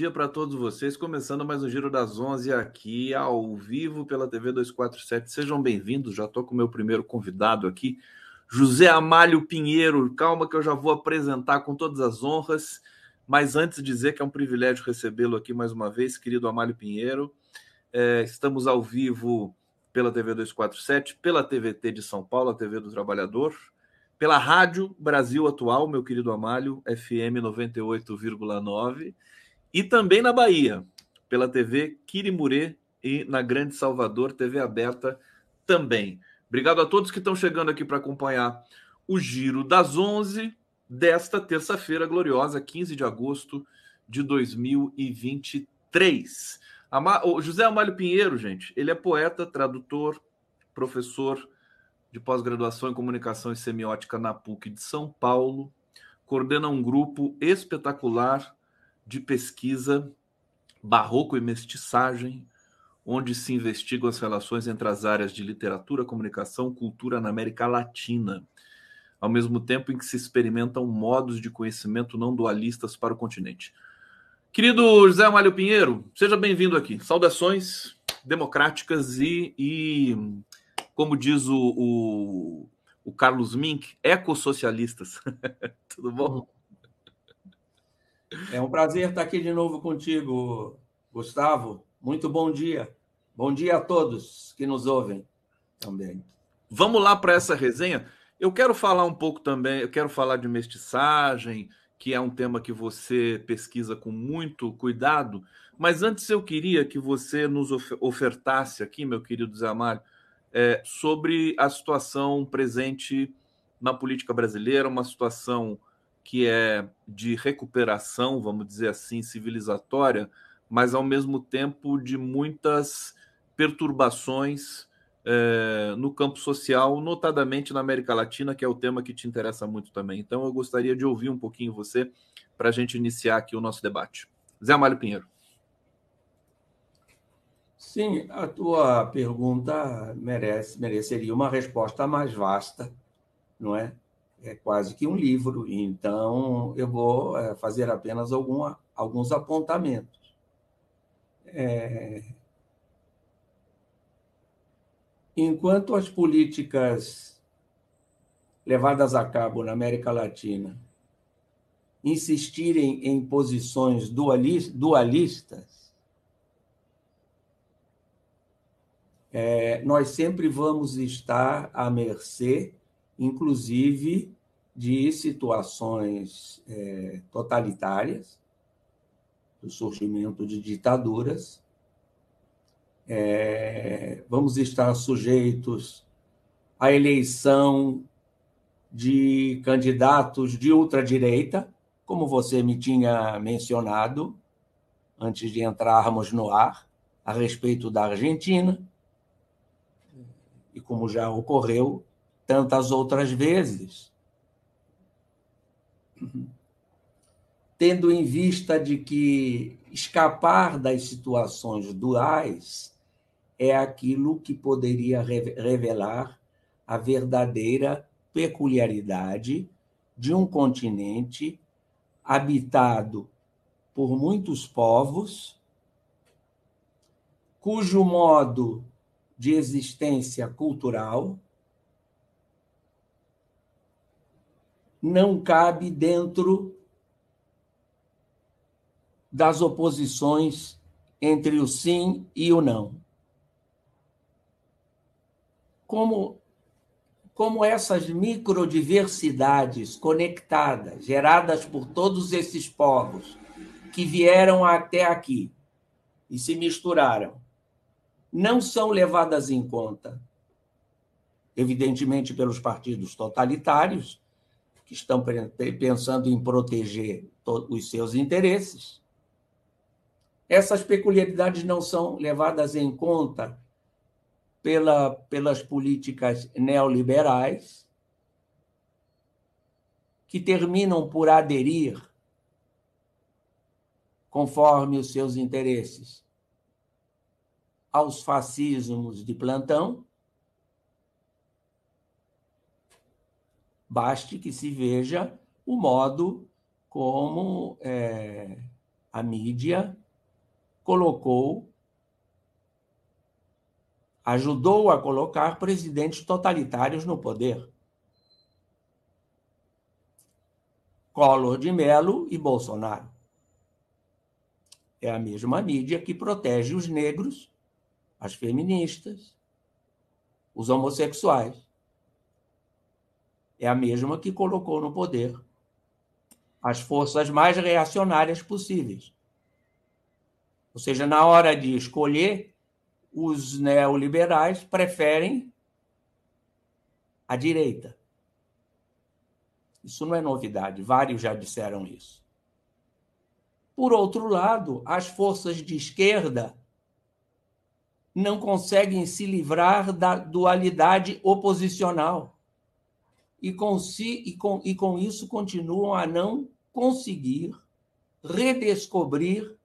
dia para todos vocês. Começando mais um Giro das 11 aqui ao vivo pela TV 247. Sejam bem-vindos. Já estou com o meu primeiro convidado aqui, José Amálio Pinheiro. Calma que eu já vou apresentar com todas as honras. Mas antes dizer que é um privilégio recebê-lo aqui mais uma vez, querido Amálio Pinheiro. É, estamos ao vivo pela TV 247, pela TVT de São Paulo, a TV do Trabalhador, pela Rádio Brasil Atual, meu querido Amálio, FM 98,9, e também na Bahia, pela TV Quirimurê e na Grande Salvador, TV aberta também. Obrigado a todos que estão chegando aqui para acompanhar o Giro das 11 desta terça-feira gloriosa, 15 de agosto de 2023. O José Amário Pinheiro, gente, ele é poeta, tradutor, professor de pós-graduação em comunicação e semiótica na PUC de São Paulo, coordena um grupo espetacular de pesquisa barroco e mestiçagem, onde se investigam as relações entre as áreas de literatura, comunicação, cultura na América Latina, ao mesmo tempo em que se experimentam modos de conhecimento não dualistas para o continente. Querido José Amário Pinheiro, seja bem-vindo aqui. Saudações democráticas e, e como diz o, o, o Carlos Mink, ecossocialistas. Tudo bom? É um prazer estar aqui de novo contigo, Gustavo. Muito bom dia. Bom dia a todos que nos ouvem também. Vamos lá para essa resenha. Eu quero falar um pouco também, eu quero falar de mestiçagem, que é um tema que você pesquisa com muito cuidado. Mas antes eu queria que você nos ofertasse aqui, meu querido Zé Mário, é, sobre a situação presente na política brasileira, uma situação que é de recuperação, vamos dizer assim, civilizatória, mas ao mesmo tempo de muitas perturbações é, no campo social, notadamente na América Latina, que é o tema que te interessa muito também. Então, eu gostaria de ouvir um pouquinho você para a gente iniciar aqui o nosso debate. Zé Amário Pinheiro. Sim, a tua pergunta merece, mereceria uma resposta mais vasta, não é? É quase que um livro, então eu vou é, fazer apenas alguma, alguns apontamentos. É, enquanto as políticas levadas a cabo na América Latina insistirem em posições dualistas, é, nós sempre vamos estar à mercê, inclusive, de situações é, totalitárias, do surgimento de ditaduras, é, vamos estar sujeitos à eleição de candidatos de ultradireita, como você me tinha mencionado antes de entrarmos no ar, a respeito da Argentina, e como já ocorreu tantas outras vezes. Tendo em vista de que escapar das situações duais é aquilo que poderia revelar a verdadeira peculiaridade de um continente habitado por muitos povos, cujo modo de existência cultural não cabe dentro das oposições entre o sim e o não. Como, como essas microdiversidades conectadas, geradas por todos esses povos que vieram até aqui e se misturaram, não são levadas em conta, evidentemente pelos partidos totalitários, que estão pensando em proteger os seus interesses. Essas peculiaridades não são levadas em conta pela, pelas políticas neoliberais, que terminam por aderir, conforme os seus interesses, aos fascismos de plantão. Baste que se veja o modo como é, a mídia colocou, ajudou a colocar presidentes totalitários no poder. Collor de Mello e Bolsonaro. É a mesma mídia que protege os negros, as feministas, os homossexuais. É a mesma que colocou no poder as forças mais reacionárias possíveis. Ou seja, na hora de escolher, os neoliberais preferem a direita. Isso não é novidade, vários já disseram isso. Por outro lado, as forças de esquerda não conseguem se livrar da dualidade oposicional. E com, si, e, com, e com isso continuam a não conseguir redescobrir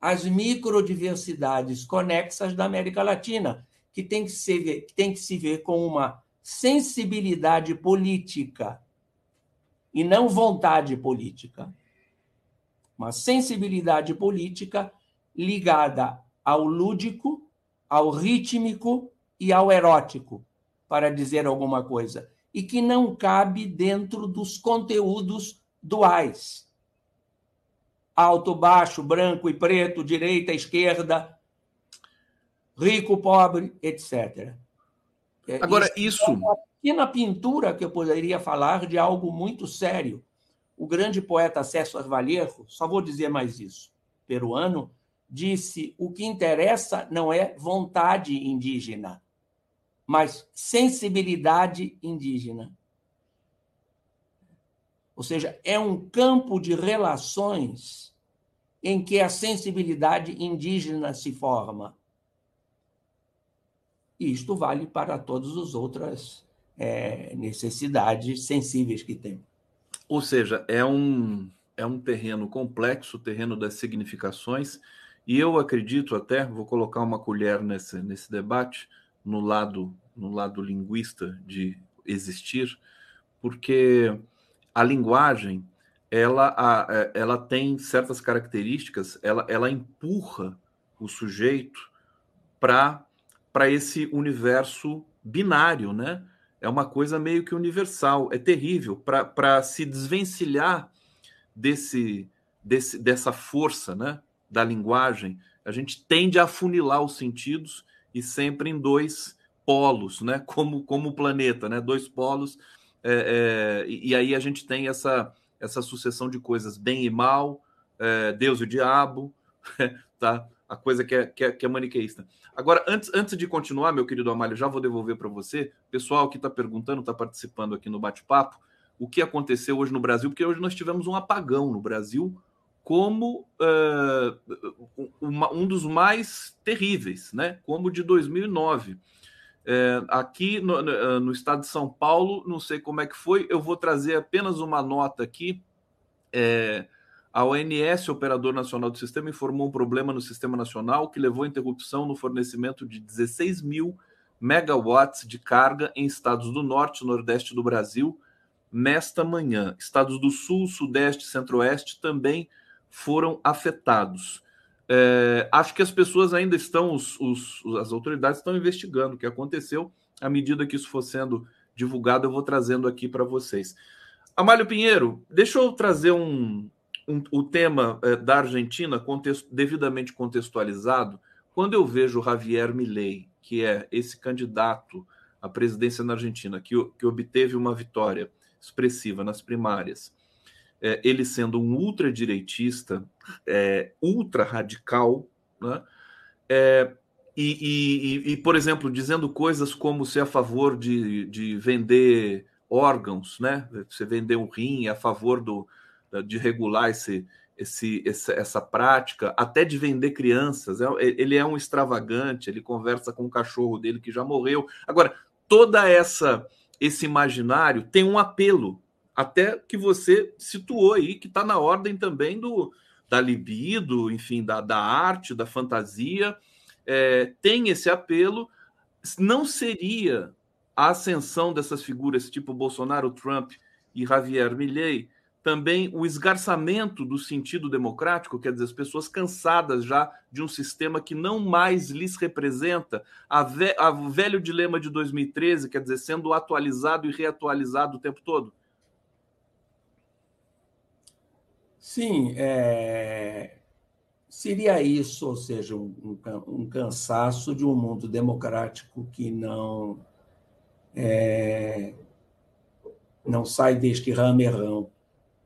as microdiversidades conexas da América Latina, que tem que, ser, que tem que se ver com uma sensibilidade política e não vontade política. Uma sensibilidade política ligada ao lúdico, ao rítmico e ao erótico, para dizer alguma coisa, e que não cabe dentro dos conteúdos duais. Alto, baixo, branco e preto, direita, esquerda, rico, pobre, etc. É, Agora, isso. isso e na pintura, que eu poderia falar de algo muito sério. O grande poeta César Vallejo, só vou dizer mais isso, peruano, disse: o que interessa não é vontade indígena, mas sensibilidade indígena. Ou seja, é um campo de relações em que a sensibilidade indígena se forma. E isto vale para todas as outras é, necessidades sensíveis que tem. Ou seja, é um, é um terreno complexo, terreno das significações, e eu acredito até, vou colocar uma colher nesse, nesse debate, no lado, no lado linguista de existir, porque a linguagem ela, a, é, ela tem certas características, ela, ela empurra o sujeito para esse universo binário, né? é uma coisa meio que universal, é terrível. Para se desvencilhar desse, desse, dessa força né, da linguagem, a gente tende a afunilar os sentidos e sempre em dois polos, né, como, como o planeta, né, dois polos, é, é, e, aí a gente tem essa, essa sucessão de coisas, bem e mal, é, Deus e o diabo, tá? a coisa que é, que é, que é maniqueísta. Agora, antes, antes de continuar, meu querido Amália, já vou devolver para você. Pessoal que está perguntando, está participando aqui no bate-papo, o que aconteceu hoje no Brasil, porque hoje nós tivemos um apagão no Brasil, como uh, uma, um dos mais terríveis, né? Como de 2009. É, aqui no, no, estado de São Paulo, não sei como é que foi, eu vou trazer apenas uma nota aqui. É, a ONS, Operador Nacional do Sistema, informou um problema no Sistema Nacional que levou à interrupção no fornecimento de 16 mil megawatts de carga em estados do Norte e Nordeste do Brasil nesta manhã. Estados do Sul, Sudeste e Centro-Oeste também foram afetados. É, acho que as pessoas ainda estão, os, os, as autoridades estão investigando o que aconteceu. À medida que isso for sendo divulgado, eu vou trazendo aqui para vocês. Amália Pinheiro, deixa eu trazer um, um, o tema é, da Argentina contexto, devidamente contextualizado, quando eu vejo Javier Milei, que é esse candidato à presidência na Argentina, que, que obteve uma vitória expressiva nas primárias, é, ele sendo um ultradireitista, é, ultra radical, né? É, e, e, e, por exemplo, dizendo coisas como ser a favor de, de vender órgãos, né? Você vender um rim é a favor do, de regular esse, esse, essa, essa prática, até de vender crianças. É, ele é um extravagante, ele conversa com o cachorro dele que já morreu. Agora, toda essa esse imaginário tem um apelo, até que você situou aí, que está na ordem também do da libido, enfim, da, da arte, da fantasia. É, tem esse apelo. Não seria a ascensão dessas figuras tipo Bolsonaro, Trump e Javier Milei também o esgarçamento do sentido democrático, quer dizer, as pessoas cansadas já de um sistema que não mais lhes representa, a, ve a velho dilema de 2013, quer dizer, sendo atualizado e reatualizado o tempo todo? Sim, é... seria isso, ou seja, um, um, cansaço de um mundo democrático que não é... não sai deste ramerrão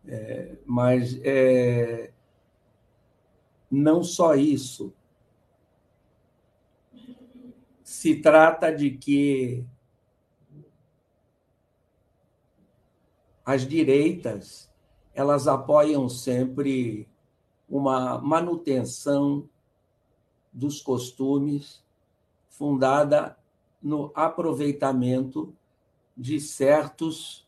é, mas é, não só isso. Se trata de que as direitas elas apoiam sempre uma manutenção dos costumes fundada no aproveitamento de certos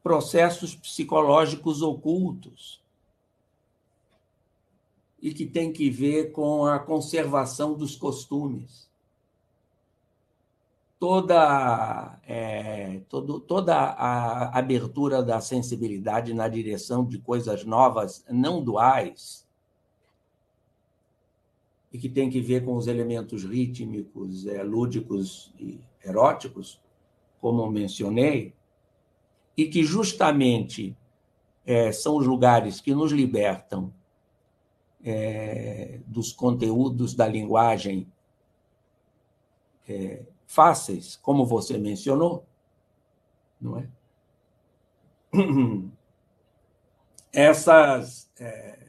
processos psicológicos ocultos e que tem que ver com a conservação dos costumes. Toda, é, todo, toda a abertura da sensibilidade na direção de coisas novas, não duais, e que tem que ver com os elementos rítmicos, é, lúdicos e eróticos, como mencionei, e que justamente é, são os lugares que nos libertam é, dos conteúdos da linguagem é, fáceis, como você mencionou, não é? Essas é,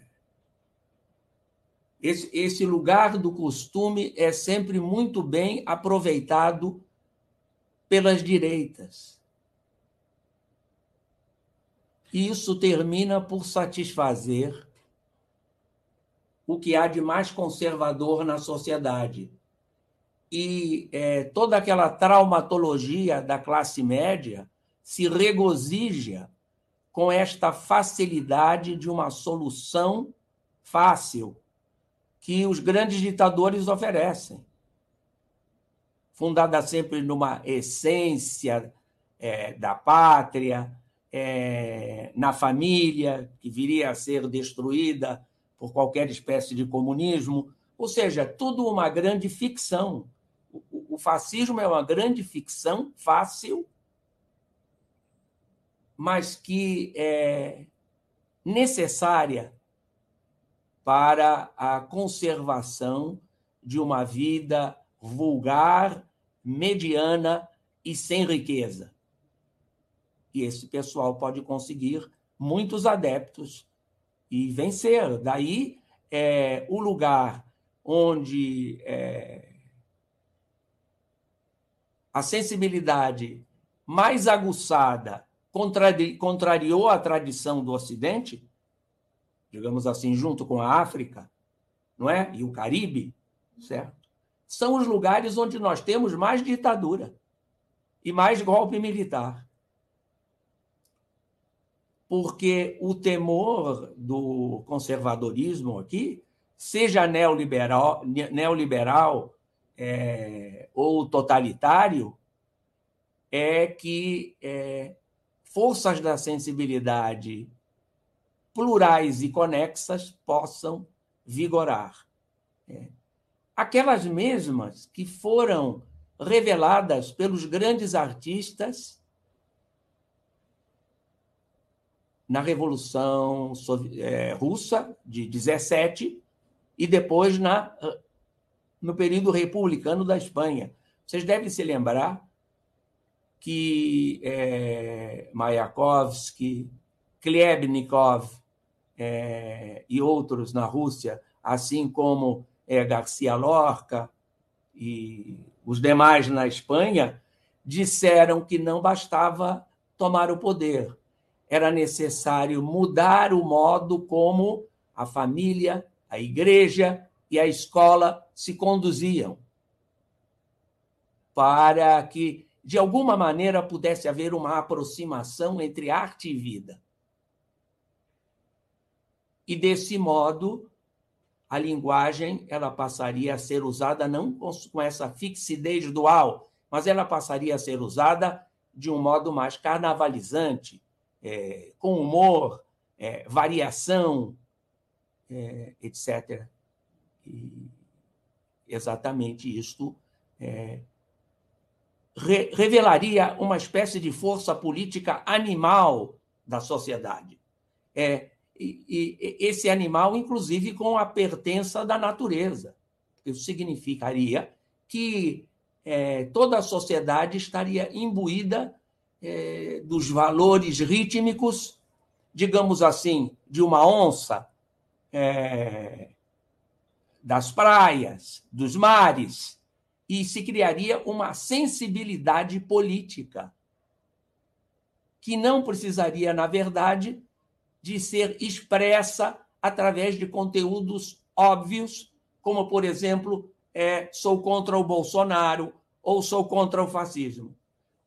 esse, esse lugar do costume é sempre muito bem aproveitado pelas direitas isso termina por satisfazer o que há de mais conservador na sociedade. E é, toda aquela traumatologia da classe média se regozija com esta facilidade de uma solução fácil que os grandes ditadores oferecem, fundada sempre numa essência é, da pátria, é, na família, que viria a ser destruída por qualquer espécie de comunismo. Ou seja, tudo uma grande ficção. O, fascismo é uma grande ficção fácil, mas que é necessária para a conservação de uma vida vulgar, mediana e sem riqueza. E esse pessoal pode conseguir muitos adeptos e vencer. Daí é, o lugar onde é, a sensibilidade mais aguçada contrari, contrariou a tradição do Ocidente, digamos assim, junto com a África, não é? E o Caribe, certo? São os lugares onde nós temos mais ditadura e mais golpe militar porque o temor do conservadorismo aqui, seja neoliberal, neoliberal é, ou totalitário, é que é, forças da sensibilidade plurais e conexas possam vigorar. É. Aquelas mesmas que foram reveladas pelos grandes artistas na Revolução é, Russa de 17 e depois na, no período republicano da Espanha. Vocês devem se lembrar que é, Mayakovsky, Klebnikov é, e outros na Rússia, assim como é, Garcia Lorca e os demais na Espanha, disseram que não bastava tomar o poder, era necessário mudar o modo como a família, a igreja e a escola se conduziam, para que, de alguma maneira, pudesse haver uma aproximação entre arte e vida. E, desse modo, a linguagem ela passaria a ser usada não com essa fixidez dual, mas ela passaria a ser usada de um modo mais carnavalizante, é, com humor, é, variação, é, etc. E exatamente isto é, re revelaria uma espécie de força política animal da sociedade. É, e, e, esse animal, inclusive, com a pertença da natureza. Isso significaria que é, toda a sociedade estaria imbuída é, dos valores rítmicos, digamos assim, de uma onça, é, das praias, dos mares, e se criaria uma sensibilidade política que não precisaria, na verdade, de ser expressa através de conteúdos óbvios, como, por exemplo, é, sou contra o Bolsonaro ou sou contra o fascismo.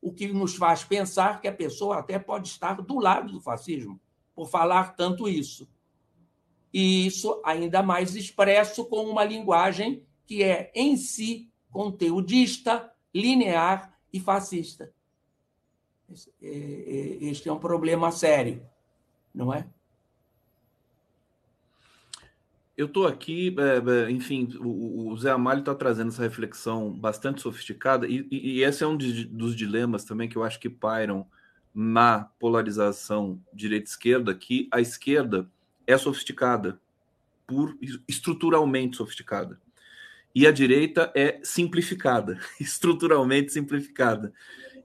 O que nos faz pensar que a pessoa até pode estar do lado do fascismo, por falar tanto isso. E isso ainda mais expresso com uma linguagem que é, em si, conteudista, linear e fascista. É, é, este é um problema sério, não é? Eu estou aqui, é, enfim, o, Zé Amalho está trazendo essa reflexão bastante sofisticada, e, e, esse é um dos dilemas também que eu acho que pairam na polarização direita-esquerda, que a esquerda é sofisticada, por estruturalmente sofisticada e a direita é simplificada, estruturalmente simplificada.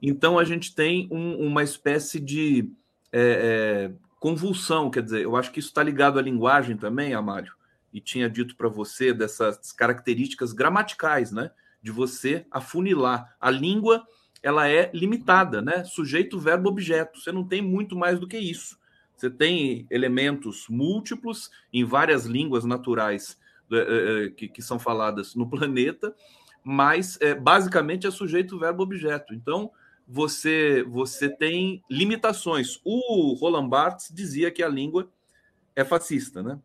Então a gente tem um, uma espécie de é, é, convulsão, quer dizer, eu acho que isso está ligado à linguagem também, Amário, e tinha dito para você dessas características gramaticais, né? De você afunilar. A língua ela é limitada, né? Sujeito, verbo, objeto. Você não tem muito mais do que isso. Você tem elementos múltiplos em várias línguas naturais é, é, é, que, são faladas no planeta, mas basicamente é sujeito, verbo, objeto. Então você você tem limitações. O Roland Barthes dizia que a língua é fascista, né?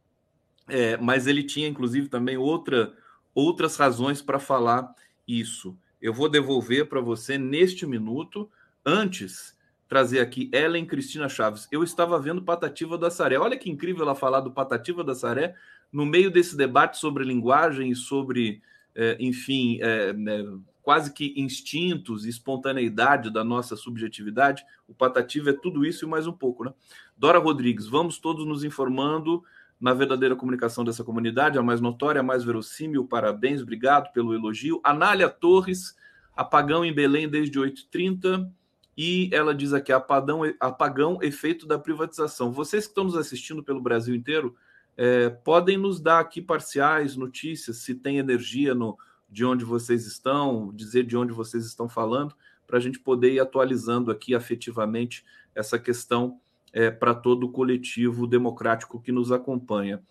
É, mas ele tinha inclusive também outra, outras razões para falar isso. Eu vou devolver para você neste minuto. Antes, trazer aqui Ellen Cristina Chaves. Eu estava vendo Patativa da Saré. Olha que incrível ela falar do Patativa da Saré no meio desse debate sobre linguagem e sobre, é, enfim, é, né, quase que instintos e espontaneidade da nossa subjetividade, o Patativa é tudo isso e mais um pouco, né? Dora Rodrigues, vamos todos nos informando na verdadeira comunicação dessa comunidade, a mais notória, a mais verossímil, parabéns, obrigado pelo elogio. Anália Torres, apagão em Belém desde 8h30, e ela diz aqui, apagão, apagão efeito da privatização. Vocês que estão nos assistindo pelo Brasil inteiro, é, podem nos dar aqui parciais notícias, se tem energia no, de onde vocês estão, dizer de onde vocês estão falando, para a gente poder ir atualizando aqui afetivamente essa questão é, para todo o coletivo democrático que nos acompanha.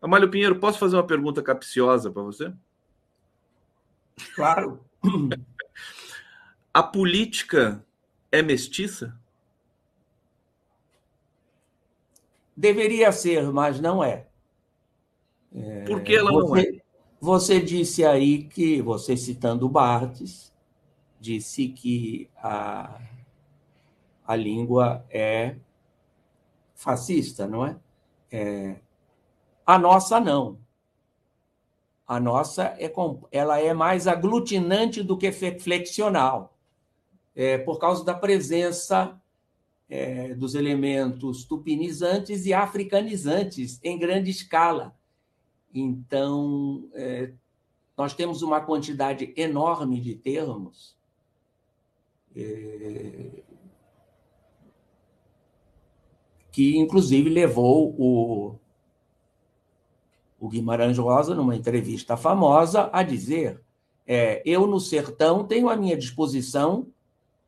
Amália Pinheiro, posso fazer uma pergunta capciosa para você? Claro. a política é mestiça? Deveria ser, mas não é. É, Por que ela você, não é? Você disse aí que, você citando Barthes, disse que a, a língua é fascista, não é? é? A nossa não. A nossa é, ela é mais aglutinante do que flexional, é, por causa da presença é, dos elementos tupinizantes e africanizantes em grande escala. Então, é, nós temos uma quantidade enorme de termos é, que, inclusive, levou o, o Guimarães Rosa, numa entrevista famosa, a dizer: é, Eu, no sertão, tenho à minha disposição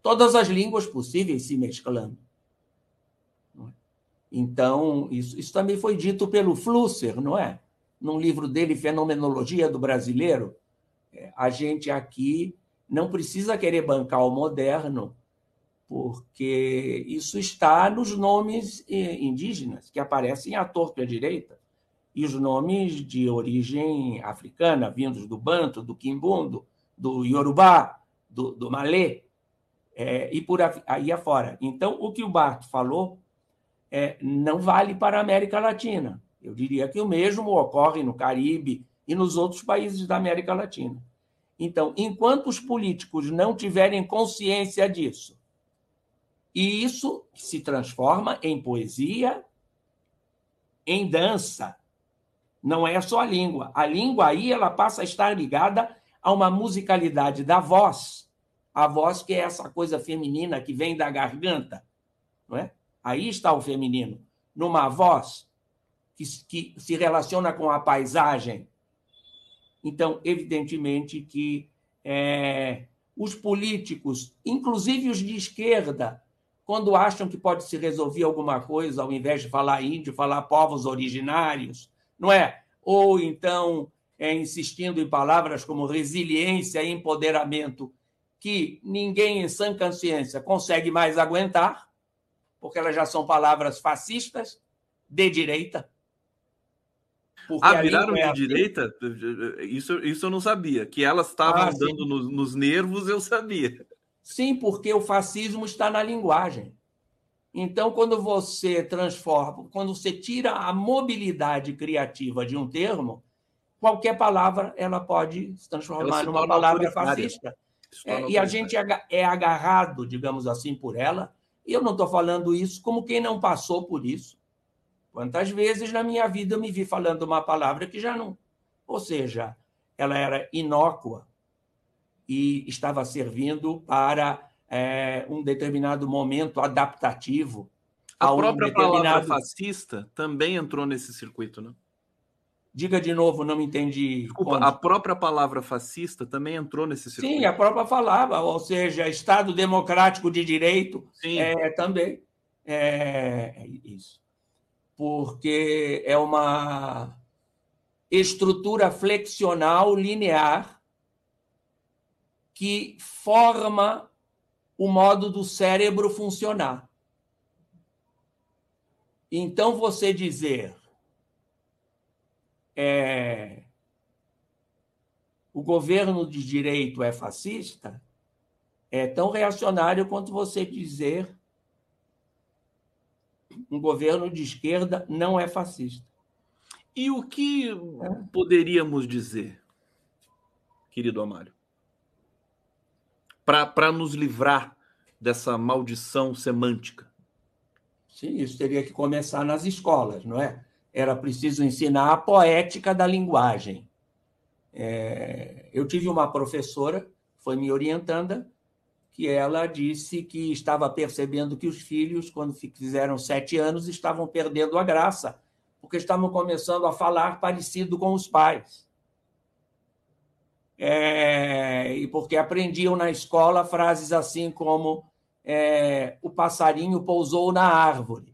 todas as línguas possíveis se mesclando. É? Então, isso, isso também foi dito pelo Flusser, não é? num livro dele, Fenomenologia do Brasileiro, é, a gente aqui não precisa querer bancar o moderno, porque isso está nos nomes é, indígenas que aparecem à torta e à direita, e os nomes de origem africana, vindos do Banto, do Quimbundo, do Yorubá, do, do Malê, é, e por aí afora. Então, o que o Barto falou é, não vale para a América Latina. Eu diria que o mesmo ocorre no Caribe e nos outros países da América Latina. Então, enquanto os políticos não tiverem consciência disso, e isso se transforma em poesia, em dança, não é só a língua. A língua aí ela passa a estar ligada a uma musicalidade da voz, a voz que é essa coisa feminina que vem da garganta, não é? Aí está o feminino, numa voz que, que se relaciona com a paisagem. Então, evidentemente que é, os políticos, inclusive os de esquerda, quando acham que pode se resolver alguma coisa, ao invés de falar índio, falar povos originários, não é? Ou então é, insistindo em palavras como resiliência e empoderamento, que ninguém em sã consciência consegue mais aguentar, porque elas já são palavras fascistas, de direita. ah, viraram é de assim. direita? Isso, isso eu não sabia. Que elas estavam ah, dando nos, nos nervos, eu sabia. Sim, porque o fascismo está na linguagem. Então, quando você transforma, quando você tira a mobilidade criativa de um termo, qualquer palavra ela pode se transformar se numa palavra fascista. É, e a gente é agarrado, digamos assim, por ela. E eu não estou falando isso como quem não passou por isso. Quantas vezes na minha vida eu me vi falando uma palavra que já não. Ou seja, ela era inócua, e estava servindo para é, um determinado momento adaptativo. A, a própria um determinado... palavra fascista também entrou nesse circuito, né? Diga de novo, não me entendi. Desculpa, onde. a própria palavra fascista também entrou nesse circuito. Sim, a própria palavra, ou seja, Estado Democrático de Direito Sim. É, também. É, é isso. Porque é uma estrutura flexional linear que forma o modo do cérebro funcionar. Então, você dizer é, o governo de direito é fascista é tão reacionário quanto você dizer um governo de esquerda não é fascista. E o que é. poderíamos dizer, querido Amário? para nos livrar dessa maldição semântica? Sim, isso teria que começar nas escolas, não é? Era preciso ensinar a poética da linguagem. É, eu tive uma professora, foi me orientando, que ela disse que estava percebendo que os filhos, quando fizeram sete anos, estavam perdendo a graça, porque estavam começando a falar parecido com os pais é, e porque aprendiam na escola frases assim como é, o passarinho pousou na árvore.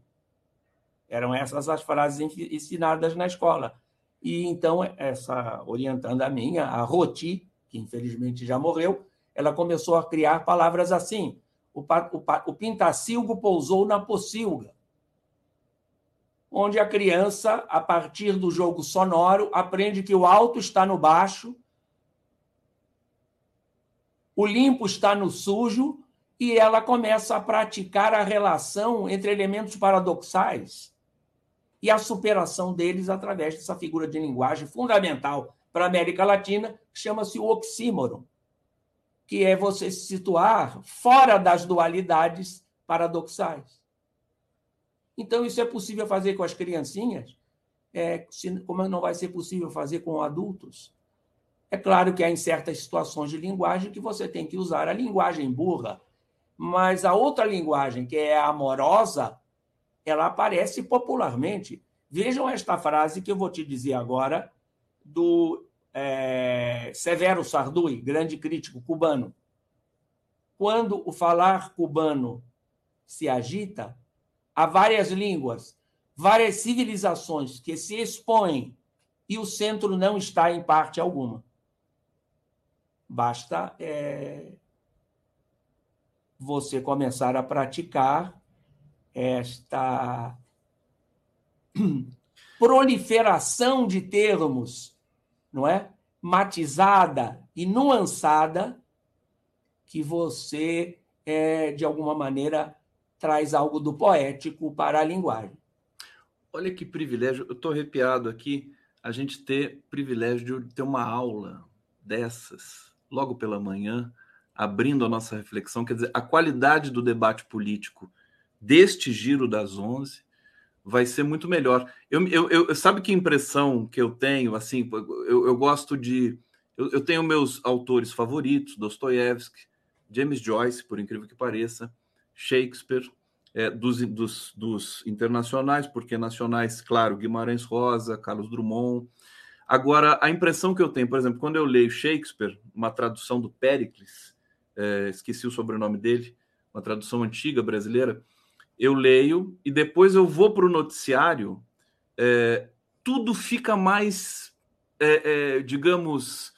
Eram essas as frases ensinadas na escola. E então, essa orientanda minha, a Roti, que infelizmente já morreu, ela começou a criar palavras assim. O, o, o pintacilgo pousou na pocilga. Onde a criança, a partir do jogo sonoro, aprende que o alto está no baixo o limpo está no sujo e ela começa a praticar a relação entre elementos paradoxais e a superação deles através dessa figura de linguagem fundamental para a América Latina, que chama-se o oxímoron, que é você se situar fora das dualidades paradoxais. Então, isso é possível fazer com as criancinhas, é, como não vai ser possível fazer com adultos. É claro que há em certas situações de linguagem que você tem que usar a linguagem burra, mas a outra linguagem, que é a amorosa, ela aparece popularmente. Vejam esta frase que eu vou te dizer agora, do é, Severo Sardui, grande crítico cubano. Quando o falar cubano se agita, há várias línguas, várias civilizações que se expõem e o centro não está em parte alguma. Basta é, você começar a praticar esta proliferação de termos, não é? Matizada e nuançada, que você, é, de alguma maneira, traz algo do poético para a linguagem. Olha que privilégio, eu estou arrepiado aqui a gente ter privilégio de ter uma aula dessas logo pela manhã, abrindo a nossa reflexão. Quer dizer, a qualidade do debate político deste giro das 11 vai ser muito melhor. Eu, eu, eu sabe que impressão que eu tenho? Assim, eu, eu gosto de. Eu, eu tenho meus autores favoritos: Dostoiévski, James Joyce, por incrível que pareça, Shakespeare, é, dos, dos, dos, internacionais, porque nacionais, claro, Guimarães Rosa, Carlos Drummond. Agora, a impressão que eu tenho, por exemplo, quando eu leio Shakespeare, uma tradução do Pericles, é, esqueci o sobrenome dele, uma tradução antiga brasileira, eu leio e depois eu vou para o noticiário, é, tudo fica mais, é, é, digamos,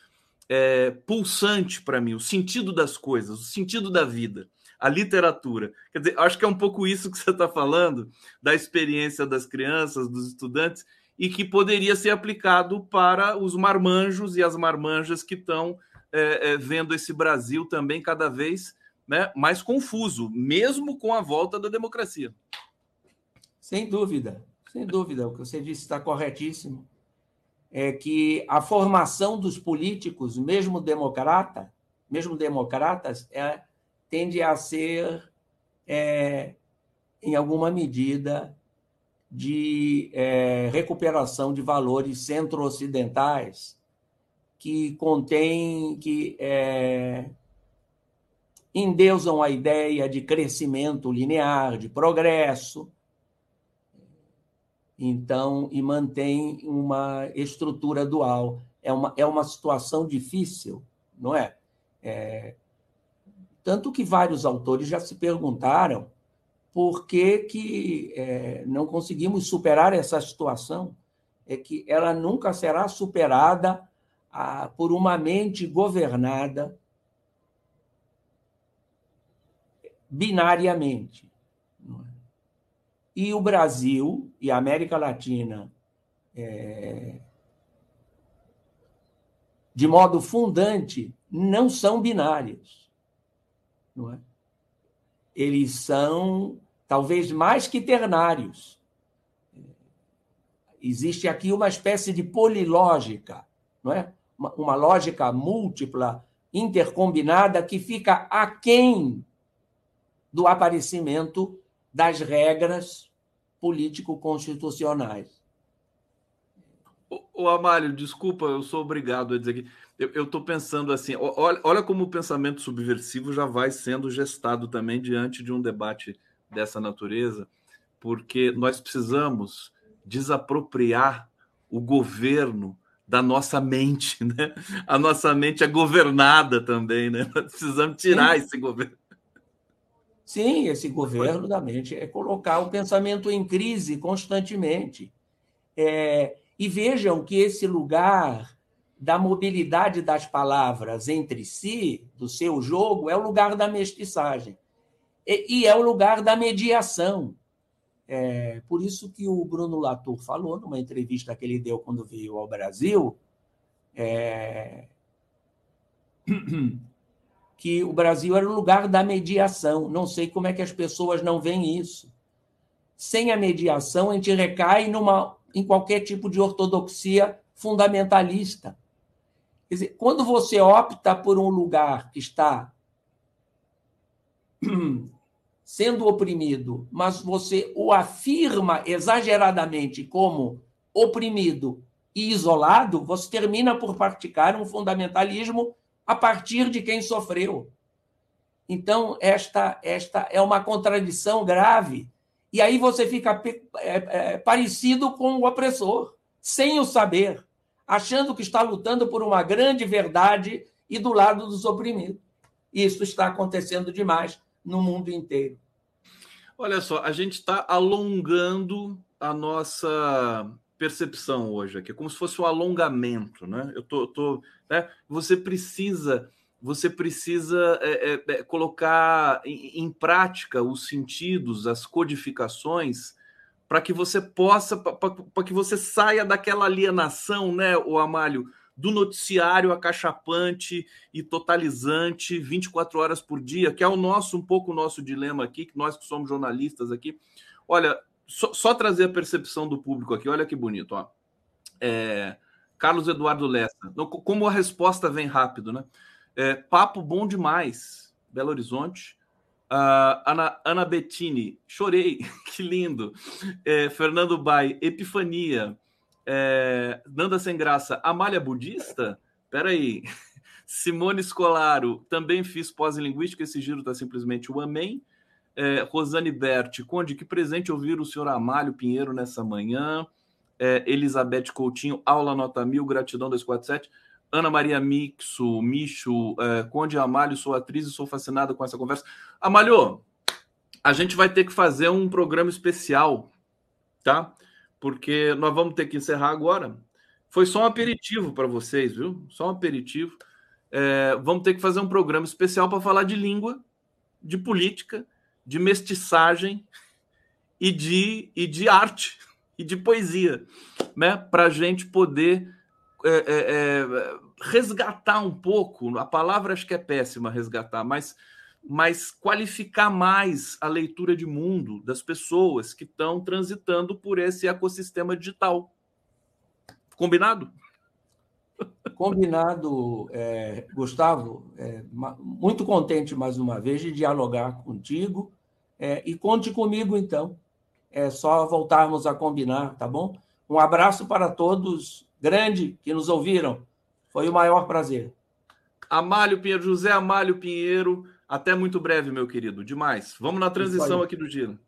é, pulsante para mim, o sentido das coisas, o sentido da vida a literatura. Quer dizer, acho que é um pouco isso que você está falando, da experiência das crianças, dos estudantes, e que poderia ser aplicado para os marmanjos e as marmanjas que estão é, é, vendo esse Brasil também cada vez né, mais confuso, mesmo com a volta da democracia. Sem dúvida, sem dúvida. O que você disse está corretíssimo. É que a formação dos políticos, mesmo democrata, mesmo democratas, é tende a ser, é, em alguma medida, de é, recuperação de valores centro-ocidentais que contém, que é, endeusam a ideia de crescimento linear, de progresso, então, e mantém uma estrutura dual. É uma, é uma situação difícil, não é? é tanto que vários autores já se perguntaram por que, que é, não conseguimos superar essa situação. É que ela nunca será superada a, por uma mente governada binariamente. É? E o Brasil e a América Latina, é, de modo fundante, não são binários não é? Eles são talvez mais que ternários. Existe aqui uma espécie de polilógica, não é? Uma, uma lógica múltipla, intercombinada, que fica aquém do aparecimento das regras político-constitucionais. O, Amário, desculpa, eu sou obrigado a dizer que eu estou pensando assim, olha, olha como o pensamento subversivo já vai sendo gestado também diante de um debate dessa natureza, porque nós precisamos desapropriar o governo da nossa mente, né? A nossa mente é governada também, né? Nós precisamos tirar esse governo. Sim, esse governo da mente é colocar o pensamento em crise constantemente. É, e vejam que esse lugar da mobilidade das palavras entre si, do seu jogo, é o lugar da mestiçagem. E, e é o lugar da mediação. É, por isso que o Bruno Latour falou numa entrevista que ele deu quando veio ao Brasil, é, que o Brasil era o lugar da mediação. Não sei como é que as pessoas não veem isso. Sem a mediação, a gente recai numa, em qualquer tipo de ortodoxia fundamentalista. Quer dizer, quando você opta por um lugar que está sendo oprimido, mas você o afirma exageradamente como oprimido e isolado, você termina por praticar um fundamentalismo a partir de quem sofreu. Então, esta, esta é uma contradição grave. E aí você fica é, é, parecido com o opressor, sem o saber achando que está lutando por uma grande verdade e do lado dos oprimidos. Isso está acontecendo demais no mundo inteiro. Olha só, a gente está alongando a nossa percepção hoje aqui, como se fosse um alongamento, né? Eu tô, tô né? Você precisa, você precisa é, é, é colocar em, em prática os sentidos, as codificações para que você possa, para que você saia daquela alienação, né, o Amálio, do noticiário acachapante e totalizante 24 horas por dia, que é o nosso, um pouco o nosso dilema aqui, que nós que somos jornalistas aqui. Olha, só, só trazer a percepção do público aqui, olha que bonito, ó. É, Carlos Eduardo Lessa, como a resposta vem rápido, né? É, papo bom demais, Belo Horizonte. Uh, Ana, Ana Bettini, chorei, que lindo. É, Fernando Bai, Epifania. É, Nanda Sem Graça, Amália Budista? Peraí. Simone Scolaro, também fiz pós-linguística, esse giro está simplesmente o amém. É, Rosane Berti, Conde, que presente ouvir o senhor Amálio Pinheiro nessa manhã. É, Elizabeth Coutinho, aula nota mil, gratidão 247. Ana Maria Mixo, Micho, é, Conde Amalho, sou atriz e sou fascinada com essa conversa. Amalho, a gente vai ter que fazer um programa especial, tá? Porque nós vamos ter que encerrar agora. Foi só um aperitivo para vocês, viu? Só um aperitivo. É, vamos ter que fazer um programa especial para falar de língua, de política, de mestiçagem e de, e de arte e de poesia, né? Para a gente poder é, é, é, resgatar um pouco, a palavra acho que é péssima resgatar, mas, mas qualificar mais a leitura de mundo das pessoas que estão transitando por esse ecossistema digital. Combinado? Combinado, é, Gustavo. É, muito contente mais uma vez de dialogar contigo. É, e conte comigo, então. É só voltarmos a combinar, tá bom? Um abraço para todos grande que nos ouviram. Foi o maior prazer. Amálio Pinheiro, José Amálio Pinheiro, até muito breve, meu querido. Demais. Vamos na transição aqui do giro.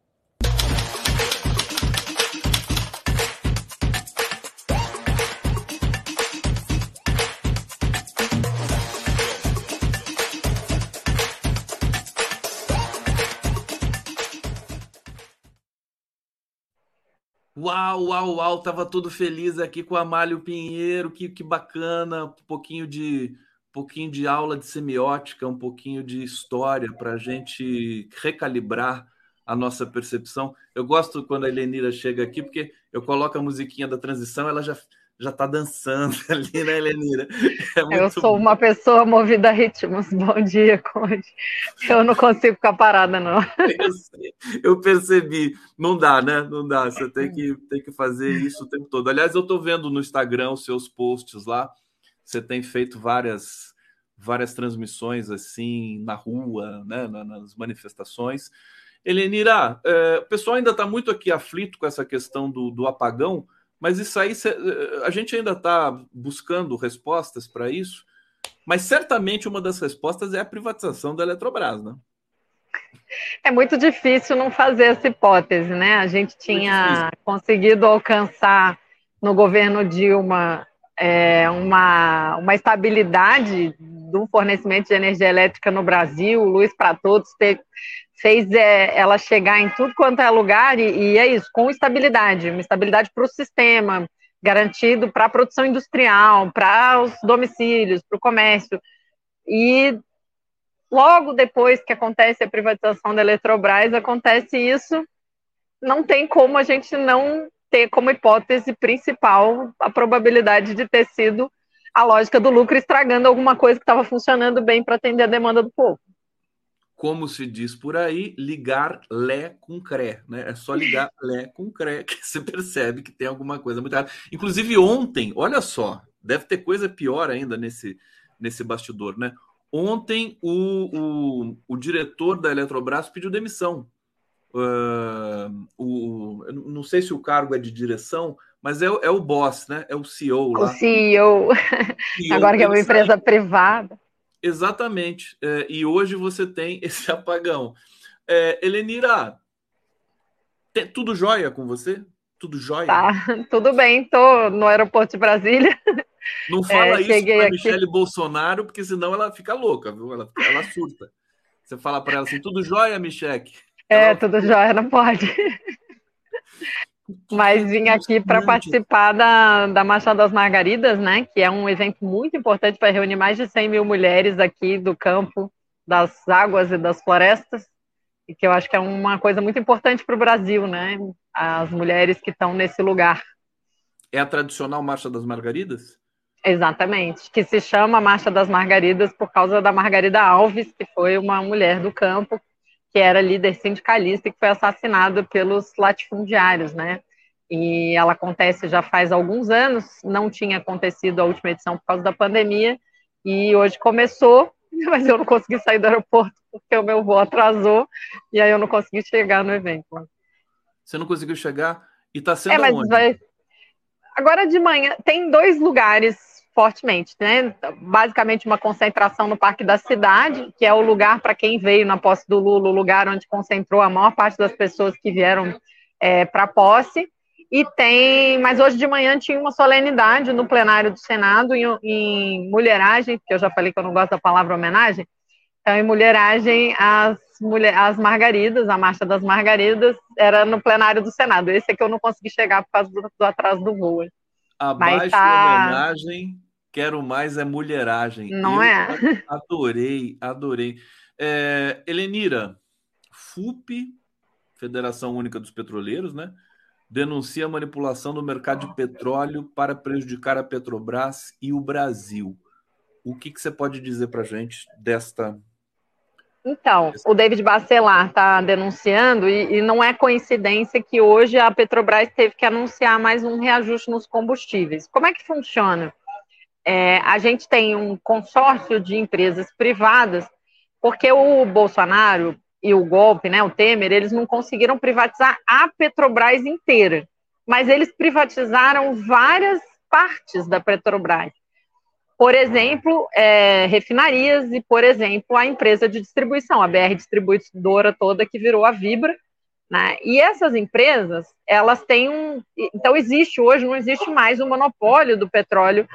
Uau, uau, uau, tava todo feliz aqui com a Amálio Pinheiro, que, que bacana, um pouquinho de um pouquinho de aula de semiótica, um pouquinho de história para a gente recalibrar a nossa percepção. Eu gosto quando a Helenira chega aqui, porque eu coloco a musiquinha da transição, ela já já está dançando ali, né, Helenira? É eu sou uma pessoa movida a ritmos. Bom dia, Conde. Eu não consigo ficar parada, não. Eu, eu, percebi. Não dá, né? Não dá. Você tem que, tem que fazer isso o tempo todo. Aliás, eu estou vendo no Instagram os seus posts lá. Você tem feito várias várias transmissões assim na rua, né, nas manifestações. Helenira, é, o pessoal ainda está muito aqui aflito com essa questão do, do apagão. Mas isso aí, a gente ainda está buscando respostas para isso, mas certamente uma das respostas é a privatização da Eletrobras, né? É muito difícil não fazer essa hipótese, né? A gente tinha conseguido alcançar no governo Dilma é, uma, uma estabilidade do fornecimento de energia elétrica no Brasil, luz para todos, ter, fez é, ela chegar em tudo quanto é lugar, e, e é isso, com estabilidade, uma estabilidade para o sistema, garantido para a produção industrial, para os domicílios, para o comércio. E logo depois que acontece a privatização da Eletrobras, acontece isso, não tem como a gente não ter como hipótese principal a probabilidade de ter sido a lógica do lucro estragando alguma coisa que estava funcionando bem para atender a demanda do povo como se diz por aí, ligar Lé com Cré, né? É só ligar Lé com Cré que você percebe que tem alguma coisa muito errada. Inclusive ontem, olha só, deve ter coisa pior ainda nesse, nesse bastidor, né? Ontem o, o, o diretor da Eletrobras pediu demissão. Uh, o, não sei se o cargo é de direção, mas é, é o boss, né? É o CEO lá. O CEO. CEO Agora que é uma empresa privada. Exatamente. É, e hoje você tem esse apagão. É, Elenira, tem, tudo jóia com você? Tudo jóia? Tá, tudo bem. Estou no aeroporto de Brasília. Não fala é, isso para Michele Bolsonaro, porque senão ela fica louca, viu? Ela, ela surta. Você fala para ela assim, tudo jóia, Michele? É, ela... tudo jóia, não pode. Mas vim aqui para participar da, da Marcha das Margaridas, né? Que é um evento muito importante para reunir mais de 100 mil mulheres aqui do campo, das águas e das florestas, e que eu acho que é uma coisa muito importante para o Brasil, né? As mulheres que estão nesse lugar. É a tradicional Marcha das Margaridas? Exatamente, que se chama Marcha das Margaridas por causa da Margarida Alves, que foi uma mulher do campo, que era líder sindicalista e que foi assassinada pelos latifundiários, né? E ela acontece já faz alguns anos, não tinha acontecido a última edição por causa da pandemia, e hoje começou, mas eu não consegui sair do aeroporto porque o meu voo atrasou, e aí eu não consegui chegar no evento. Você não conseguiu chegar? E está sendo é, mas onde? Vai... Agora de manhã, tem dois lugares fortemente, né? Basicamente uma concentração no Parque da Cidade, que é o lugar para quem veio na posse do Lula, o lugar onde concentrou a maior parte das pessoas que vieram é, para a posse. E tem, mas hoje de manhã tinha uma solenidade no plenário do Senado em, em mulheragem, que eu já falei que eu não gosto da palavra homenagem. Então, em mulheragem, as, mulher, as margaridas, a marcha das margaridas, era no plenário do Senado. Esse é que eu não consegui chegar por causa do, do atraso do voo. Abaixo tá... homenagem Quero mais é mulheragem. Não eu é? Adorei, adorei. É, Helenira, FUP, Federação Única dos Petroleiros, né? Denuncia a manipulação do mercado de petróleo para prejudicar a Petrobras e o Brasil. O que, que você pode dizer para a gente desta então, o David Bacelar está denunciando, e, e, não é coincidência que hoje a Petrobras teve que anunciar mais um reajuste nos combustíveis. Como é que funciona? É, a gente tem um consórcio de empresas privadas, porque o Bolsonaro e o golpe, né, o Temer, eles não conseguiram privatizar a Petrobras inteira, mas eles privatizaram várias partes da Petrobras. Por exemplo, é, refinarias e, por exemplo, a empresa de distribuição, a BR Distribuidora toda que virou a Vibra, né? E essas empresas, elas têm um. Então, existe hoje, não existe mais o um monopólio do petróleo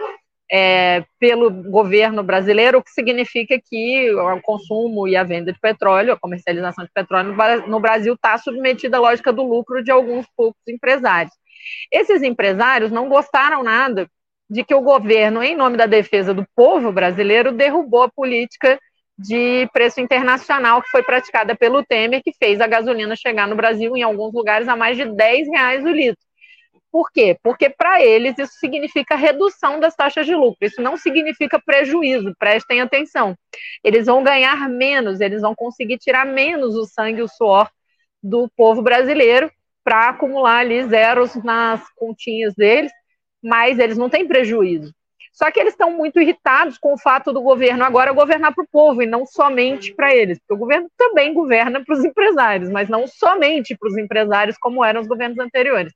é, pelo governo brasileiro, o que significa que o consumo e a venda de petróleo, a comercialização de petróleo no Brasil está submetida à lógica do lucro de alguns poucos empresários. Esses empresários não gostaram nada de que o governo, em nome da defesa do povo brasileiro, derrubou a política de preço internacional que foi praticada pelo Temer, que fez a gasolina chegar no Brasil, em alguns lugares, a mais de 10 reais o litro. Por quê? Porque para eles isso significa redução das taxas de lucro, isso não significa prejuízo, prestem atenção. Eles vão ganhar menos, eles vão conseguir tirar menos o sangue e o suor do povo brasileiro para acumular ali zeros nas continhas deles, mas eles não têm prejuízo. Só que eles estão muito irritados com o fato do governo agora governar para o povo e não somente para eles, porque o governo também governa para os empresários, mas não somente para os empresários como eram os governos anteriores.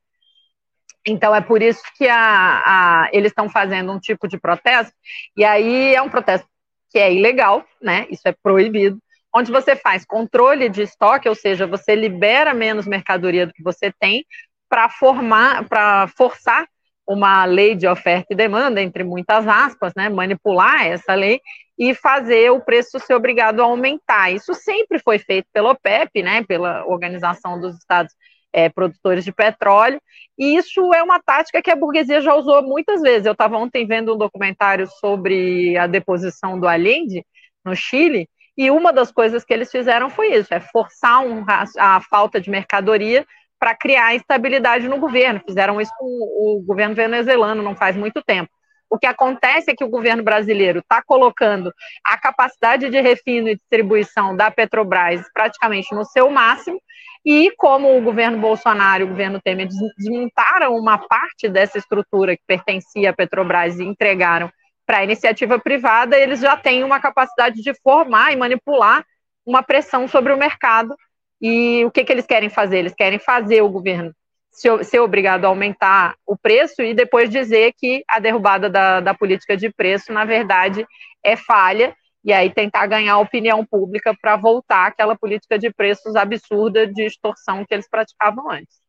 Então é por isso que a, a, eles estão fazendo um tipo de protesto, e aí é um protesto que é ilegal, né? Isso é proibido, onde você faz controle de estoque, ou seja, você libera menos mercadoria do que você tem para formar, para forçar uma lei de oferta e demanda, entre muitas aspas, né? Manipular essa lei e fazer o preço ser obrigado a aumentar. Isso sempre foi feito pela OPEP, né? Pela Organização dos Estados é, produtores de petróleo, e isso é uma tática que a burguesia já usou muitas vezes. Eu estava ontem vendo um documentário sobre a deposição do Allende no Chile, e uma das coisas que eles fizeram foi isso: é forçar um, a falta de mercadoria para criar instabilidade no governo. Fizeram isso com o governo venezuelano não faz muito tempo. O que acontece é que o governo brasileiro está colocando a capacidade de refino e distribuição da Petrobras praticamente no seu máximo, e como o governo Bolsonaro e o governo Temer desmontaram uma parte dessa estrutura que pertencia à Petrobras e entregaram para a iniciativa privada, eles já têm uma capacidade de formar e manipular uma pressão sobre o mercado. E o que, que eles querem fazer? Eles querem fazer o governo ser obrigado a aumentar o preço e depois dizer que a derrubada da, da política de preço, na verdade, é falha, e aí tentar ganhar a opinião pública para voltar àquela política de preços absurda de extorsão que eles praticavam antes.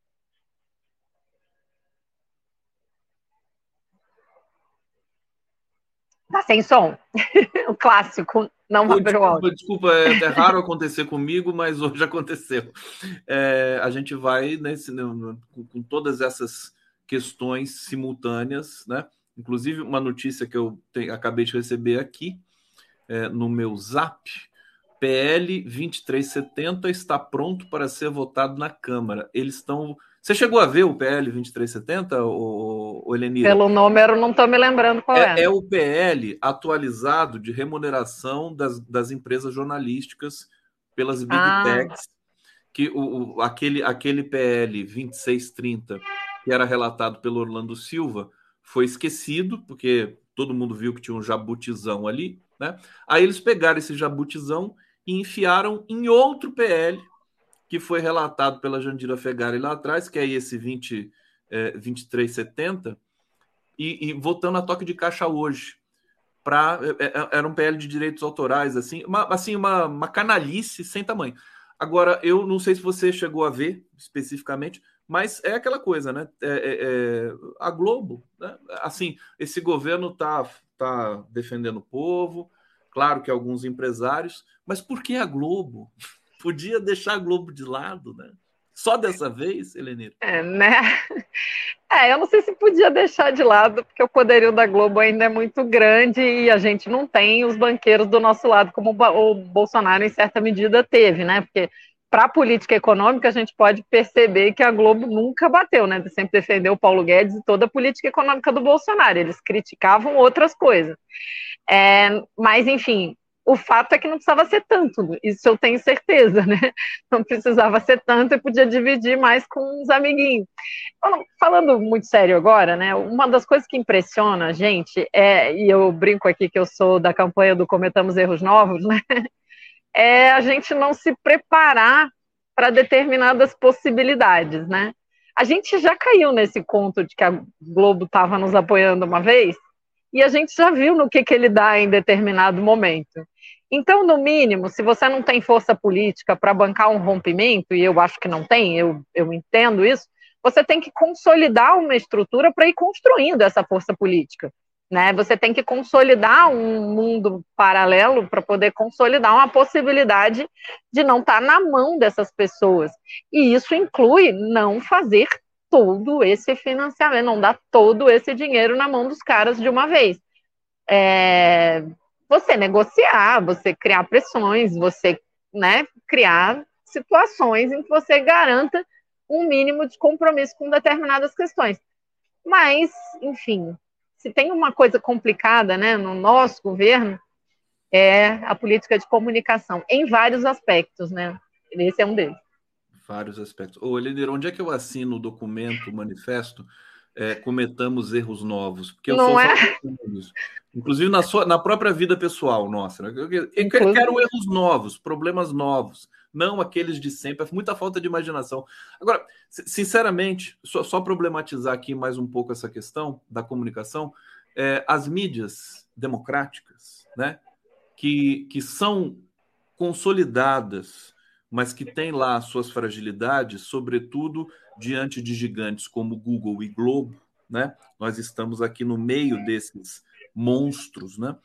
Tá sem som. o clássico. Não vai desculpa, desculpa é, é, raro acontecer comigo, mas hoje aconteceu. É, a gente vai nesse, com, com todas essas questões simultâneas, né? Inclusive, uma notícia que eu te, acabei de receber aqui é, no meu zap. PL 2370 está pronto para ser votado na Câmara. Eles estão Você chegou a ver o PL 2370, ou, ou Elenira? Pelo número, não estou me lembrando qual é. É, é o PL atualizado de remuneração das, das empresas jornalísticas pelas Big ah. Techs, que o, o, aquele, aquele PL 2630, que era relatado pelo Orlando Silva, foi esquecido, porque todo mundo viu que tinha um jabutizão ali, né? Aí eles pegaram esse jabutizão e enfiaram em outro PL, que foi relatado pela Jandira Fegari lá atrás, que é esse 20, é, 2370, e, e votando a toque de caixa hoje. Pra, é, é, era um PL de direitos autorais, assim, uma, assim uma, uma canalice sem tamanho. Agora, eu não sei se você chegou a ver especificamente, mas é aquela coisa, né? É, é, é a Globo, né? assim, esse governo está tá defendendo o povo, claro que alguns empresários, mas por que a Globo? Podia deixar a Globo de lado, né? Só dessa vez, Helenir? É, né? É, eu não sei se podia deixar de lado, porque o poderio da Globo ainda é muito grande e a gente não tem os banqueiros do nosso lado, como o Bolsonaro, em certa medida, teve, né? Porque para a política econômica, a gente pode perceber que a Globo nunca bateu, né? Sempre defendeu o Paulo Guedes e toda a política econômica do Bolsonaro. Eles criticavam outras coisas. É, mas, enfim, o fato é que não precisava ser tanto, isso eu tenho certeza, né? Não precisava ser tanto e podia dividir mais com os amiguinhos. Falando muito sério agora, né? Uma das coisas que impressiona a gente é, e eu brinco aqui que eu sou da campanha do Cometamos Erros Novos, né? É a gente não se preparar para determinadas possibilidades, né? A gente já caiu nesse conto de que a Globo estava nos apoiando uma vez, e a gente já viu no que, que ele dá em determinado momento. Então, no mínimo, se você não tem força política para bancar um rompimento, e eu acho que não tem, eu, eu entendo isso, você tem que consolidar uma estrutura para ir construindo essa força política. Né? Você tem que consolidar um mundo paralelo para poder consolidar uma possibilidade de não estar tá na mão dessas pessoas. E isso inclui não fazer todo esse financiamento, não dar todo esse dinheiro na mão dos caras de uma vez. É, você negociar, você criar pressões, você né, criar situações em que você garanta um mínimo de compromisso com determinadas questões. Mas, enfim, se tem uma coisa complicada né, no nosso governo, é a política de comunicação, em vários aspectos, né? Esse é um deles. Vários aspectos. Ô, Elineiro, onde é que eu assino o documento, o manifesto? é, cometamos erros novos. Porque eu não sou é? Inclusive na, sua, na própria vida pessoal nossa. Né? Eu, eu, eu quero erros novos, problemas novos, não aqueles de sempre. É muita falta de imaginação. Agora, sinceramente, só, só problematizar aqui mais um pouco essa questão da comunicação, é, as mídias democráticas, né, que, que são consolidadas, mas que têm lá suas fragilidades, sobretudo diante de gigantes como Google e Globo, né? Nós estamos aqui no meio desses monstros, né?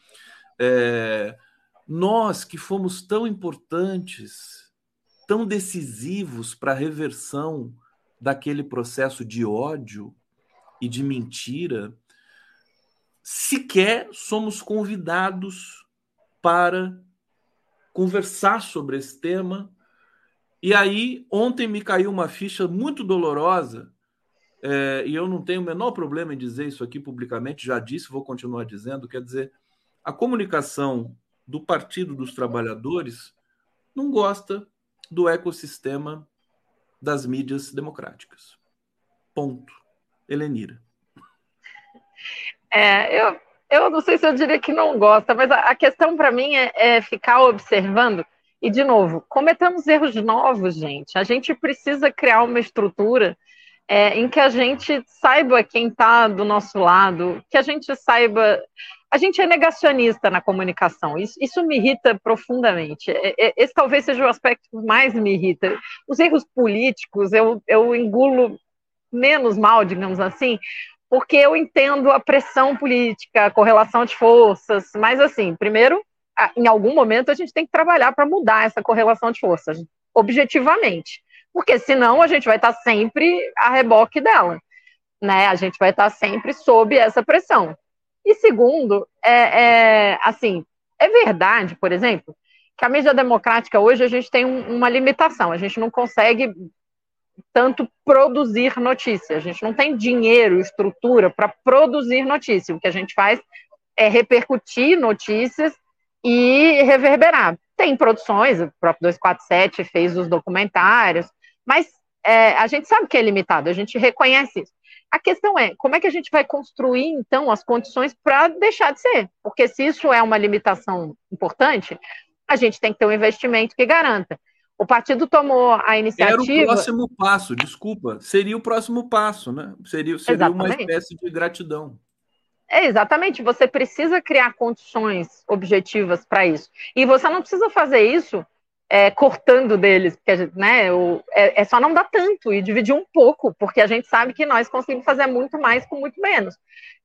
É, nós que fomos tão importantes, tão decisivos para a reversão daquele processo de ódio e de mentira, sequer somos convidados para conversar sobre esse tema. E aí, ontem me caiu uma ficha muito dolorosa, é, e eu não tenho o menor problema em dizer isso aqui publicamente, já disse, vou continuar dizendo, quer dizer, a comunicação do Partido dos Trabalhadores não gosta do ecossistema das mídias democráticas. Ponto. Helenira. É, eu, eu não sei se eu diria que não gosta, mas a, a questão para mim é, é ficar observando e, de novo, cometemos erros novos, gente. A gente precisa criar uma estrutura é, em que a gente saiba quem está do nosso lado, que a gente saiba. A gente é negacionista na comunicação, isso, isso me irrita profundamente. É, é, esse talvez seja o aspecto que mais me irrita. Os erros políticos eu, eu engulo menos mal, digamos assim, porque eu entendo a pressão política, a correlação de forças, mas assim, primeiro, em algum momento a gente tem que trabalhar para mudar essa correlação de forças, objetivamente. Porque senão a gente vai estar sempre a reboque dela. Né? A gente vai estar sempre sob essa pressão. E segundo, é, é assim, é verdade, por exemplo, que a mídia democrática hoje a gente tem um, uma limitação, a gente não consegue tanto produzir notícia. A gente não tem dinheiro, estrutura para produzir notícia. O que a gente faz é repercutir notícias e reverberar. Tem produções, o próprio 247 fez os documentários, mas é, a gente sabe que é limitado, a gente reconhece isso. A questão é, como é que a gente vai construir, então, as condições para deixar de ser? Porque se isso é uma limitação importante, a gente tem que ter um investimento que garanta. O partido tomou a iniciativa. Era o próximo passo, desculpa. Seria o próximo passo, né? Seria, seria uma espécie de gratidão. É, exatamente. Você precisa criar condições objetivas para isso. E você não precisa fazer isso é, cortando deles, porque né, o, é, é, só não dar tanto e dividir um pouco, porque a gente sabe que nós conseguimos fazer muito mais com muito menos.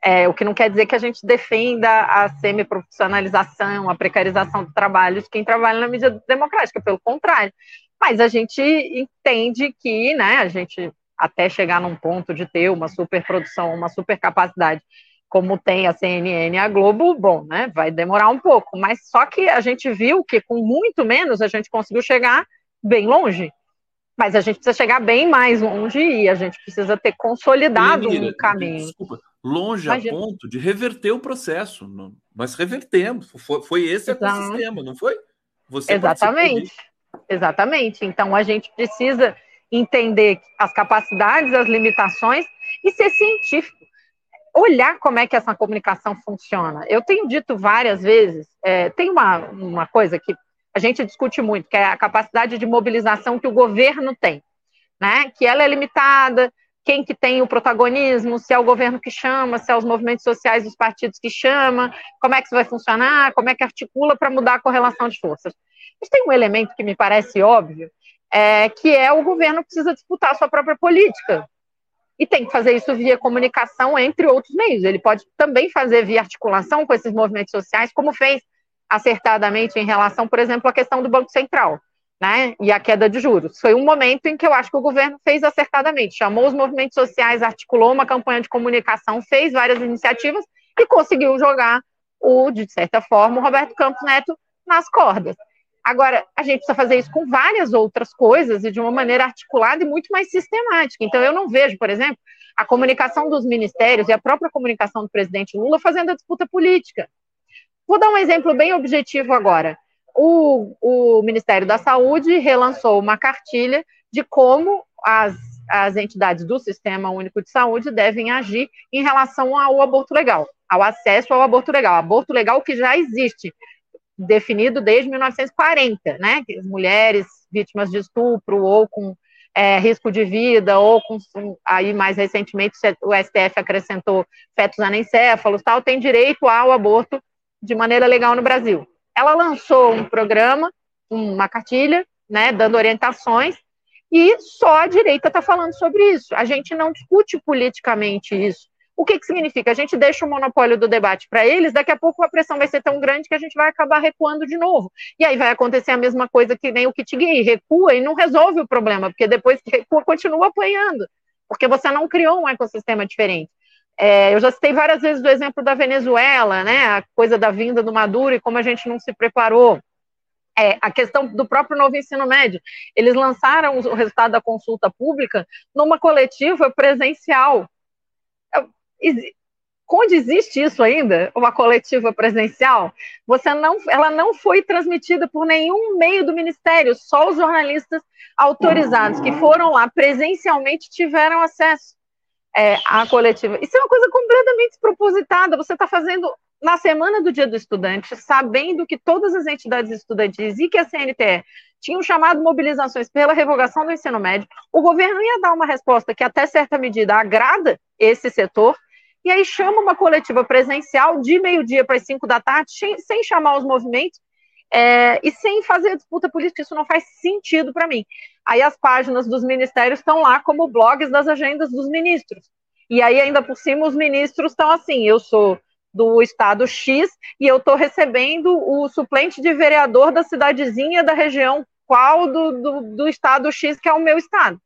É, o que não quer dizer que a gente defenda a semi-profissionalização, a precarização do trabalho de quem trabalha na mídia democrática, pelo contrário. Mas a gente entende que né, a gente, até chegar num ponto de ter uma superprodução, uma supercapacidade como tem a CNN e a Globo, bom, né, vai demorar um pouco, mas só que a gente viu que com muito menos a gente conseguiu chegar bem longe. Mas a gente precisa chegar bem mais longe e a gente precisa ter consolidado um caminho. Desculpa, longe Imagina. a ponto de reverter o processo. Mas revertemos. Foi, foi esse Exato. ecossistema, não foi? Você Exatamente. Exatamente. Então a gente precisa entender as capacidades, as limitações e ser científico olhar como é que essa comunicação funciona. Eu tenho dito várias vezes, é, tem uma, uma coisa que a gente discute muito, que é a capacidade de mobilização que o governo tem, né? Que ela é limitada, quem que tem o protagonismo, se é o governo que chama, se é os movimentos sociais dos partidos que chama, como é que isso vai funcionar, como é que articula para mudar a correlação de forças. Mas tem um elemento que me parece óbvio, é, que é o governo precisa disputar a sua própria política e tem que fazer isso via comunicação, entre outros meios. Ele pode também fazer via articulação com esses movimentos sociais, como fez acertadamente em relação, por exemplo, à questão do Banco Central. Né, e a queda de juros. Foi um momento em que eu acho que o governo fez acertadamente, chamou os movimentos sociais, articulou uma campanha de comunicação, fez várias iniciativas e conseguiu jogar o, de certa forma, o Roberto Campos Neto nas cordas. Agora, a gente precisa fazer isso com várias outras coisas e de uma maneira articulada e muito mais sistemática. Então, eu não vejo, por exemplo, a comunicação dos ministérios e a própria comunicação do presidente Lula fazendo a disputa política. Vou dar um exemplo bem objetivo agora. O, o Ministério da Saúde relançou uma cartilha de como as, as entidades do Sistema Único de Saúde devem agir em relação ao aborto legal, ao acesso ao aborto legal. Aborto legal que já existe definido desde 1940, né? Que as mulheres vítimas de estupro ou com é, risco de vida ou com aí mais recentemente o STF acrescentou fetos anencéfalos tal tem direito ao aborto de maneira legal no Brasil. Ela lançou um programa, uma cartilha, né, dando orientações e só a direita está falando sobre isso. A gente não discute politicamente isso. O que, que significa? A gente deixa o monopólio do debate para eles, daqui a pouco a pressão vai ser tão grande que a gente vai acabar recuando de novo. E aí vai acontecer a mesma coisa que nem o kit gay, recua e não resolve o problema, porque depois que recua, continua apanhando, porque você não criou um ecossistema diferente. É, eu já citei várias vezes o exemplo da Venezuela, né, a coisa da vinda do Maduro e como a gente não se preparou. É, a questão do próprio novo ensino médio. Eles lançaram o resultado da consulta pública numa coletiva presencial onde existe isso ainda, uma coletiva presencial, você não, ela não foi transmitida por nenhum meio do ministério, só os jornalistas autorizados que foram lá presencialmente tiveram acesso é, à coletiva. Isso é uma coisa completamente despropositada. Você está fazendo na semana do Dia do Estudante, sabendo que todas as entidades estudantis e que a CNTE tinham chamado mobilizações pela revogação do ensino médio, o governo ia dar uma resposta que até certa medida agrada esse setor, e aí chama uma coletiva presencial de meio-dia para as cinco da tarde, sem, chamar os movimentos é, e sem fazer disputa política. Isso não faz sentido para mim. Aí as páginas dos ministérios estão lá como blogs das agendas dos ministros. E aí, ainda por cima, os ministros estão assim: eu sou do estado X e eu estou recebendo o suplente de vereador da cidadezinha da região qual do, do, do estado X, que é o meu estado.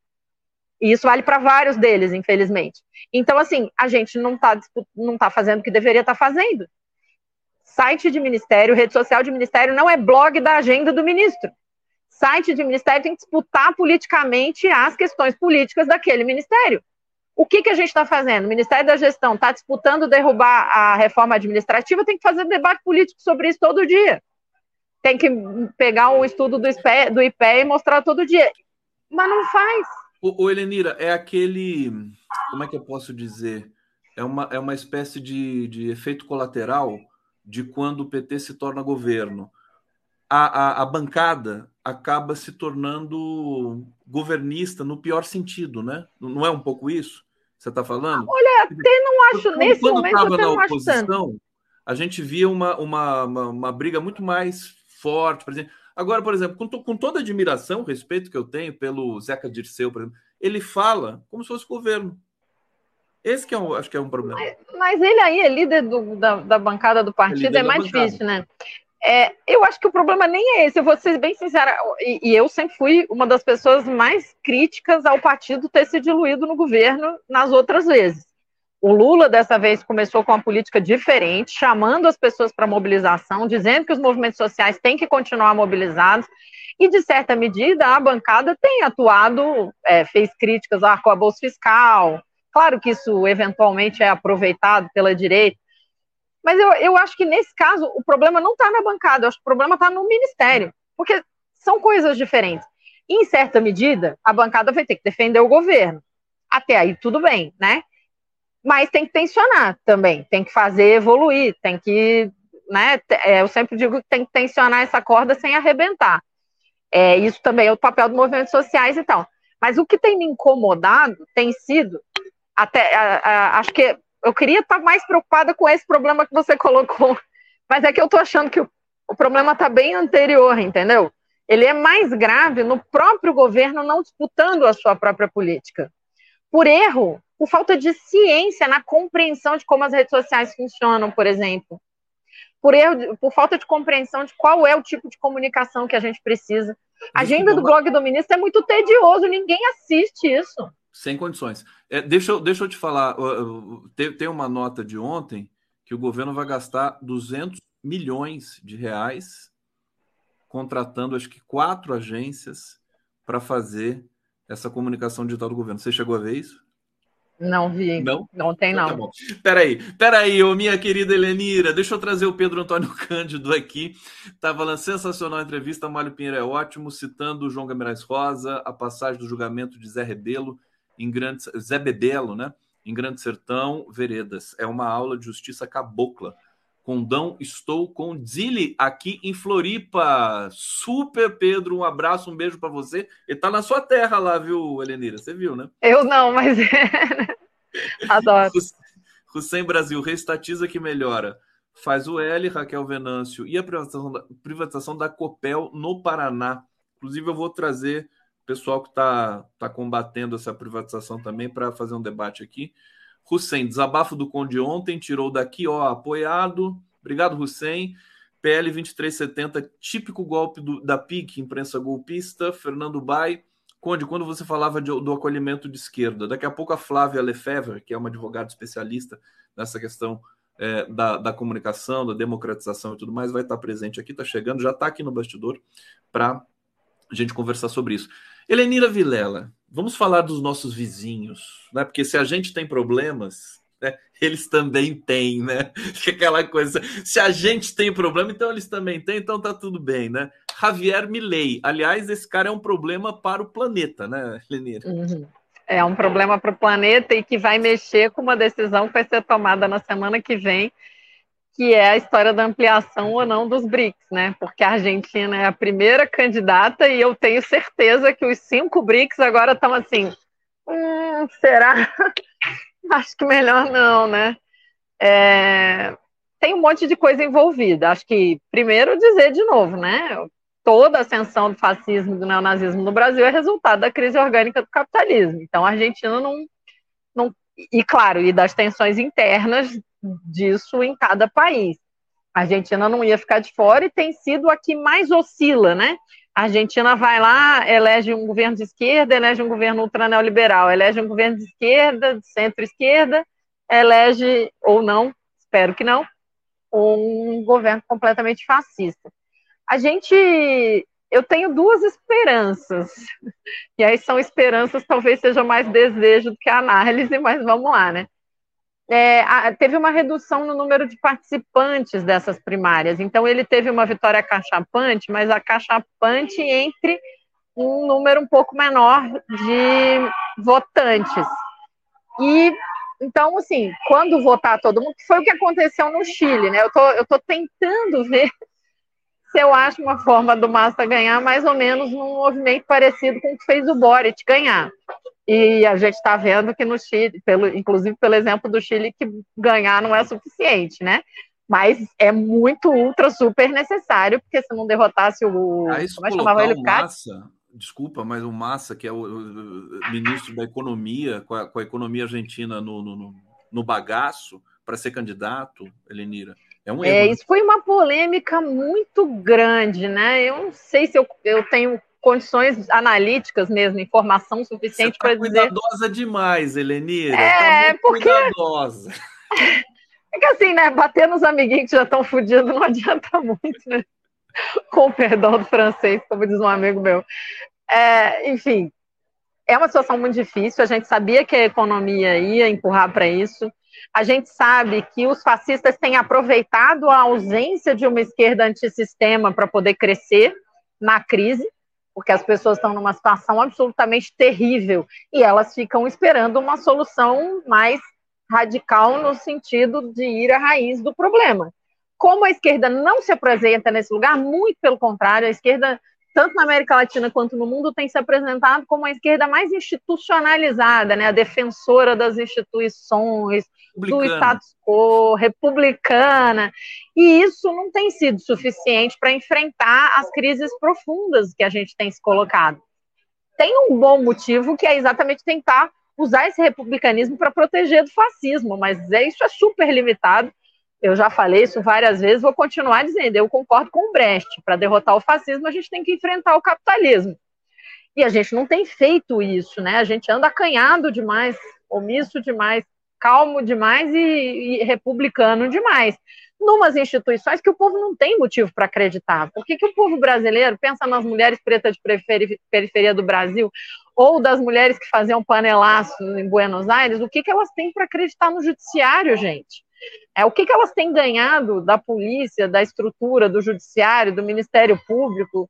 E isso vale para vários deles, infelizmente. Então, assim, a gente não está não tá fazendo o que deveria estar tá fazendo. Site de ministério, rede social de ministério não é blog da agenda do ministro. site de ministério tem que disputar politicamente as questões políticas daquele ministério. O que, que a gente está fazendo? O Ministério da Gestão está disputando derrubar a reforma administrativa, tem que fazer debate político sobre isso todo dia. Tem que pegar um estudo do IPE, do IPE e mostrar todo dia. Mas não faz. O, o Helenira, é aquele. Como é que eu posso dizer? É uma, é uma espécie de, de efeito colateral de quando o PT se torna governo. A, a, a, bancada acaba se tornando governista no pior sentido, né? Não é um pouco isso? Você está falando? Olha, até não acho, quando, nesse quando momento, até não oposição, acho tanto. A gente via uma, uma, uma, uma, briga muito mais forte, por exemplo. Agora, por exemplo, com, com toda a admiração, respeito que eu tenho pelo Zeca Dirceu, por exemplo, ele fala como se fosse governo. Esse que é um, acho que é um problema. Mas, mas ele aí é líder do, da, da bancada do partido, é, é mais difícil, né? É, eu acho que o problema nem é esse, eu vou ser bem sincera, e, e, eu sempre fui uma das pessoas mais críticas ao partido ter se diluído no governo nas outras vezes. O Lula, dessa vez, começou com uma política diferente, chamando as pessoas para mobilização, dizendo que os movimentos sociais têm que continuar mobilizados, e, de certa medida, a bancada tem atuado, é, fez críticas à, com a Bolsa Fiscal, Claro que isso eventualmente é aproveitado pela direita, mas eu, eu acho que nesse caso o problema não está na bancada, eu acho que o problema está no ministério, porque são coisas diferentes. em certa medida, a bancada vai ter que defender o governo. Até aí tudo bem, né? Mas tem que tensionar também, tem que fazer evoluir, tem que, né? É, eu sempre digo que tem que tensionar essa corda sem arrebentar. É, isso também é o papel dos movimentos sociais e tal. Mas o que tem me incomodado tem sido até a, a, acho que eu queria estar mais preocupada com esse problema que você colocou, mas é que eu estou achando que o, o problema está bem anterior, entendeu? Ele é mais grave no próprio governo não disputando a sua própria política. Por erro, por falta de ciência na compreensão de como as redes sociais funcionam, por exemplo. Por erro, por falta de compreensão de qual é o tipo de comunicação que a gente precisa. A agenda do blog do ministro é muito tedioso, ninguém assiste isso. Sem condições. É, deixa, eu, deixa eu te falar, tem, tem uma nota de ontem que o governo vai gastar 200 milhões de reais contratando, acho que, quatro agências para fazer essa comunicação digital do governo. Você chegou a ver isso? Não vi. Não? Não tem, então tá não. Tá peraí, peraí, ô, minha querida Helenira, deixa eu trazer o Pedro Antônio Cândido aqui. Tá falando sensacional a entrevista, Mário Pinheiro é ótimo, citando o João Gamirais Rosa, a passagem do julgamento de Zé Rebelo em Grande Zé Bedelo, né? Em Grande Sertão, Veredas. É uma aula de justiça cabocla. Condão, estou com Zili aqui em Floripa. Super Pedro, um abraço, um beijo para você. Ele tá na sua terra lá, viu, Helenira? Você viu, né? Eu não, mas adoro. Hussein Brasil, reestatiza que melhora. Faz o L, Raquel Venâncio, e a privatização da, privatização da Copel no Paraná. Inclusive, eu vou trazer pessoal que está tá combatendo essa privatização também para fazer um debate aqui. Hussein, desabafo do Conde ontem, tirou daqui, ó, apoiado. Obrigado, Hussein. PL 2370, típico golpe do, da PIC, imprensa golpista. Fernando Bai. Conde, quando você falava de, do acolhimento de esquerda, daqui a pouco a Flávia Lefebvre, que é uma advogada especialista nessa questão é, da, da, comunicação, da democratização e tudo mais, vai estar presente aqui, está chegando, já está aqui no bastidor para a gente conversar sobre isso. Helenira Vilela, vamos falar dos nossos vizinhos, né? Porque se a gente tem problemas, né, eles também têm, né? Aquela coisa, se a gente tem problema, então eles também têm, então tá tudo bem, né? Javier Milei, aliás, esse cara é um problema para o planeta, né, Helenira? Uhum. É um problema para o planeta e que vai mexer com uma decisão que vai ser tomada na semana que vem que é a história da ampliação ou não dos BRICS, né? Porque a Argentina é a primeira candidata e eu tenho certeza que os cinco BRICS agora estão assim. Hum, será? Acho que melhor não, né? É... Tem um monte de coisa envolvida. Acho que, primeiro, dizer de novo, né? Toda a ascensão do fascismo e do neonazismo no Brasil é resultado da crise orgânica do capitalismo. Então, a Argentina não. E, claro, e das tensões internas disso em cada país. A Argentina não ia ficar de fora e tem sido a que mais oscila, né? A Argentina vai lá, elege um governo de esquerda, elege um governo ultraneoliberal, elege um governo de esquerda, de centro-esquerda, elege, ou não, espero que não, um governo completamente fascista. A gente eu tenho duas esperanças. E aí são esperanças, talvez seja mais desejo do que análise, mas vamos lá, né? É, a, teve uma redução no número de participantes dessas primárias. Então, ele teve uma vitória cachapante, mas a cachapante entre um número um pouco menor de votantes. E então, assim, quando votar todo mundo, foi o que aconteceu no Chile, né? Eu tô, eu tô tentando ver se eu acho uma forma do Massa ganhar mais ou menos num movimento parecido com o que fez o Boric ganhar. E a gente está vendo que no Chile, pelo, inclusive pelo exemplo do Chile, que ganhar não é suficiente, né? Mas é muito, ultra, super necessário, porque se não derrotasse o. Aí, como é que chamava ele? Massa, desculpa, mas o Massa, que é o, o ministro da Economia, com a, com a economia argentina no, no, no bagaço, para ser candidato, Elenira. É um é, erro. É, isso foi uma polêmica muito grande, né? Eu não sei se eu, eu tenho condições analíticas mesmo, informação suficiente tá para dizer. cuidadosa demais, Elenira. É, tá porque. Cuidadosa. É que assim, né? Bater nos amiguinhos que já estão fodidos não adianta muito, né? com o perdão do francês, como diz um amigo meu. É, enfim, é uma situação muito difícil. A gente sabia que a economia ia empurrar para isso. A gente sabe que os fascistas têm aproveitado a ausência de uma esquerda antissistema para poder crescer na crise, porque as pessoas estão numa situação absolutamente terrível e elas ficam esperando uma solução mais radical no sentido de ir à raiz do problema. Como a esquerda não se apresenta nesse lugar, muito pelo contrário, a esquerda, tanto na América Latina quanto no mundo, tem se apresentado como a esquerda mais institucionalizada, né? a defensora das instituições, do status quo, republicana. E isso não tem sido suficiente para enfrentar as crises profundas que a gente tem se colocado. Tem um bom motivo que é exatamente tentar usar esse republicanismo para proteger do fascismo, mas é, isso é super limitado eu já falei isso várias vezes, vou continuar dizendo. Eu concordo com o Brecht. Para derrotar o fascismo, a gente tem que enfrentar o capitalismo. E a gente não tem feito isso, né? A gente anda acanhado demais, omisso demais, calmo demais e, e republicano demais. Numas instituições que o povo não tem motivo para acreditar. Por que, que o povo brasileiro pensa nas mulheres pretas de periferia do Brasil ou das mulheres que faziam panelaço em Buenos Aires? O que, que elas têm para acreditar no judiciário, gente? É, o que, que elas têm ganhado da polícia, da estrutura, do judiciário, do Ministério Público?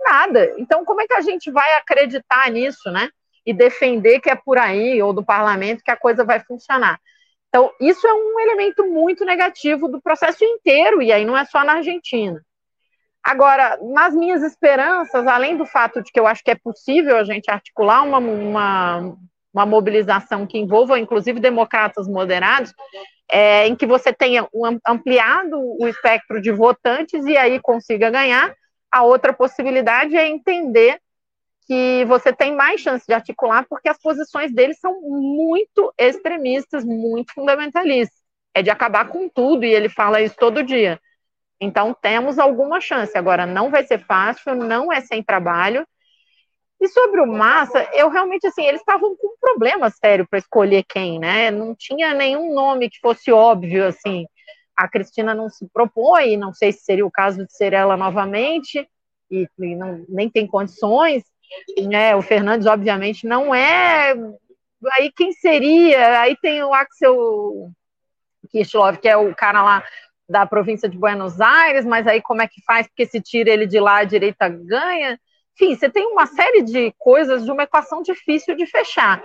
Nada. Então, como é que a gente vai acreditar nisso, né? E defender que é por aí, ou do parlamento, que a coisa vai funcionar. Então, isso é um elemento muito negativo do processo inteiro, e aí não é só na Argentina. Agora, nas minhas esperanças, além do fato de que eu acho que é possível a gente articular uma, uma, uma mobilização que envolva, inclusive, democratas moderados, é, em que você tenha ampliado o espectro de votantes e aí consiga ganhar. A outra possibilidade é entender que você tem mais chance de articular, porque as posições deles são muito extremistas, muito fundamentalistas. É de acabar com tudo, e ele fala isso todo dia. Então, temos alguma chance. Agora, não vai ser fácil, não é sem trabalho, e sobre o Massa, eu realmente, assim, eles estavam com um problema sério para escolher quem, né? Não tinha nenhum nome que fosse óbvio, assim. A Cristina não se propõe, não sei se seria o caso de ser ela novamente, e, e não, nem tem condições, né? O Fernandes, obviamente, não é. Aí quem seria? Aí tem o Axel Kirchhoff, que é o cara lá da província de Buenos Aires, mas aí como é que faz? Porque se tira ele de lá, a direita ganha. Enfim, você tem uma série de coisas de uma equação difícil de fechar.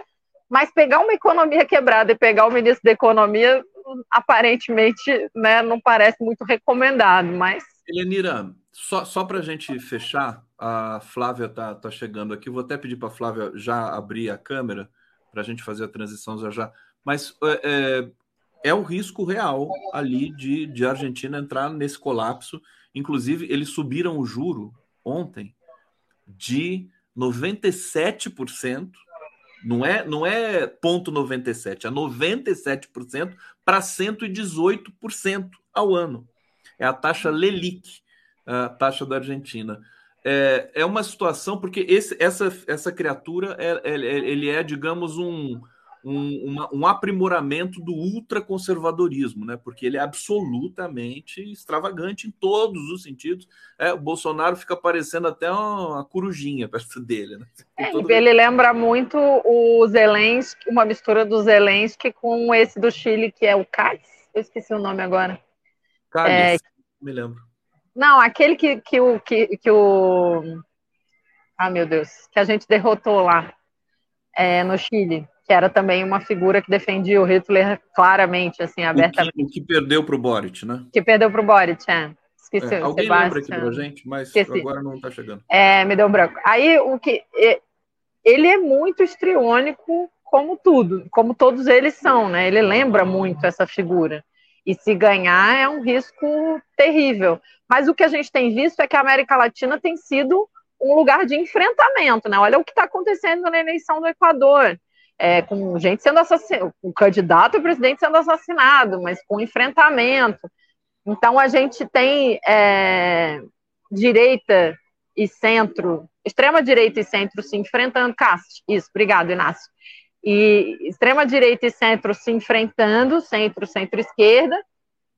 Mas pegar uma economia quebrada e pegar o ministro da Economia, aparentemente, né, não parece muito recomendado, mas... Elenira, só, só para a gente fechar, a Flávia está tá chegando aqui, vou até pedir para a Flávia já abrir a câmera, para a gente fazer a transição já já, mas é, é, é o risco real ali de, de Argentina entrar nesse colapso, inclusive eles subiram o juro ontem, de 97%, não é, não é ponto 97, é 97% para 118% ao ano. É a taxa Lelic, a taxa da Argentina. É, é uma situação porque esse, essa, essa criatura é, é, ele é, digamos, um, um, uma, um aprimoramento do ultraconservadorismo, né? Porque ele é absolutamente extravagante em todos os sentidos. É, o Bolsonaro fica parecendo até uma, corujinha perto dele, né? É. Ele lembra muito o Zelensky, uma mistura do Zelensky com esse do Chile, que é o Katz. Eu esqueci o nome agora. Cálice, é... me lembro. Não, aquele que, que, o, que, que o. Ah, meu Deus, que a gente derrotou lá é, no Chile que era também uma figura que defendia o Hitler claramente, assim, abertamente. O que, que perdeu para o Boric, né? Que perdeu para o Boric, é. Esqueci. É, alguém Sebastian. lembra aqui para gente, mas Esqueci. agora não está chegando. É, me deu um branco. Aí, o que... Ele é muito estriônico, como tudo, como todos eles são, né? Ele lembra muito essa figura. E se ganhar é um risco terrível. Mas o que a gente tem visto é que a América Latina tem sido um lugar de enfrentamento, né? Olha o que está acontecendo na eleição do Equador é, com gente sendo assassinado, o candidato a presidente sendo assassinado, mas com enfrentamento. Então a gente tem é, direita e centro, extrema direita e centro se enfrentando. Cássio, isso, obrigado, Inácio. E extrema direita e centro se enfrentando, centro, centro-esquerda,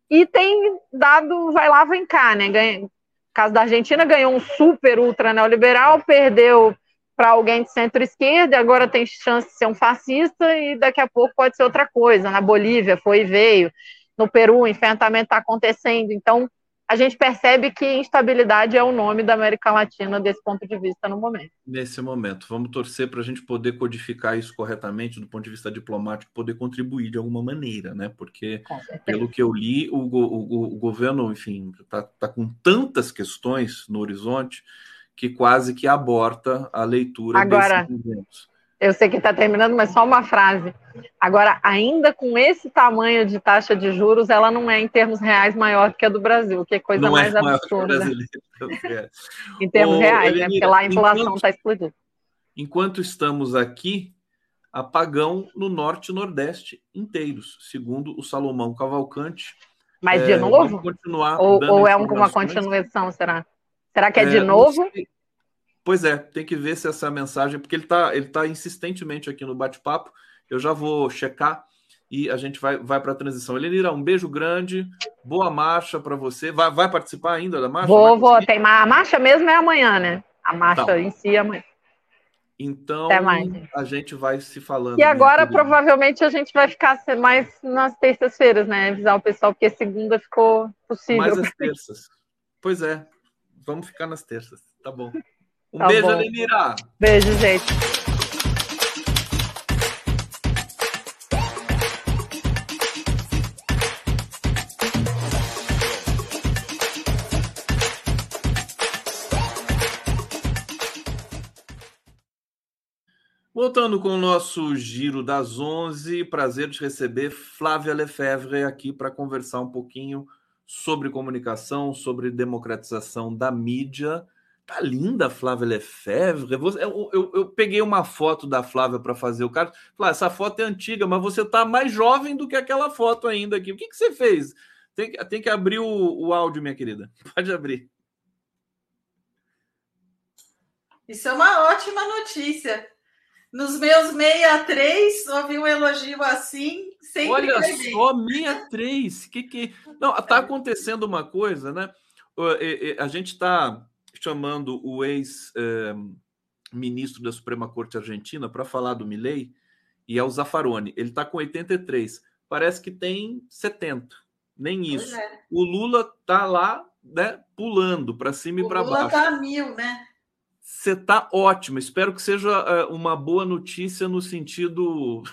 e tem dado, vai lá, vem cá, né? Ganha, no caso da Argentina, ganhou um super ultra neoliberal, perdeu para alguém de centro-esquerda, agora tem chance de ser um fascista e daqui a pouco pode ser outra coisa. Na Bolívia foi e veio, no Peru o enfrentamento está acontecendo. Então, a gente percebe que instabilidade é o nome da América Latina desse ponto de vista no momento. Nesse momento, vamos torcer para a gente poder codificar isso corretamente do ponto de vista diplomático, poder contribuir de alguma maneira, né? Porque, pelo que eu li, o, o, o governo, enfim, está tá com tantas questões no horizonte que quase que aborta a leitura Agora, desses Eu sei que está terminando, mas só uma frase. Agora, ainda com esse tamanho de taxa de juros, ela não é, em termos reais, maior do que a do Brasil, que é coisa não é mais é absurda. em termos Ô, reais, né? Porque lá a inflação está explodindo. Enquanto estamos aqui, apagão no norte e nordeste inteiros, segundo o Salomão Cavalcante. Mas de é, novo? ou, ou é uma continuação, será? Será que é, é de novo? Pois é, tem que ver se essa mensagem, porque ele está ele tá insistentemente aqui no bate-papo. Eu já vou checar e a gente vai, vai para a transição. Elenira, um beijo grande, boa marcha para você. Vai, vai participar ainda da marcha? Vou, vou. Tem, a marcha mesmo é amanhã, né? A marcha tá. em si é amanhã. Então, a gente vai se falando. E agora, provavelmente, a gente vai ficar mais nas terças-feiras, né? Avisar o pessoal, porque segunda ficou possível. Mais as terças. Pois é, Vamos ficar nas terças. Tá bom. Um tá beijo, Alenira. Beijo, gente. Voltando com o nosso giro das 11, prazer de receber Flávia Lefebvre aqui para conversar um pouquinho sobre comunicação, sobre democratização da mídia. Tá linda a Flávia Lefebvre. Eu, eu, eu peguei uma foto da Flávia para fazer o cara. Falei, essa foto é antiga, mas você tá mais jovem do que aquela foto ainda aqui. O que, que você fez? Tem, tem que abrir o, o áudio, minha querida. Pode abrir. Isso é uma ótima notícia. Nos meus 63, ouvi um elogio assim, sempre Olha só, 63. Que que Não, tá acontecendo uma coisa, né? A gente está chamando o ex-ministro da Suprema Corte Argentina para falar do Milei e é o Zaffaroni. Ele está com 83. Parece que tem 70. Nem isso. É. O Lula tá lá, né, pulando para cima o e para baixo. O Lula tá mil, né? Você está ótimo. Espero que seja é, uma boa notícia no sentido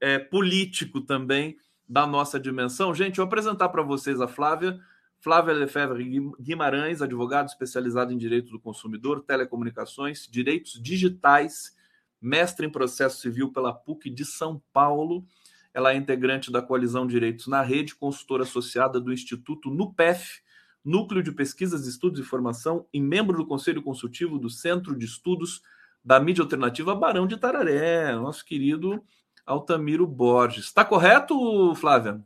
é, político também da nossa dimensão. Gente, eu vou apresentar para vocês a Flávia. Flávia Lefebvre Guimarães, advogada especializada em direito do consumidor, telecomunicações, direitos digitais, mestre em processo civil pela PUC de São Paulo. Ela é integrante da Coalizão Direitos na Rede, consultora associada do Instituto NUPEF, Núcleo de Pesquisas, Estudos e Formação e membro do Conselho Consultivo do Centro de Estudos da Mídia Alternativa Barão de Tararé, nosso querido Altamiro Borges. Está correto, Flávia?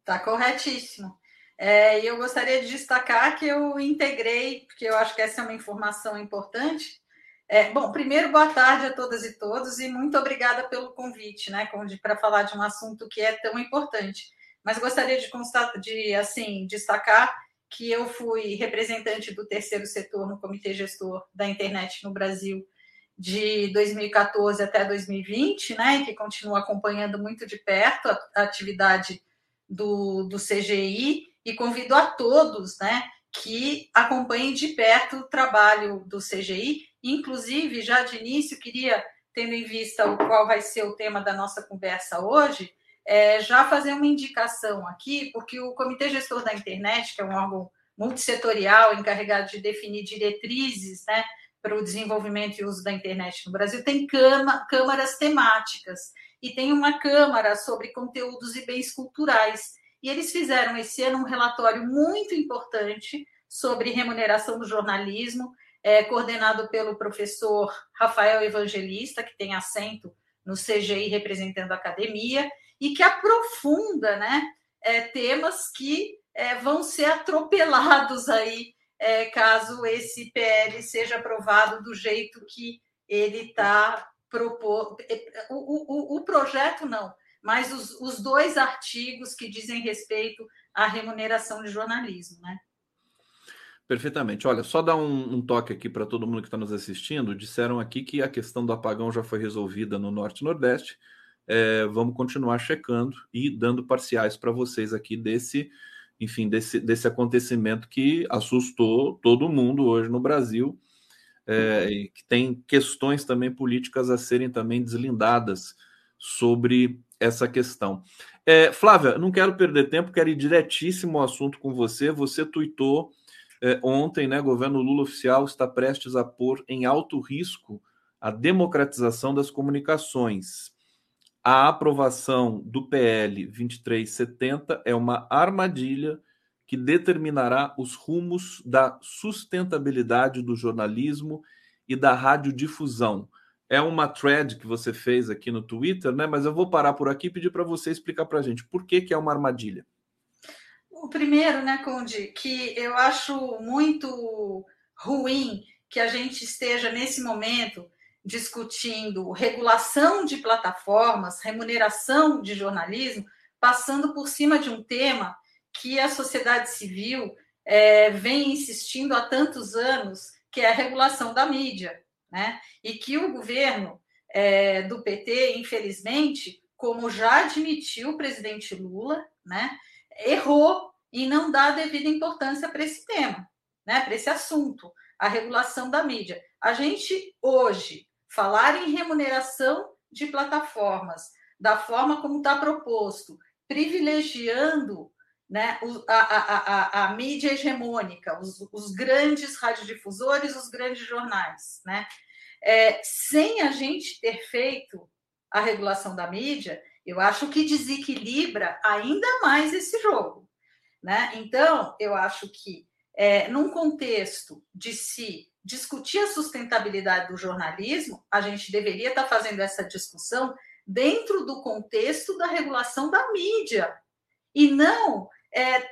Está corretíssimo. É, eu gostaria de destacar que eu integrei, porque eu acho que essa é uma informação importante, É, bom, primeiro, boa tarde a todas e todos e muito obrigada pelo convite, né, para falar de um assunto que é tão importante. Mas gostaria de, de assim, destacar que eu fui representante do terceiro setor no Comitê Gestor da Internet no Brasil de 2014 até 2020, né, e que continuo acompanhando muito de perto a, a atividade do, do CGI e convido a todos, né, que acompanhem de perto o trabalho do CGI. Inclusive, já de início, queria, tendo em vista o qual vai ser o tema da nossa conversa hoje, é, já fazer uma indicação aqui, porque o Comitê Gestor da Internet, que é um órgão multissetorial encarregado de definir diretrizes né, para o desenvolvimento e uso da internet no Brasil, tem cama, câmaras temáticas e tem uma câmara sobre conteúdos e bens culturais. E eles fizeram esse ano um relatório muito importante sobre remuneração do jornalismo, é, coordenado pelo professor Rafael Evangelista, que tem assento no CGI representando a academia, e que aprofunda né, é, temas que é, vão ser atropelados aí é, caso esse PL seja aprovado do jeito que ele está proposto. É, o, o, o, projeto não, mas os, os dois artigos que dizem respeito à remuneração de jornalismo, né? Perfeitamente. Olha, só dar um, um toque aqui para todo mundo que está nos assistindo. Disseram aqui que a questão do apagão já foi resolvida no Norte e Nordeste. É, vamos continuar checando e dando parciais para vocês aqui desse, enfim, desse, desse acontecimento que assustou todo mundo hoje no Brasil. É, e que tem questões também políticas a serem também deslindadas sobre essa questão. É, Flávia, não quero perder tempo, quero ir diretíssimo ao assunto com você. Você tuitou é, ontem, né? Governo Lula oficial está prestes a pôr em alto risco a democratização das comunicações. A aprovação do PL 2370 é uma armadilha que determinará os rumos da sustentabilidade do jornalismo e da radiodifusão é uma thread que você fez aqui no Twitter, né? Mas eu vou parar por aqui e pedir para você explicar para a gente por que, que é uma armadilha. O primeiro, né, Conde, que eu acho muito ruim que a gente esteja nesse momento discutindo regulação de plataformas, remuneração de jornalismo, passando por cima de um tema que a sociedade civil é, vem insistindo há tantos anos, que é a regulação da mídia né? E que o governo é, do PT, infelizmente, como já admitiu o presidente Lula, né, errou em não dar devida importância para esse tema, né, para esse assunto, a regulação da mídia. A gente hoje falar em remuneração de plataformas da forma como está proposto, privilegiando né, a, a, a, a, mídia hegemônica, os, os, grandes radiodifusores, os grandes jornais, né? É, sem a gente ter feito a regulação da mídia, eu acho que desequilibra ainda mais esse jogo, né? Então, eu acho que é, num contexto de se discutir a sustentabilidade do jornalismo, a gente deveria estar fazendo essa discussão dentro do contexto da regulação da mídia e não é,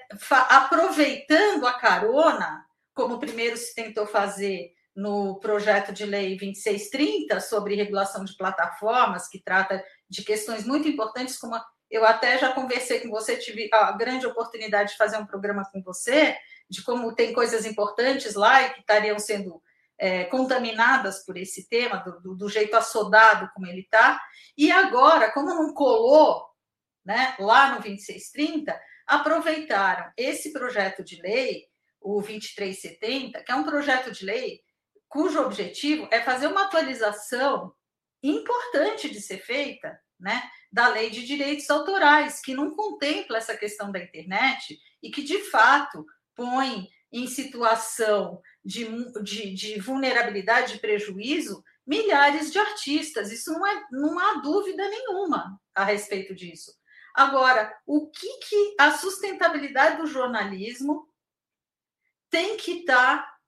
aproveitando a carona, como primeiro se tentou fazer no projeto de lei 2630 sobre regulação de plataformas, que trata de questões muito importantes, como eu até já conversei com você, tive a grande oportunidade de fazer um programa com você, de como tem coisas importantes lá e que estariam sendo é, contaminadas por esse tema, do, do jeito assodado como ele está. E agora, como não colou né, lá no 2630, aproveitaram esse projeto de lei, o 2370, que é um projeto de lei cujo objetivo é fazer uma atualização importante de ser feita, né, da lei de direitos autorais, que não contempla essa questão da internet e que, de fato, põe em situação de, de, de vulnerabilidade, de prejuízo, milhares de artistas. Isso não, é, não há dúvida nenhuma a respeito disso. Agora, o que, que a sustentabilidade do jornalismo tem que estar tá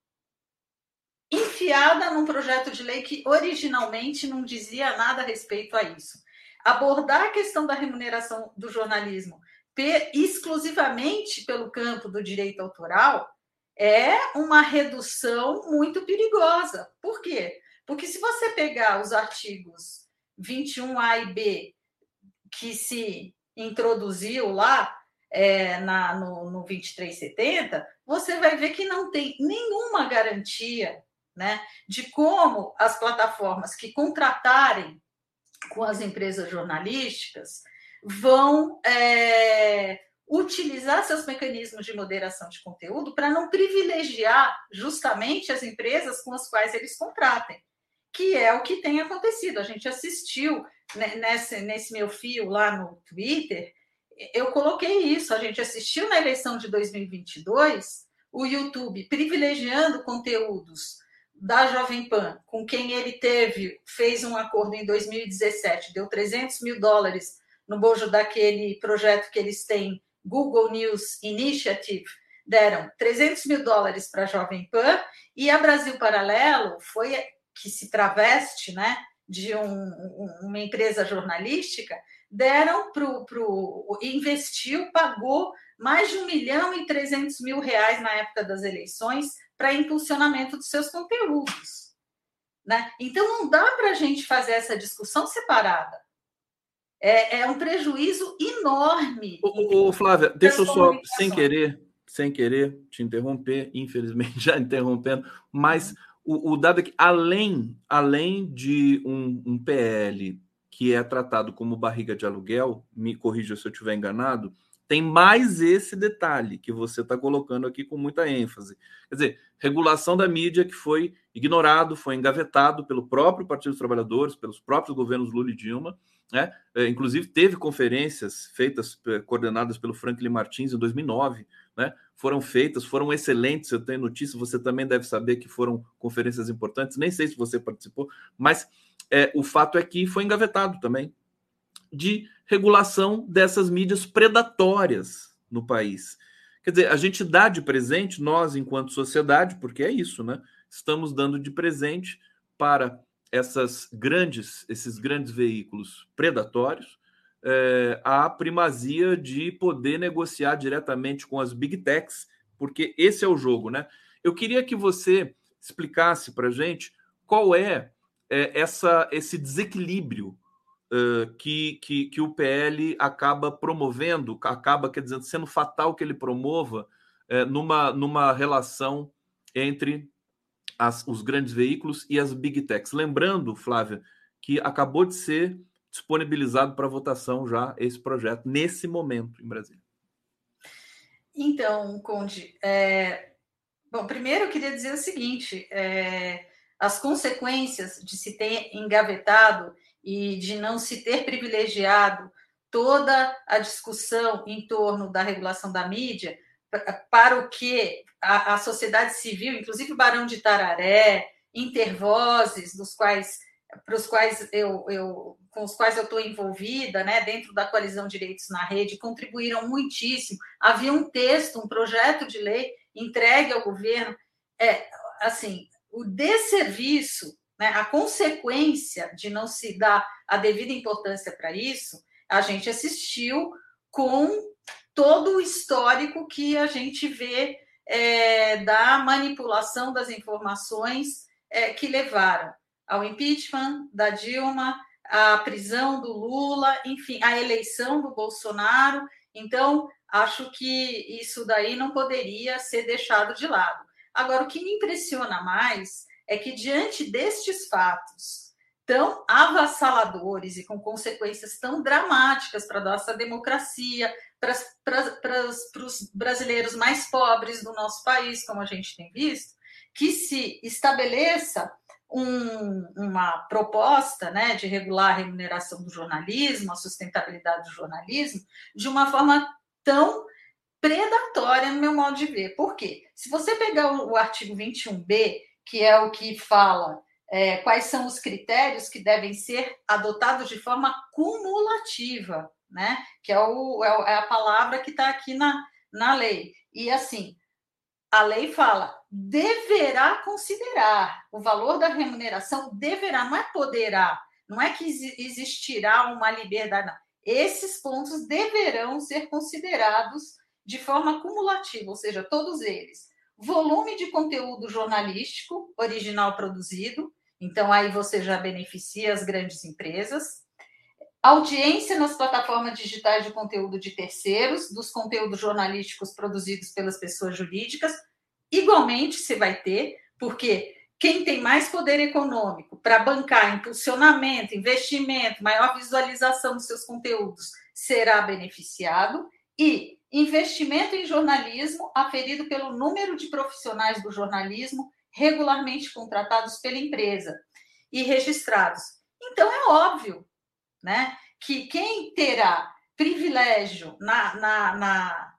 enfiada num projeto de lei que originalmente não dizia nada a respeito a isso? Abordar a questão da remuneração do jornalismo exclusivamente pelo campo do direito autoral é uma redução muito perigosa. Por quê? Porque se você pegar os artigos 21A e B que se introduziu lá é, na, no, no 2370, você vai ver que não tem nenhuma garantia né, de como as plataformas que contratarem com as empresas jornalísticas vão é, utilizar seus mecanismos de moderação de conteúdo para não privilegiar justamente as empresas com as quais eles contratem, que é o que tem acontecido. A gente assistiu nesse, nesse meu fio lá no Twitter, eu coloquei isso. A gente assistiu na eleição de 2022 o YouTube privilegiando conteúdos da Jovem Pan, com quem ele teve, fez um acordo em 2017, deu 300 mil dólares no bojo daquele projeto que eles têm, Google News Initiative, deram 300 mil dólares para a Jovem Pan, e a Brasil Paralelo foi que se traveste né, de um, uma empresa jornalística, deram para o. investiu, pagou mais de um milhão e trezentos mil reais na época das eleições para impulsionamento dos seus conteúdos. Né? Então, não dá para a gente fazer essa discussão separada. É, é um prejuízo enorme. Ô, ô Flávia, deixa eu só, sem querer, sem querer te interromper, infelizmente já interrompendo, mas o, o dado é que, além, além de um, um PL que é tratado como barriga de aluguel, me corrija se eu estiver enganado, tem mais esse detalhe que você está colocando aqui com muita ênfase. Quer dizer, regulação da mídia que foi ignorado, foi engavetado pelo próprio Partido dos Trabalhadores, pelos próprios governos Lula e Dilma. Né? É, inclusive, teve conferências feitas, é, coordenadas pelo Franklin Martins em 2009, né? foram feitas, foram excelentes. Eu tenho notícia, você também deve saber que foram conferências importantes. Nem sei se você participou, mas é, o fato é que foi engavetado também de regulação dessas mídias predatórias no país. Quer dizer, a gente dá de presente, nós, enquanto sociedade, porque é isso, né? Estamos dando de presente para essas grandes, esses grandes veículos predatórios, é, a primazia de poder negociar diretamente com as big techs, porque esse é o jogo, né? Eu queria que você explicasse para gente qual é, é essa, esse desequilíbrio uh, que, que, que o PL acaba promovendo, acaba, quer dizer, sendo fatal que ele promova uh, numa, numa relação entre as, os grandes veículos e as big techs. Lembrando, Flávia, que acabou de ser disponibilizado para votação já esse projeto, nesse momento, em Brasília. Então, Conde, é... bom, primeiro eu queria dizer o seguinte: é... as consequências de se ter engavetado e de não se ter privilegiado toda a discussão em torno da regulação da mídia para o que a, a sociedade civil, inclusive o Barão de Tararé, Intervozes, dos quais para os quais eu, eu com os quais eu estou envolvida, né, dentro da coalizão Direitos na Rede, contribuíram muitíssimo. Havia um texto, um projeto de lei entregue ao governo, é, assim, o desserviço né, a consequência de não se dar a devida importância para isso, a gente assistiu com todo o histórico que a gente vê é, da manipulação das informações é, que levaram ao impeachment da Dilma, à prisão do Lula, enfim, à eleição do Bolsonaro. Então, acho que isso daí não poderia ser deixado de lado. Agora, o que me impressiona mais é que, diante destes fatos tão avassaladores e com consequências tão dramáticas para a nossa democracia, para, para, para os brasileiros mais pobres do nosso país, como a gente tem visto, que se estabeleça um, uma proposta né, de regular a remuneração do jornalismo, a sustentabilidade do jornalismo, de uma forma tão predatória, no meu modo de ver. Por quê? Se você pegar o, o artigo 21b, que é o que fala é, quais são os critérios que devem ser adotados de forma cumulativa, né? Que é, o, é, é a palavra que está aqui na, na lei. E assim, a lei fala deverá considerar o valor da remuneração, deverá, não é poderá, não é que existirá uma liberdade, não. Esses pontos deverão ser considerados de forma cumulativa, ou seja, todos eles volume de conteúdo jornalístico original produzido Então, aí você já beneficia as grandes empresas. Audiência nas plataformas digitais de conteúdo de terceiros, dos conteúdos jornalísticos produzidos pelas pessoas jurídicas. Igualmente, você vai ter, porque quem tem mais poder econômico para bancar impulsionamento, investimento, maior visualização dos seus conteúdos será beneficiado. E investimento em jornalismo aferido pelo número de profissionais do jornalismo regularmente contratados pela empresa e registrados. Então, é óbvio né, que quem terá privilégio na, na, na,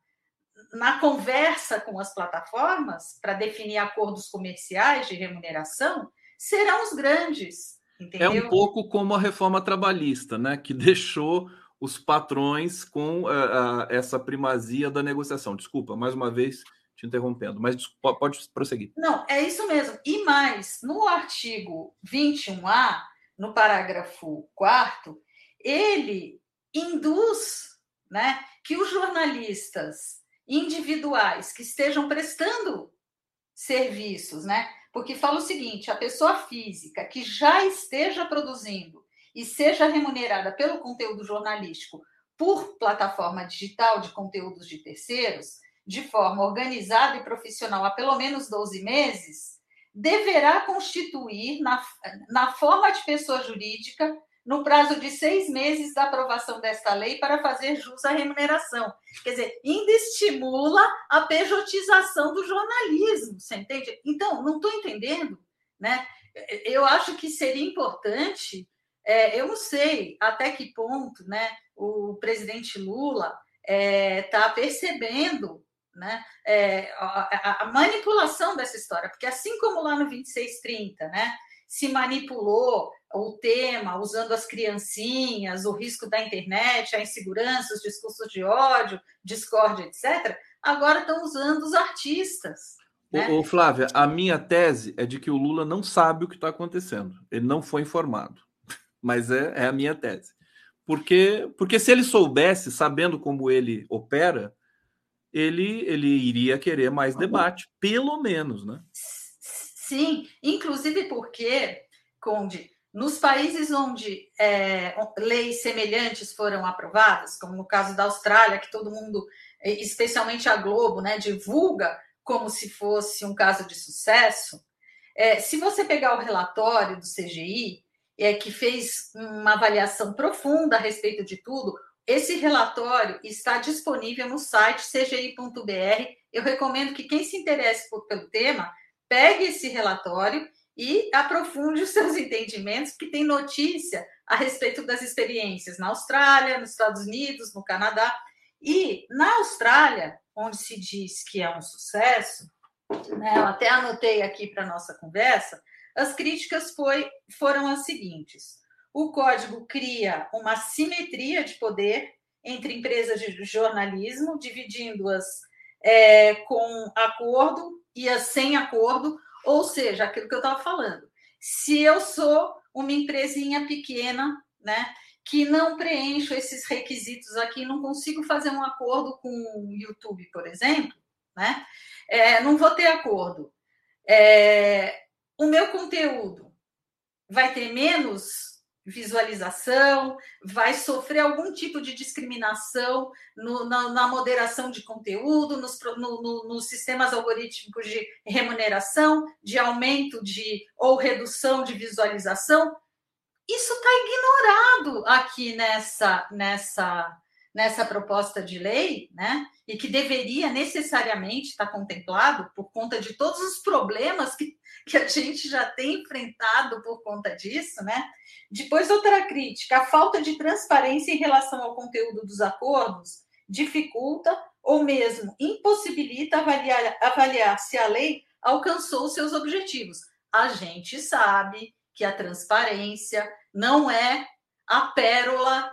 na conversa com as plataformas para definir acordos comerciais de remuneração serão os grandes. Entendeu? É um pouco como a reforma trabalhista, né, que deixou os patrões com uh, uh, essa primazia da negociação. Desculpa, mais uma vez te interrompendo, mas pode prosseguir. Não, é isso mesmo. E mais, no artigo 21A, no parágrafo 4 ele induz né, que os jornalistas individuais que estejam prestando serviços, né? Porque fala o seguinte: a pessoa física que já esteja produzindo e seja remunerada pelo conteúdo jornalístico por plataforma digital de conteúdos de terceiros, de forma organizada e profissional há pelo menos 12 meses, deverá constituir, na, na forma de pessoa jurídica, no prazo de seis meses da aprovação desta lei para fazer jus à remuneração. Quer dizer, ainda estimula a pejotização do jornalismo, você entende? Então, não estou entendendo, né? Eu acho que seria importante é, eu não sei até que ponto né, o presidente Lula está é, tá percebendo né, é, a, a, manipulação dessa história, porque assim como lá no 2630, né, se manipulou o tema usando as criancinhas, o risco da internet, a insegurança, os discursos de ódio, discórdia, etc., agora estão usando os artistas. Né? Ô, ô, Flávia, a minha tese é de que o Lula não sabe o que está acontecendo. Ele não foi informado mas é, é a minha tese. Porque, porque se ele soubesse, sabendo como ele opera, ele, ele iria querer mais debate, pelo menos, né? Sim, inclusive porque, Conde, nos países onde é, leis semelhantes foram aprovadas, como no caso da Austrália, que todo mundo, especialmente a Globo, né, divulga como se fosse um caso de sucesso, é, se você pegar o relatório do CGI, é, que fez uma avaliação profunda a respeito de tudo. Esse relatório está disponível no site cgi.br. Eu recomendo que quem se interesse por, pelo tema pegue esse relatório e aprofunde os seus entendimentos, que tem notícia a respeito das experiências na Austrália, nos Estados Unidos, no Canadá. E na Austrália, onde se diz que é um sucesso, né, eu até anotei aqui para nossa conversa, as críticas foi, foram as seguintes: o código cria uma simetria de poder entre empresas de jornalismo, dividindo-as é, com acordo e as sem acordo, ou seja, aquilo que eu estava falando. Se eu sou uma empresinha pequena, né, que não preencho esses requisitos aqui, não consigo fazer um acordo com o YouTube, por exemplo, né, é, não vou ter acordo. É, o meu conteúdo vai ter menos visualização, vai sofrer algum tipo de discriminação no, na, na, moderação de conteúdo, nos, no, no, nos sistemas algorítmicos de remuneração, de aumento de ou redução de visualização. Isso está ignorado aqui nessa, nessa, nessa proposta de lei, né? E que deveria necessariamente estar contemplado por conta de todos os problemas que que a gente já tem enfrentado por conta disso, né? Depois, outra crítica: a falta de transparência em relação ao conteúdo dos acordos dificulta ou mesmo impossibilita avaliar, avaliar se a lei alcançou seus objetivos. A gente sabe que a transparência não é a pérola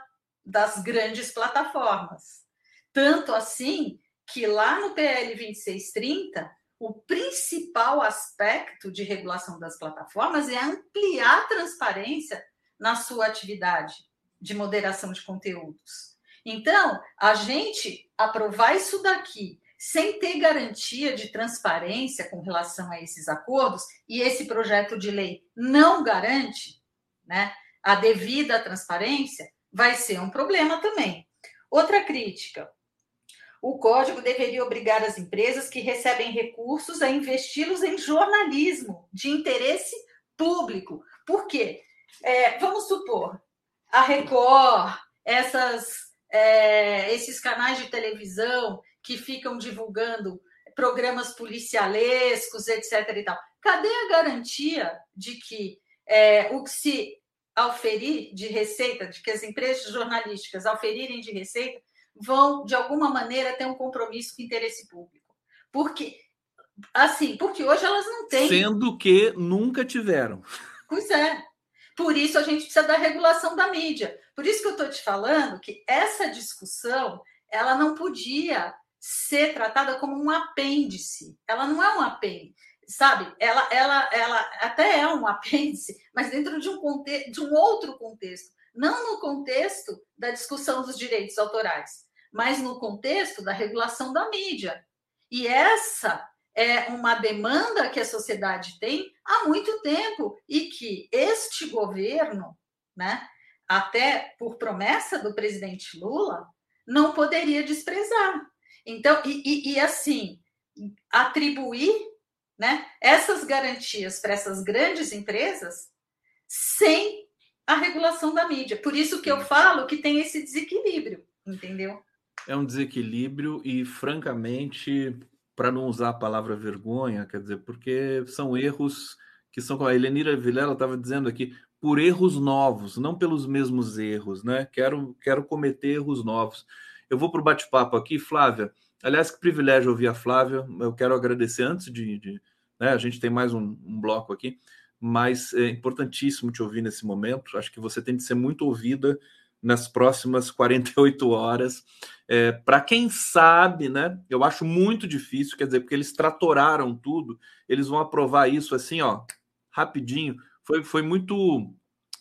das grandes plataformas. Tanto assim que lá no PL 2630 o principal aspecto de regulação das plataformas é ampliar a transparência na sua atividade de moderação de conteúdos. Então, a gente aprovar isso daqui sem ter garantia de transparência com relação a esses acordos, e esse projeto de lei não garante né, a devida transparência, vai ser um problema também. Outra crítica: o código deveria obrigar as empresas que recebem recursos a investi-los em jornalismo de interesse público. Por quê? É, vamos supor, a Record, essas, é, esses canais de televisão que ficam divulgando programas policialescos, etc. E tal. Cadê a garantia de que é, o que se auferir de receita, de que as empresas jornalísticas auferirem de receita, vão, de alguma maneira, ter um compromisso com o interesse público? Porque, assim, porque hoje elas não têm. Sendo que nunca tiveram. Pois é. Por isso a gente precisa da regulação da mídia. Por isso que eu estou te falando que essa discussão ela não podia ser tratada como um apêndice. Ela não é um apêndice, sabe? Ela, ela, ela até é um apêndice, mas dentro de um, conte de um outro contexto. Não no contexto da discussão dos direitos autorais, mas no contexto da regulação da mídia. E essa é uma demanda que a sociedade tem há muito tempo e que este governo, né, até por promessa do presidente Lula, não poderia desprezar. Então, e, e, e assim, atribuir né, essas garantias para essas grandes empresas sem a regulação da mídia. Por isso que eu falo que tem esse desequilíbrio, entendeu? É um desequilíbrio e, francamente, para não usar a palavra vergonha, quer dizer, porque são erros que são. A Helenira Vilela estava dizendo aqui, por erros novos, não pelos mesmos erros, né? Quero, quero cometer erros novos. Eu vou para o bate-papo aqui, Flávia. Aliás, que privilégio ouvir a Flávia. Eu quero agradecer antes de. de né, a gente tem mais um, um, bloco aqui, mas é importantíssimo te ouvir nesse momento. Acho que você tem de ser muito ouvida nas próximas 48 horas. É, para quem sabe, né? Eu acho muito difícil, quer dizer, porque eles tratoraram tudo, eles vão aprovar isso assim, ó, rapidinho. Foi, foi muito,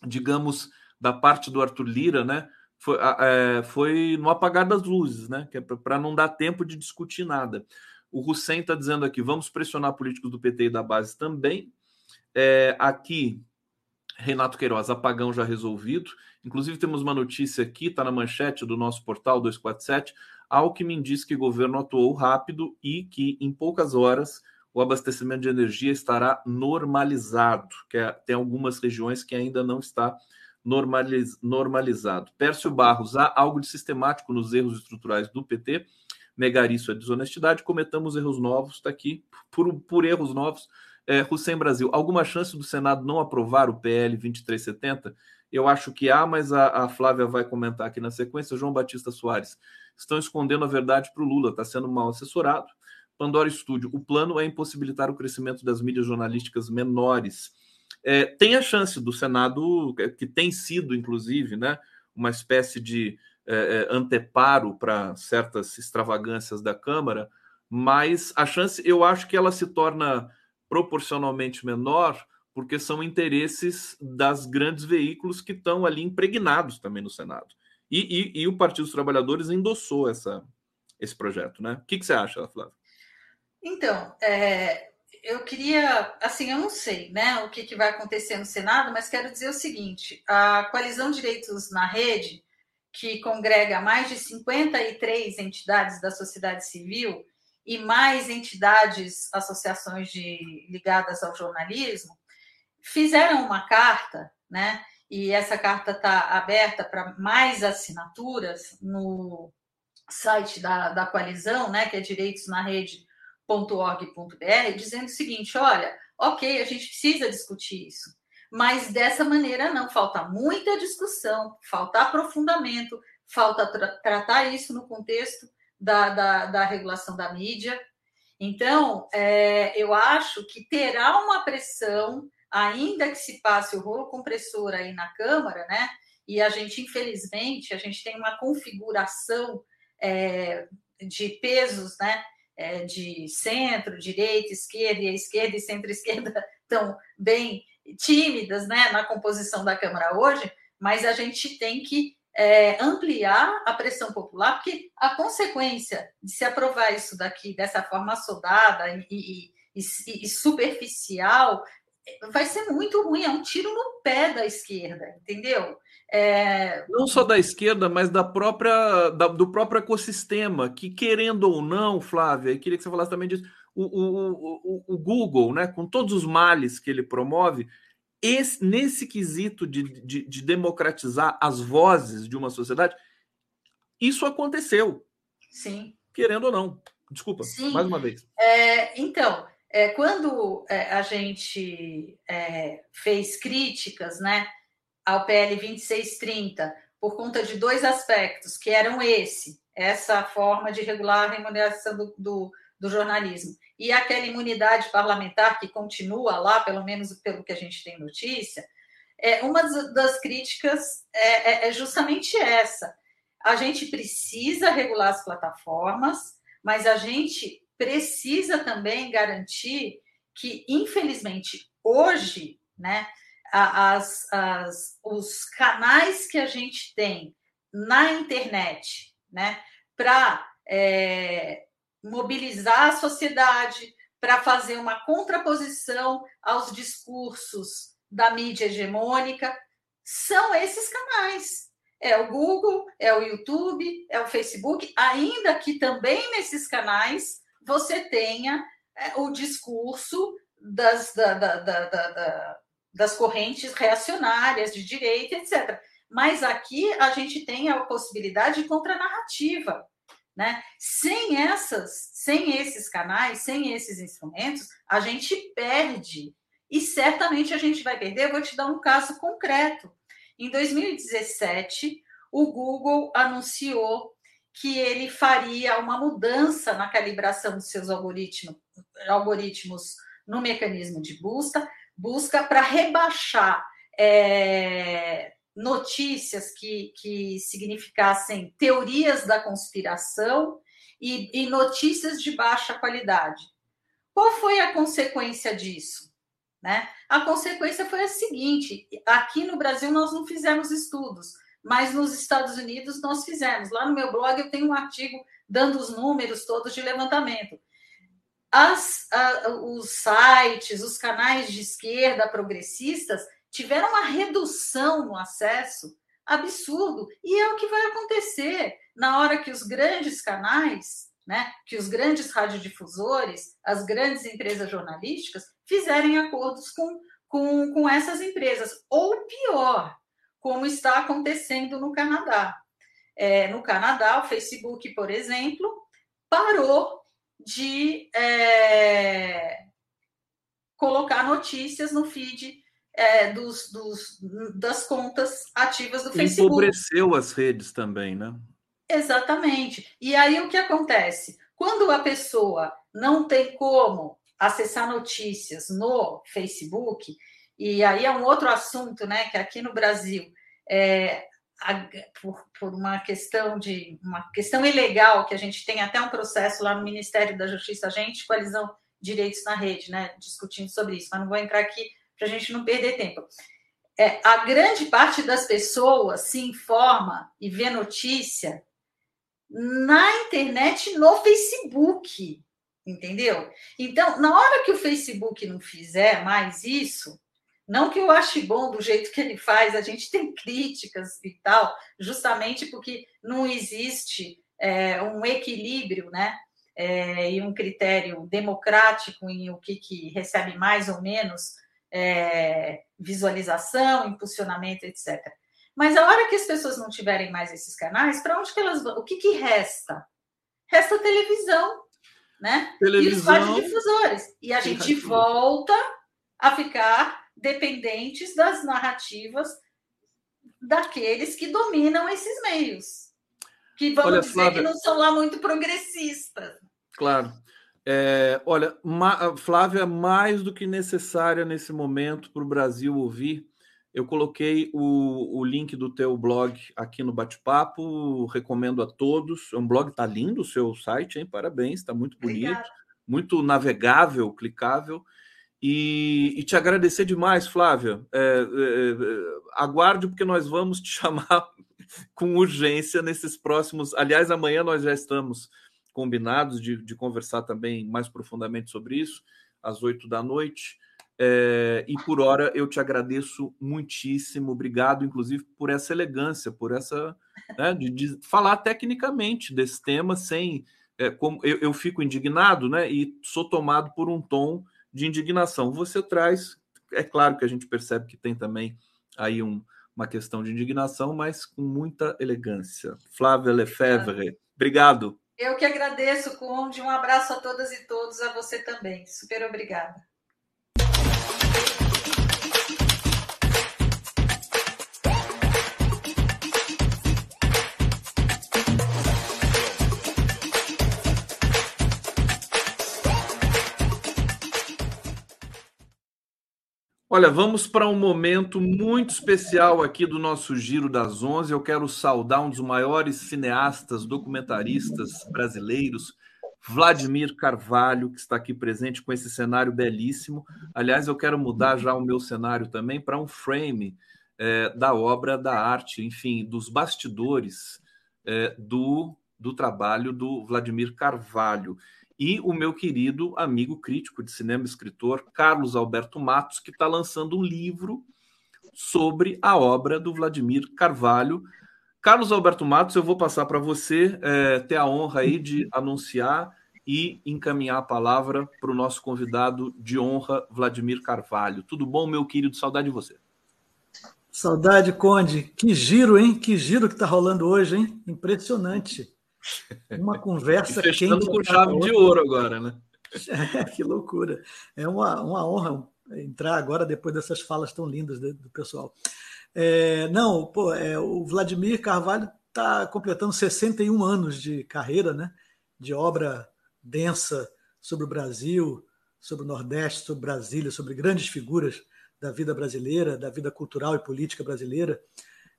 digamos, da parte do Arthur Lira, né? Foi, é, foi no apagar das luzes, né? Que é para não dar tempo de discutir nada. O Hussein está dizendo aqui: vamos pressionar políticos do PT e da base também. É, aqui, Renato Queiroz, apagão já resolvido. Inclusive, temos uma notícia aqui, está na manchete do nosso portal 247. Alckmin diz que o governo atuou rápido e que em poucas horas o abastecimento de energia estará normalizado, que é, tem algumas regiões que ainda não está normaliz, normalizado. Pércio Barros, há algo de sistemático nos erros estruturais do PT. Negar isso é desonestidade. Cometamos erros novos, está aqui, por, por erros novos. É, Hussein Brasil, alguma chance do Senado não aprovar o PL 2370? Eu acho que há, mas a, a Flávia vai comentar aqui na sequência. João Batista Soares, estão escondendo a verdade para o Lula, está sendo mal assessorado. Pandora Estúdio, o plano é impossibilitar o crescimento das mídias jornalísticas menores é, tem a chance do Senado, que tem sido, inclusive, né, uma espécie de é, é anteparo para certas extravagâncias da Câmara, mas a chance, eu acho que ela se torna proporcionalmente menor, porque são interesses das grandes veículos que estão ali impregnados também no Senado. E, e, e o Partido dos Trabalhadores endossou essa, esse projeto, né? O que, que você acha, Flávia? Então, é, eu queria, assim, eu não sei, né, o que, que vai acontecer no Senado, mas quero dizer o seguinte: a coalizão Direitos na Rede, que congrega mais de 53 entidades da sociedade civil e mais entidades, associações de, ligadas ao jornalismo, fizeram uma carta, né? E essa carta está aberta para mais assinaturas no site da, da coalizão, né? Que é Direitos na Rede .org.br dizendo o seguinte: olha, ok, a gente precisa discutir isso, mas dessa maneira não, falta muita discussão, falta aprofundamento, falta tra tratar isso no contexto da, da, da regulação da mídia. Então, é, eu acho que terá uma pressão, ainda que se passe o rolo compressor aí na Câmara, né? E a gente, infelizmente, a gente tem uma configuração é, de pesos, né? É, de centro, direita, esquerda, e a esquerda e centro-esquerda estão bem tímidas né, na composição da Câmara hoje, mas a gente tem que é, ampliar a pressão popular, porque a consequência de se aprovar isso daqui dessa forma soldada e, e, e, e superficial vai ser muito ruim, é um tiro no pé da esquerda, entendeu? É... Não só da esquerda, mas da própria da, do próprio ecossistema, que querendo ou não, Flávia, queria que você falasse também disso. O, o, o, o Google, né, com todos os males que ele promove, esse, nesse quesito de, de, de democratizar as vozes de uma sociedade, isso aconteceu. Sim. Querendo ou não. Desculpa, Sim. mais uma vez. É, então, é, quando é, a gente é, fez críticas né, ao PL 2630, por conta de dois aspectos, que eram esse, essa forma de regular a remuneração do, do, do jornalismo, e aquela imunidade parlamentar que continua lá, pelo menos pelo que a gente tem notícia, é, uma das críticas é, é, é justamente essa. A gente precisa regular as plataformas, mas a gente precisa também garantir que, infelizmente, hoje, né, as, as, os canais que a gente tem na internet, né, para é, mobilizar a sociedade, para fazer uma contraposição aos discursos da mídia hegemônica, são esses canais. É o Google, é o YouTube, é o Facebook, ainda que também nesses canais você tenha é, o discurso das, da, da, da, das correntes reacionárias de direita, etc. Mas aqui a gente tem a possibilidade de contranarrativa. Né? Sem essas, sem esses canais, sem esses instrumentos, a gente perde. E certamente a gente vai perder. Eu vou te dar um caso concreto. Em 2017, o Google anunciou que ele faria uma mudança na calibração dos seus algoritmos, algoritmos no mecanismo de busca, busca para rebaixar é, notícias que, que significassem teorias da conspiração e, e notícias de baixa qualidade. Qual foi a consequência disso? Né? A consequência foi a seguinte: aqui no Brasil nós não fizemos estudos, mas nos Estados Unidos nós fizemos. Lá no meu blog eu tenho um artigo dando os números todos de levantamento. As, a, os sites, os canais de esquerda progressistas tiveram uma redução no acesso absurdo. E é o que vai acontecer na hora que os grandes canais, né, que os grandes radiodifusores, as grandes empresas jornalísticas fizerem acordos com, com, com essas empresas. Ou pior, como está acontecendo no Canadá. É, no Canadá, o Facebook, por exemplo, parou de é, colocar notícias no feed é, dos, dos, das contas ativas do Facebook. Empobreceu as redes também, né? Exatamente. E aí o que acontece? Quando a pessoa não tem como acessar notícias no Facebook, e aí é um outro assunto, né? Que aqui no Brasil é, a, por, por, uma questão de uma questão ilegal que a gente tem até um processo lá no Ministério da Justiça, a gente, coalizão Direitos na Rede, né, discutindo sobre isso, mas não vou entrar aqui para a gente não perder tempo. É, a grande parte das pessoas se informa e vê notícia na internet, no Facebook, entendeu? Então, na hora que o Facebook não fizer mais isso, não que eu ache bom do jeito que ele faz, a gente tem críticas e tal, justamente porque não existe é, um equilíbrio, né? É, e um critério democrático em o que, que recebe mais ou menos é, visualização, impulsionamento, etc. Mas a hora que as pessoas não tiverem mais esses canais, para onde que elas vão? O que, que resta? Resta a televisão, né? Televisão, e os radiodifusores. E a gente volta a ficar dependentes das narrativas daqueles que dominam esses meios. Que vamos Olha, dizer Flávia... que não são lá muito progressistas. Claro. É, olha, Flávia, mais do que necessária nesse momento para o Brasil ouvir. Eu coloquei o, o link do teu blog aqui no bate-papo, recomendo a todos. É um blog, tá lindo o seu site, hein? Parabéns, está muito bonito, Obrigada. muito navegável, clicável. E, e, te agradecer demais, Flávia. É, é, é, aguarde, porque nós vamos te chamar com urgência nesses próximos. Aliás, amanhã nós já estamos combinados de, de conversar também mais profundamente sobre isso, às oito da noite. É, e por hora eu te agradeço muitíssimo, obrigado, inclusive, por essa elegância, por essa. Né, de, de, falar tecnicamente desse tema sem. É, como eu, eu, fico indignado né, e sou tomado por um tom de indignação. Você traz, é claro que a gente percebe que tem também aí um, uma questão de indignação, mas com muita elegância. Flávia Lefebvre, obrigado. Eu que agradeço, Conde. Um abraço a todas e todos, a você também. Super obrigada. Olha, vamos para um momento muito especial aqui do nosso Giro das Onze. Eu quero saudar um dos maiores cineastas, documentaristas brasileiros, Vladimir Carvalho, que está aqui presente com esse cenário belíssimo. Aliás, eu quero mudar já o meu cenário também para um frame é, da obra, da arte, enfim, dos bastidores é, do, do trabalho do Vladimir Carvalho e o meu querido amigo crítico de cinema e escritor Carlos Alberto Matos, que está lançando um livro sobre a obra do Vladimir Carvalho. Carlos Alberto Matos, eu vou passar para você é, ter a honra aí de anunciar e encaminhar a palavra para o nosso convidado de honra, Vladimir Carvalho. Tudo bom, meu querido? Saudade de você. Saudade, Conde. Que giro, hein? Que giro que está rolando hoje, hein? Impressionante. Uma conversa e fechando com chave de ouro agora, né? É, que loucura. É uma, uma honra entrar agora depois dessas falas tão lindas do, do pessoal. É, não, pô, é, o Vladimir Carvalho está completando 61 anos de carreira, né? De obra densa sobre o Brasil, sobre o Nordeste, sobre Brasília, sobre grandes figuras da vida brasileira, da vida cultural e política brasileira.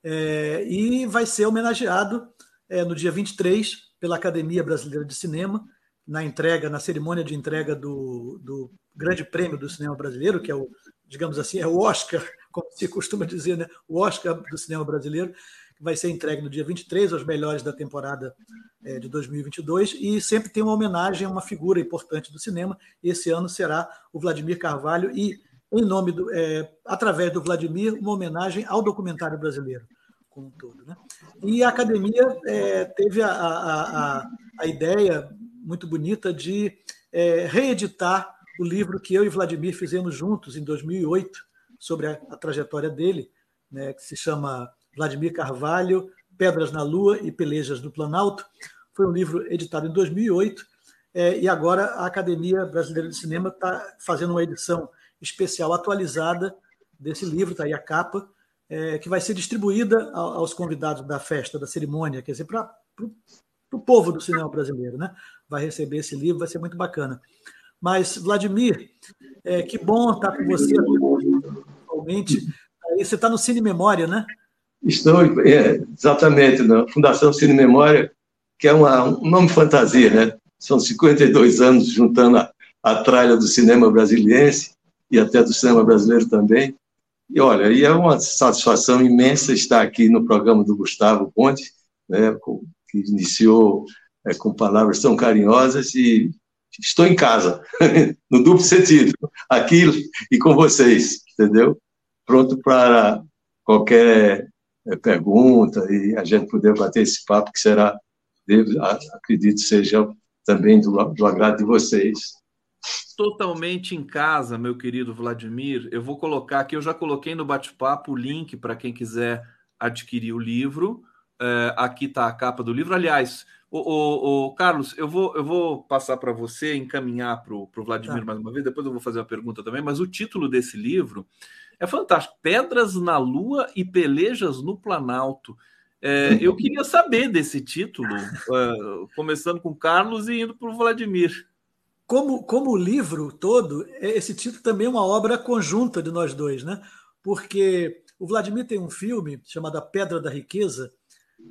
É, e vai ser homenageado é, no dia 23 pela Academia Brasileira de Cinema, na entrega, na cerimônia de entrega do, do Grande Prêmio do Cinema Brasileiro, que é o, digamos assim, é o Oscar, como se costuma dizer, né? o Oscar do cinema brasileiro, que vai ser entregue no dia 23 aos melhores da temporada é, de 2022, e sempre tem uma homenagem a uma figura importante do cinema. Esse ano será o Vladimir Carvalho, e em nome do, é, através do Vladimir, uma homenagem ao documentário brasileiro como um todo. Né? E a academia é, teve a, a, a, a, ideia muito bonita de é, reeditar o livro que eu e Vladimir fizemos juntos em 2008 sobre a, trajetória dele, né, que se chama Vladimir Carvalho, Pedras na Lua e Pelejas do Planalto. Foi um livro editado em 2008 é, e agora a Academia Brasileira de Cinema está fazendo uma edição especial atualizada desse livro, está aí a capa, é, que vai ser distribuída aos convidados da festa, da cerimônia, quer dizer, para o povo do cinema brasileiro, né? Vai receber esse livro, vai ser muito bacana. Mas, Vladimir, é, que bom estar com você atualmente. Você está no Cine Memória, né? Estou, é, exatamente, na Fundação Cine Memória, que é uma, um nome fantasia, né? São 52 anos juntando a, a tralha do cinema brasiliense e até do cinema brasileiro também. E olha, e é uma satisfação imensa estar aqui no programa do Gustavo Ponte, né, que iniciou é, com palavras tão carinhosas e estou em casa, no duplo sentido, aqui e com vocês, entendeu? Pronto para qualquer é, pergunta e a gente poder bater esse papo que será, acredito, seja também do, do agrado de vocês totalmente em casa, meu querido Vladimir. Eu vou colocar aqui, eu já coloquei no bate-papo o link para quem quiser adquirir o livro. É, aqui está a capa do livro. Aliás, o, o, Carlos, eu vou, eu vou passar para você, encaminhar para o Vladimir tá. mais uma vez, depois eu vou fazer uma pergunta também, mas o título desse livro é fantástico: Pedras na Lua e Pelejas no Planalto. É, eu queria saber desse título, uh, começando com Carlos e indo para o Vladimir como, como o livro todo, é, esse título também é uma obra conjunta de nós dois, né? Porque o Vladimir tem um filme chamado A Pedra da Riqueza,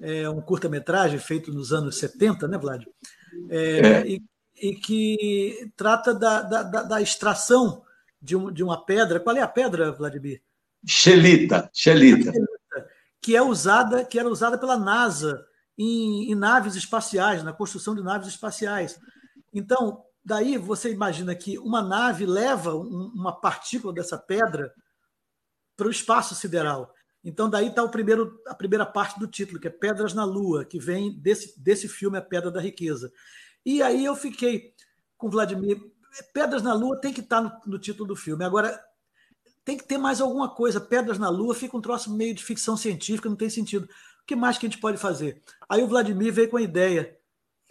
é um curta-metragem feito nos anos 70, né, Vlad? É, é. E, e, que trata da, da, da extração de, um, de, uma pedra. Qual é a pedra, Vladimir? Xelita. Xelita. que é usada, que era usada pela NASA em, em naves espaciais, na construção de naves espaciais. Então, daí você imagina que uma nave leva um, uma partícula dessa pedra para o espaço sideral. Então, daí está a primeira parte do título, que é Pedras na Lua, que vem desse, desse filme A Pedra da Riqueza. E aí eu fiquei com Vladimir. Pedras na Lua tem que estar tá no, no título do filme. Agora, tem que ter mais alguma coisa. Pedras na Lua fica um troço meio de ficção científica, não tem sentido. O que mais que a gente pode fazer? Aí o Vladimir veio com a ideia: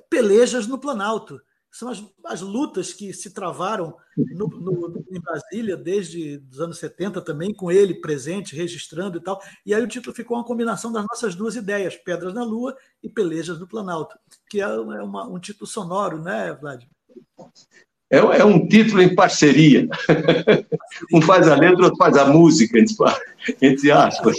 pelejas no Planalto. São as, as lutas que se travaram no, no, em Brasília desde os anos 70 também, com ele presente, registrando e tal. E aí o título ficou uma combinação das nossas duas ideias, Pedras na Lua e Pelejas no Planalto, que é uma, um título sonoro, né, Vladimir? É, é um título em parceria. um faz a letra, outro faz a música, entre aspas.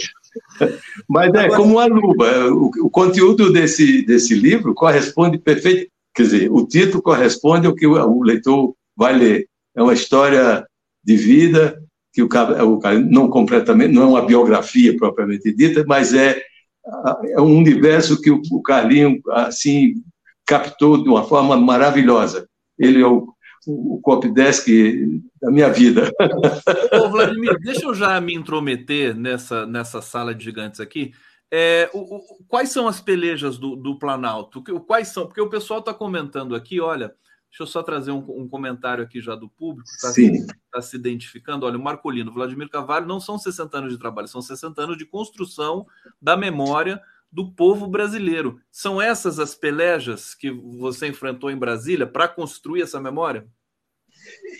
Mas é como a luva. O, o, conteúdo desse, desse livro corresponde perfeito. Quer dizer, o título corresponde ao que o, leitor vai ler. É uma história de vida que o, o não completamente, não é uma biografia propriamente dita, mas é, é um universo que o, o Carlinho assim captou de uma forma maravilhosa. Ele é o o Copdesk da minha vida. Ô, Vladimir, deixa eu já me intrometer nessa, nessa sala de gigantes aqui. É, o, o, quais são as pelejas do, do Planalto? Quais são? Porque o pessoal está comentando aqui, olha, deixa eu só trazer um, um comentário aqui já do público, está se, tá se identificando. Olha, o Marcolino, Vladimir Carvalho, não são 60 anos de trabalho, são 60 anos de construção da memória do povo brasileiro. São essas as pelejas que você enfrentou em Brasília para construir essa memória?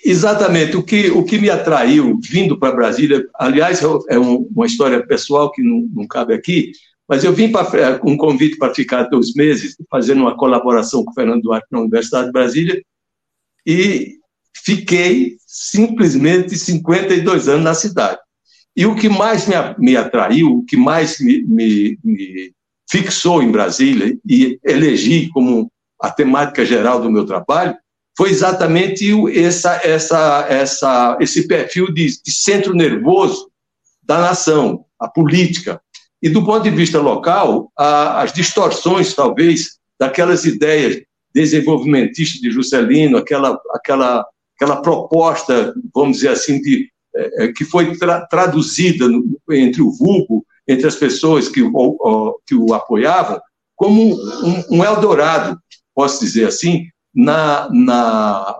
Exatamente. O que, o que me atraiu vindo para Brasília, aliás, é uma história pessoal que não, não cabe aqui, mas eu vim para um convite para ficar dois meses, fazendo uma colaboração com o Fernando Duarte na Universidade de Brasília, e fiquei simplesmente 52 anos na cidade. E o que mais me, me atraiu, o que mais me, me, me fixou em Brasília e elegi como a temática geral do meu trabalho, foi exatamente essa, essa, essa, esse perfil de, de centro nervoso da nação, a política. E do ponto de vista local, a, as distorções, talvez, daquelas ideias desenvolvimentistas de Juscelino, aquela, aquela, aquela proposta, vamos dizer assim, de, é, que foi tra, traduzida no, entre o vulgo, entre as pessoas que o, que o apoiavam, como um, um Eldorado, posso dizer assim, na, na,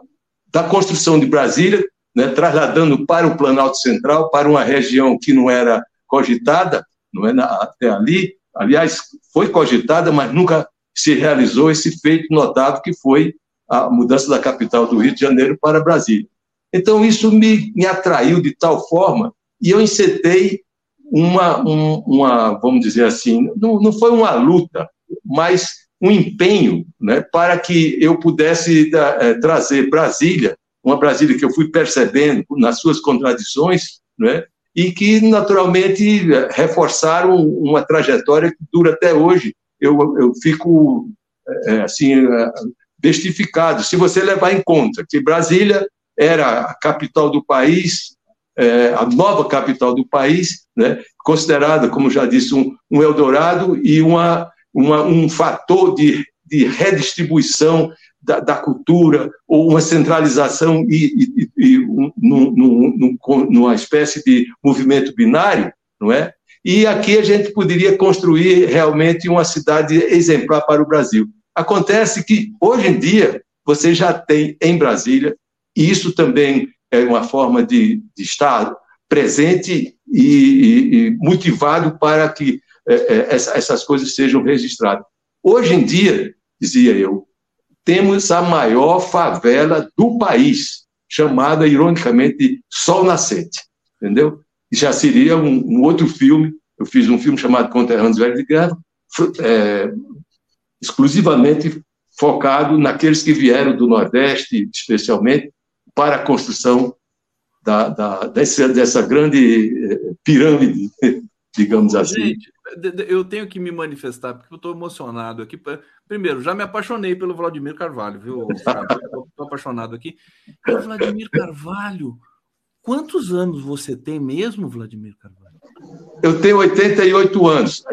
da construção de Brasília, né, trasladando para o Planalto Central, para uma região que não era cogitada, não é, até ali, aliás, foi cogitada, mas nunca se realizou esse feito notável que foi a mudança da capital do Rio de Janeiro para Brasília. Então, isso me, me atraiu de tal forma, e eu encetei uma, um, uma vamos dizer assim, não, não foi uma luta, mas um empenho né, para que eu pudesse é, trazer Brasília, uma Brasília que eu fui percebendo nas suas contradições, né, e que naturalmente reforçaram uma trajetória que dura até hoje. Eu, eu fico é, assim bestificado. Se você levar em conta que Brasília era a capital do país, é, a nova capital do país, né, considerada, como já disse, um, um Eldorado e uma uma, um fator de, de redistribuição da, da, cultura, ou uma centralização e, e, e um, num, num, numa espécie de movimento binário, não é? E aqui a gente poderia construir realmente uma cidade exemplar para o Brasil. Acontece que, hoje em dia, você já tem em Brasília, e isso também é uma forma de, de estar presente e, e, e motivado para que é, é, essas coisas sejam registradas. Hoje em dia, dizia eu, temos a maior favela do país, chamada, ironicamente, de Sol Nascente, entendeu? Já seria um, um outro filme, eu fiz um filme chamado Conterrâneos Velhos de Guerra, é, exclusivamente focado naqueles que vieram do Nordeste, especialmente, para a construção da, da, dessa, dessa grande é, pirâmide, digamos assim. Gente, eu tenho que me manifestar, porque eu estou emocionado aqui. Primeiro, já me apaixonei pelo Vladimir Carvalho, viu? Estou apaixonado aqui. Vladimir Carvalho, quantos anos você tem mesmo, Vladimir Carvalho? Eu tenho 88 anos.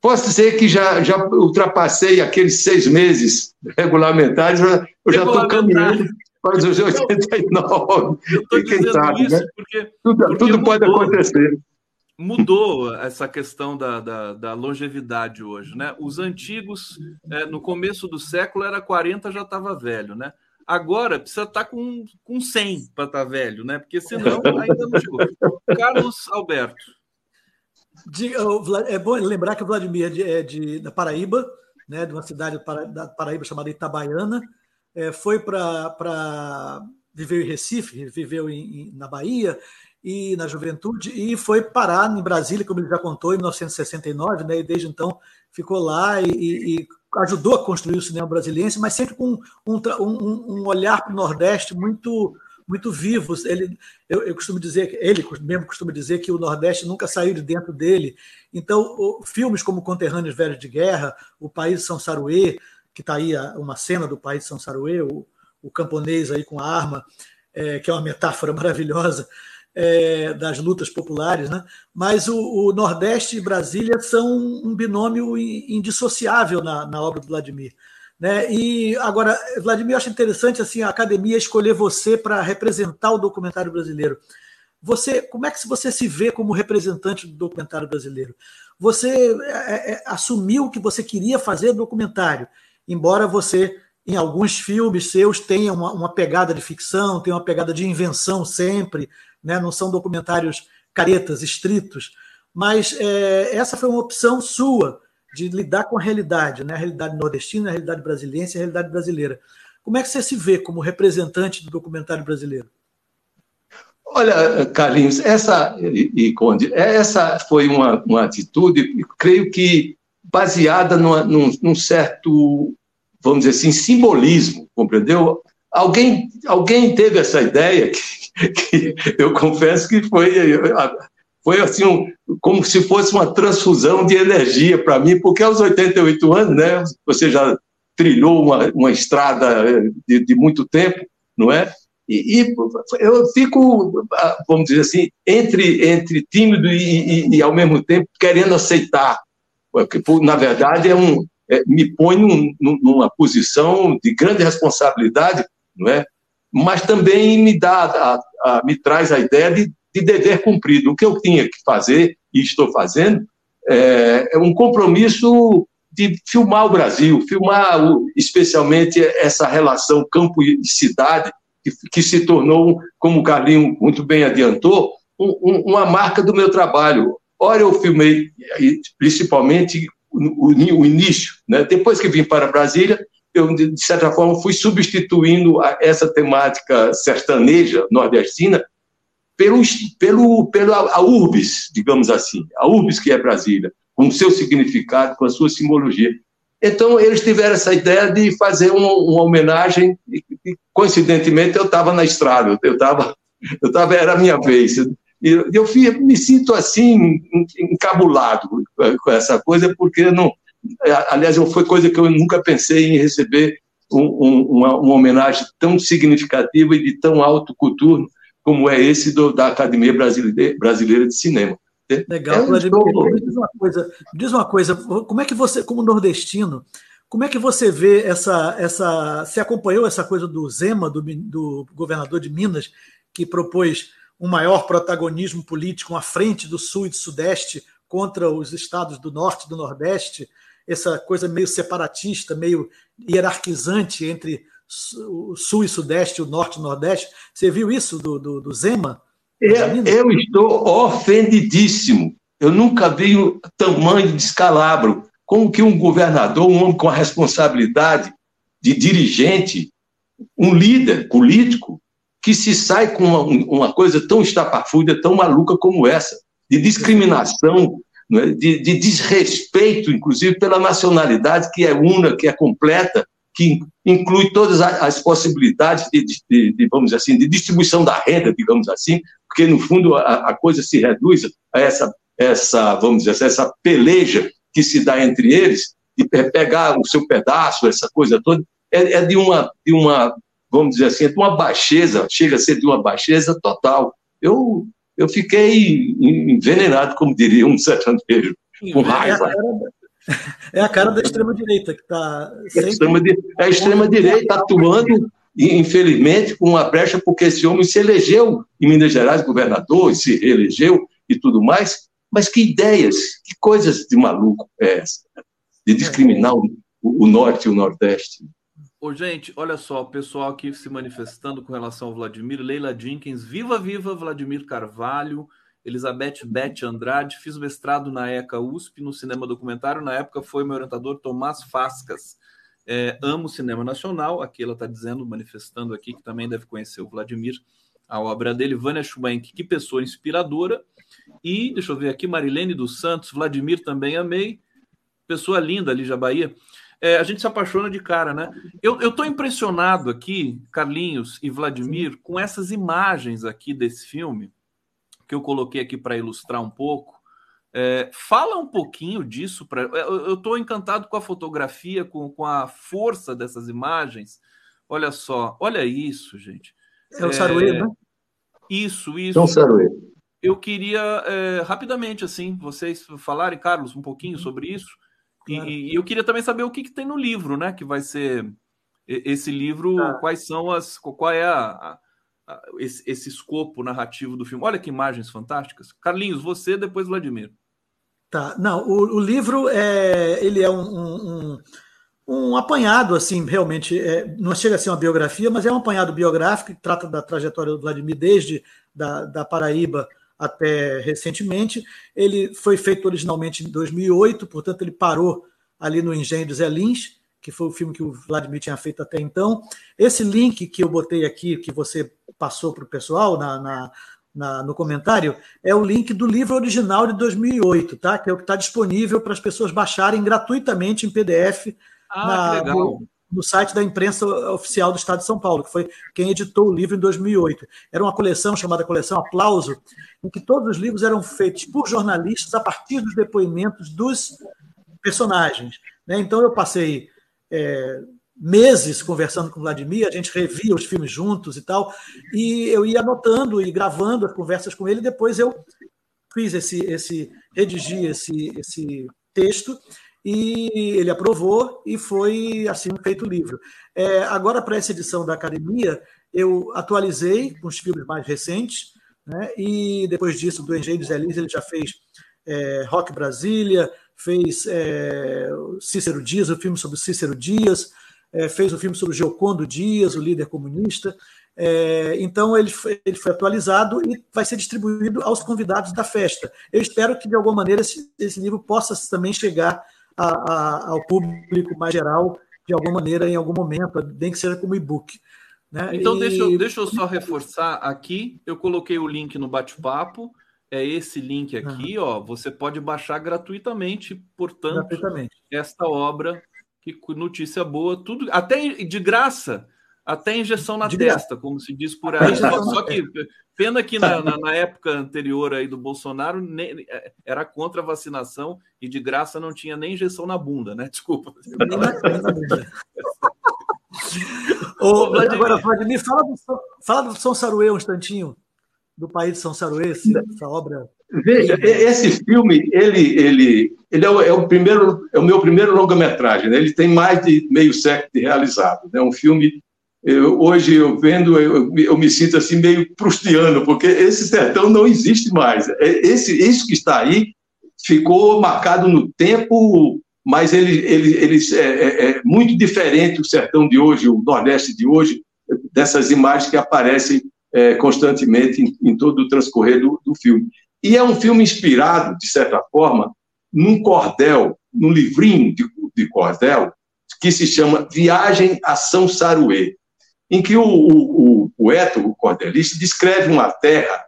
Posso dizer que já, já ultrapassei aqueles seis meses regulamentares, eu já estou caminhando para os 89. Eu quem sabe, isso né? porque, tudo, porque tudo pode acontecer. Mudou essa questão da, da, da, longevidade hoje, né? Os antigos, é, no começo do século, era 40, já estava velho, né? Agora precisa estar tá com, com 100 para estar tá velho, né? Porque senão ainda não chegou. Carlos Alberto. É bom lembrar que o Vladimir é, de, é de, da Paraíba, né, de uma cidade da Paraíba chamada Itabaiana. É, foi para viver em Recife, viveu em, em, na Bahia e na juventude, e foi parar em Brasília, como ele já contou, em 1969, né, e desde então ficou lá e, e ajudou a construir o cinema brasileiro, mas sempre com um, um, um olhar para o Nordeste muito muito vivos. Ele, eu, eu, costumo dizer, ele mesmo costuma dizer que o Nordeste nunca saiu de dentro dele. Então, o, filmes como Conterrâneos Velhos de Guerra, O País de São Saruê, que está aí uma cena do País de São Saruê, o, o camponês aí com a arma, é, que é uma metáfora maravilhosa é, das lutas populares, né? Mas o, o, Nordeste e Brasília são um binômio indissociável na, na obra do Vladimir. Né? E agora, Vladimir, eu acho interessante assim a academia escolher você para representar o documentário brasileiro. Você, como é que você se vê como representante do documentário brasileiro? Você é, é, assumiu que você queria fazer documentário, embora você em alguns filmes seus tenha uma, uma pegada de ficção, tenha uma pegada de invenção sempre, né? não são documentários caretas, estritos, mas é, essa foi uma opção sua de lidar com a realidade, né? a realidade nordestina, a realidade brasileira e a realidade brasileira. Como é que você se vê como representante do documentário brasileiro? Olha, Carlinhos, essa e Conde, essa foi uma, uma atitude, creio que baseada numa, num, num, certo, vamos dizer assim, simbolismo, compreendeu? Alguém, alguém teve essa ideia que, que eu confesso que foi foi assim um, como se fosse uma transfusão de energia para mim, porque aos 88 anos, né, você já trilhou uma, uma estrada de, de muito tempo, não é? E, e, eu fico, vamos dizer assim, entre, entre tímido e, e, e, ao mesmo tempo querendo aceitar, porque na verdade é um, é, me põe num, numa posição de grande responsabilidade, não é? Mas também me dá, a, a, me traz a ideia de de dever cumprido. O que eu tinha que fazer, e estou fazendo, é, é um compromisso de filmar o Brasil, filmar especialmente essa relação campo e cidade, que, que se tornou, como o Carlinho muito bem adiantou, um, um, uma marca do meu trabalho. Ora, eu filmei principalmente o, o início, né? depois que vim para Brasília, eu, de certa forma, fui substituindo essa temática sertaneja nordestina pelo, pelo, pela a URBS, digamos assim, a URBS que é Brasília, com o seu significado, com a sua simbologia. Então, eles tiveram essa ideia de fazer uma, uma homenagem, e, e, coincidentemente, eu estava na estrada, eu estava, eu tava, era a minha vez. Eu, me sinto assim, encabulado com essa coisa, porque não. Aliás, foi coisa que eu nunca pensei em receber um, um, uma, uma homenagem tão significativa e de tão alto coturno como é esse do, da Academia Brasileira, de Cinema. Legal, é Vladimir. Diz uma coisa, diz uma coisa, como é que você, como nordestino, como é que você vê essa, essa, você acompanhou essa coisa do Zema, do, do governador de Minas, que propôs um maior protagonismo político à frente do Sul e do Sudeste contra os estados do Norte e do Nordeste, essa coisa meio separatista, meio hierarquizante entre o sul e sudeste, o norte e o nordeste. Você viu isso do, do, do Zema? Eu, eu, estou ofendidíssimo. Eu nunca vi o tamanho de descalabro. Como que um governador, um homem com a responsabilidade de dirigente, um líder político, que se sai com uma, uma coisa tão estapafúrdia, tão maluca como essa, de discriminação, é? de, de desrespeito, inclusive, pela nacionalidade que é una, que é completa, que inclui todas as possibilidades de, de, de, vamos assim, de distribuição da renda, digamos assim, porque no fundo a, a coisa se reduz a essa, essa, vamos dizer assim, essa peleja que se dá entre eles, de pegar o seu pedaço, essa coisa toda, é, é de uma, de uma, vamos dizer assim, é de uma baixeza, chega a ser de uma baixeza total. Eu eu fiquei envenenado, como diria um sertanejo, com raiva. É a cara da extrema-direita que está. É a extrema-direita atuando, infelizmente, com uma brecha, porque esse homem se elegeu em Minas Gerais governador, se reelegeu e tudo mais. Mas que ideias, que coisas de maluco é essa? De discriminar o, o norte e o nordeste. Ô, gente, olha só, o pessoal aqui se manifestando com relação ao Vladimir, Leila Jenkins, viva, viva Vladimir Carvalho, Elizabeth Beth Andrade, fiz mestrado na ECA USP, no cinema documentário, na época foi meu orientador Tomás Fascas. É, amo cinema nacional, aqui ela está dizendo, manifestando aqui, que também deve conhecer o Vladimir, a obra dele, Vânia Schumank, que pessoa inspiradora. E, deixa eu ver aqui, Marilene dos Santos, Vladimir também amei, pessoa linda, Lígia Bahia. É, a gente se apaixona de cara, né? Eu estou impressionado aqui, Carlinhos e Vladimir, com essas imagens aqui desse filme, que eu coloquei aqui para ilustrar um pouco. É, fala um pouquinho disso. Pra, eu estou encantado com a fotografia, com, com a força dessas imagens. Olha só, olha isso, gente. É o Saruê, é, né? Isso, isso. É o Saruê. Eu queria, é, rapidamente, assim, vocês falarem, Carlos, um pouquinho sobre isso. Claro. E, e, eu queria também saber o que, que, tem no livro, né? Que vai ser esse livro, tá. quais são as. Qual é a, a esse, esse escopo narrativo do filme. Olha que imagens fantásticas. Carlinhos, você, depois Vladimir. Tá, não, o, o livro é, ele é um, um, um apanhado, assim, realmente, é, não chega a ser uma biografia, mas é um apanhado biográfico que trata da trajetória do Vladimir desde da, da Paraíba até recentemente. Ele foi feito originalmente em 2008, portanto ele parou ali no Engenho de Zé Lins, que foi o filme que o Vladimir tinha feito até então. Esse link que eu botei aqui, que você passou para o pessoal na, na, na, no comentário, é o link do livro original de 2008, tá? que é o que está disponível para as pessoas baixarem gratuitamente em PDF ah, na, no, no, site da imprensa oficial do Estado de São Paulo, que foi quem editou o livro em 2008. Era uma coleção chamada Coleção Aplauso, em que todos os livros eram feitos por jornalistas a partir dos depoimentos dos personagens. Né? Então eu passei é, meses conversando com o Vladimir, a gente revia os filmes juntos e tal, e eu ia anotando e gravando as conversas com ele, depois eu fiz esse, esse redigi esse, esse texto e ele aprovou e foi assim feito o livro. É, agora, para essa edição da academia, eu atualizei com os filmes mais recentes, né, e depois disso, do Engenho Zé Liz, ele já fez é, Rock Brasília, fez é, Cícero Dias, o filme sobre Cícero Dias, é, fez o filme sobre Giocondo Dias, o líder comunista. É, então, ele foi, ele foi atualizado e vai ser distribuído aos convidados da festa. Eu espero que, de alguma maneira, esse, esse livro possa também chegar a, a, ao público mais geral, de alguma maneira, em algum momento, nem que seja como e-book. Né? Então, e... deixa, eu, deixa eu só reforçar aqui. Eu coloquei o link no bate-papo é esse link aqui, ó. Você pode baixar gratuitamente, portanto, gratuitamente. esta obra. Que notícia boa, tudo, até de graça, até injeção na de testa, graça. como se diz por aí. Só, só que pena que na, na, na, época anterior aí do Bolsonaro nem, é, era contra a vacinação e de graça não tinha nem injeção na bunda, né? Desculpa. Nem na, bunda. Ô, Vladimir. Agora, Vladimir, fala do, fala do São Saruê um instantinho do país de São Saruê, essa obra? Veja, esse filme, ele, ele, ele é, o, é o primeiro, é o meu primeiro longa-metragem, né? ele tem mais de meio século de realizado. É né? um filme, eu, hoje eu vendo, eu, eu, me sinto assim meio prustiano, porque esse sertão não existe mais. É, esse, isso que está aí ficou marcado no tempo, mas ele, ele, ele é, é, é muito diferente o sertão de hoje, o Nordeste de hoje, dessas imagens que aparecem é, constantemente em, em, todo o transcorrer do, do, filme. E é um filme inspirado, de certa forma, num cordel, num livrinho de, de cordel, que se chama Viagem a São Saruê, em que o, o, o poeta, o cordelista, descreve uma terra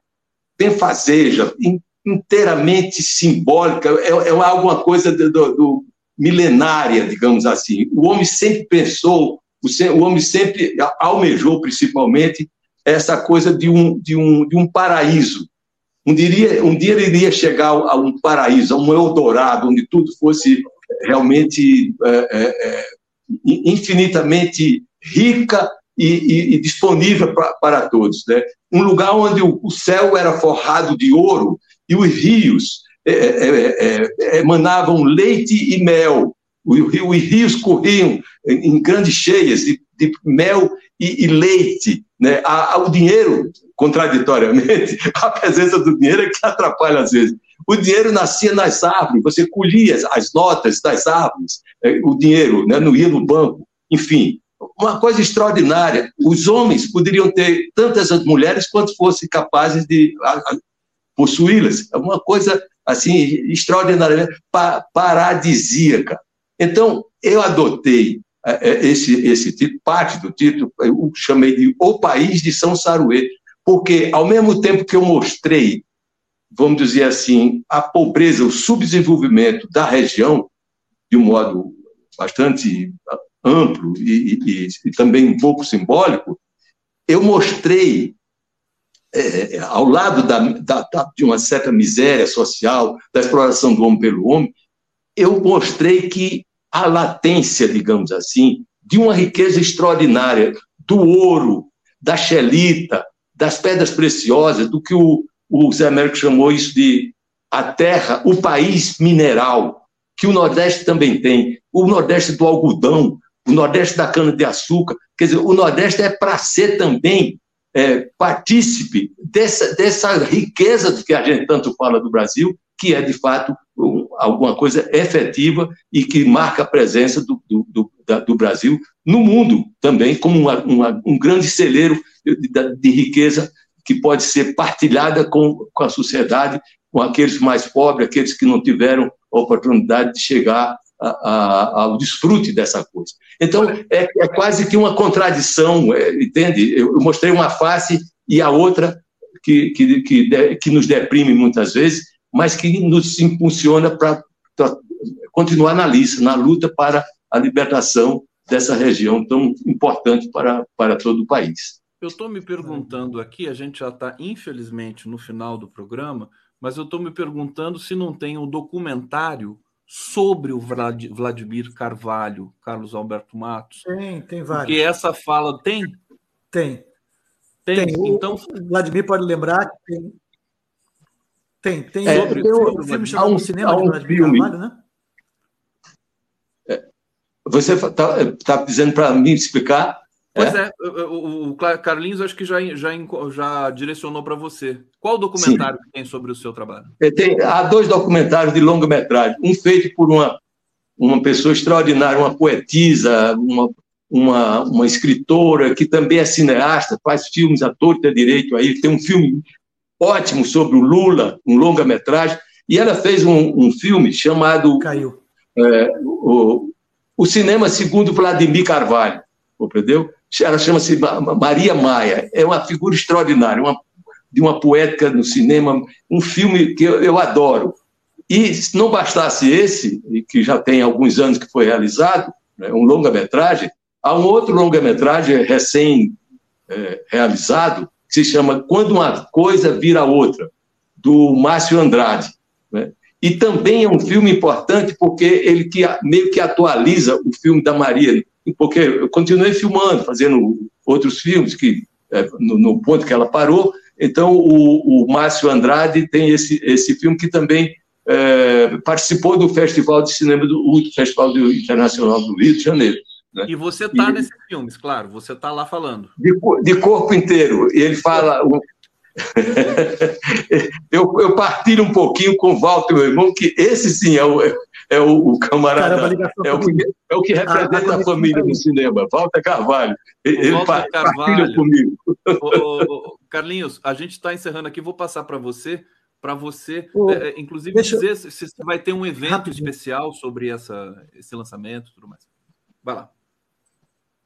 benfazeja, inteiramente simbólica, é, é alguma coisa do, do, do, milenária, digamos assim. O homem sempre pensou, o, o homem sempre almejou, principalmente, essa coisa de um, de um, de um paraíso. Um dia, um dia ele iria chegar a um paraíso, a um Eldorado, onde tudo fosse realmente é, é, é infinitamente rica e, e, e disponível pra, para todos. Né? Um lugar onde o, o, céu era forrado de ouro e os rios é, é, é, emanavam leite e mel. Os, os rios corriam em, em grandes cheias de, de mel e, e leite. Né? A, a, o dinheiro, contraditoriamente, a presença do dinheiro é que atrapalha às vezes. O dinheiro nascia nas árvores, você colhia as notas das árvores, é, o dinheiro né? não ia no banco, enfim. Uma coisa extraordinária. Os homens poderiam ter tantas mulheres quanto fossem capazes de possuí-las. É uma coisa assim extraordinária, né? paradisíaca. Então, eu adotei é, é, esse, esse título, parte do título, eu chamei de O País de São Saruê, porque ao mesmo tempo que eu mostrei, vamos dizer assim, a pobreza, o subdesenvolvimento da região, de um modo bastante amplo e, e, e também um pouco simbólico, eu mostrei, é, é ao lado da, da, da, de uma certa miséria social, da exploração do homem pelo homem, eu mostrei que a latência, digamos assim, de uma riqueza extraordinária do ouro, da xelita, das pedras preciosas, do que o, o Zé Américo chamou isso de a terra, o país mineral, que o Nordeste também tem, o Nordeste do algodão, o Nordeste da cana-de-açúcar. Quer dizer, o Nordeste é para ser também é, partícipe dessa, dessa riqueza que a gente tanto fala do Brasil, que é, de fato, um, alguma coisa efetiva e que marca a presença do, do, do, da, do Brasil no mundo também, como uma, uma, um grande celeiro de, de, riqueza que pode ser partilhada com, com a sociedade, com aqueles mais pobres, aqueles que não tiveram a oportunidade de chegar a, a, ao desfrute dessa coisa. Então, é, é quase que uma contradição, é, entende? Eu, mostrei uma face e a outra que, que, que, que nos deprime muitas vezes, mas que nos impulsiona para continuar na lista, na luta para a libertação dessa região tão importante para, para todo o país. Eu estou me perguntando aqui, a gente já está, infelizmente, no final do programa, mas eu estou me perguntando se não tem um documentário sobre o Vladimir Carvalho, Carlos Alberto Matos. Tem, tem vários. Porque essa fala tem? Tem. Tem. tem. Então, o Vladimir pode lembrar que tem, tem, tem, é, sobre, tem o, filme chamado um, cinema um de filme. Carvalho, né? É, você está tá dizendo para mim explicar? Pois é, é o, o, Carlinhos acho que já, já, já direcionou para você. Qual documentário que tem sobre o seu trabalho? É, tem, há dois documentários de longa-metragem. Um feito por uma, uma pessoa extraordinária, uma poetisa, uma, uma, uma escritora que também é cineasta, faz filmes à torta e direito aí. Tem um filme ótimo sobre o Lula, um longa-metragem, e ela fez um, um filme chamado Caiu. É, o, o Cinema Segundo Vladimir Carvalho, compreendeu? Ela chama-se Maria Maia, é uma figura extraordinária, uma, de uma poética no cinema, um filme que eu, eu adoro. E se não bastasse esse, que já tem alguns anos que foi realizado, né, um longa-metragem, há um outro longa-metragem recém-realizado, é, que se chama Quando uma Coisa Vira Outra, do Márcio Andrade. Né? E também é um filme importante porque ele que, meio que atualiza o filme da Maria, porque eu continuei filmando, fazendo outros filmes que é, no, no, ponto que ela parou. Então, o, o Márcio Andrade tem esse, esse filme que também é, participou do Festival de Cinema do Festival Internacional do Rio de Janeiro. Né? E você está nesses filmes, claro, você está lá falando. De, de, corpo inteiro. E ele fala. eu, eu partilho um pouquinho com o Walter, meu irmão, que esse sim é o, é o, o camarada. Caramba, é, o que, é o que representa a, a família no cinema, Walter Carvalho. Ele Walter Carvalho. partilha comigo. Ô, Carlinhos, a gente está encerrando aqui, vou passar para você para você, é, é, inclusive, Deixa... dizer se, se vai ter um evento Rapidinho. especial sobre essa, esse lançamento e tudo mais. Vai lá.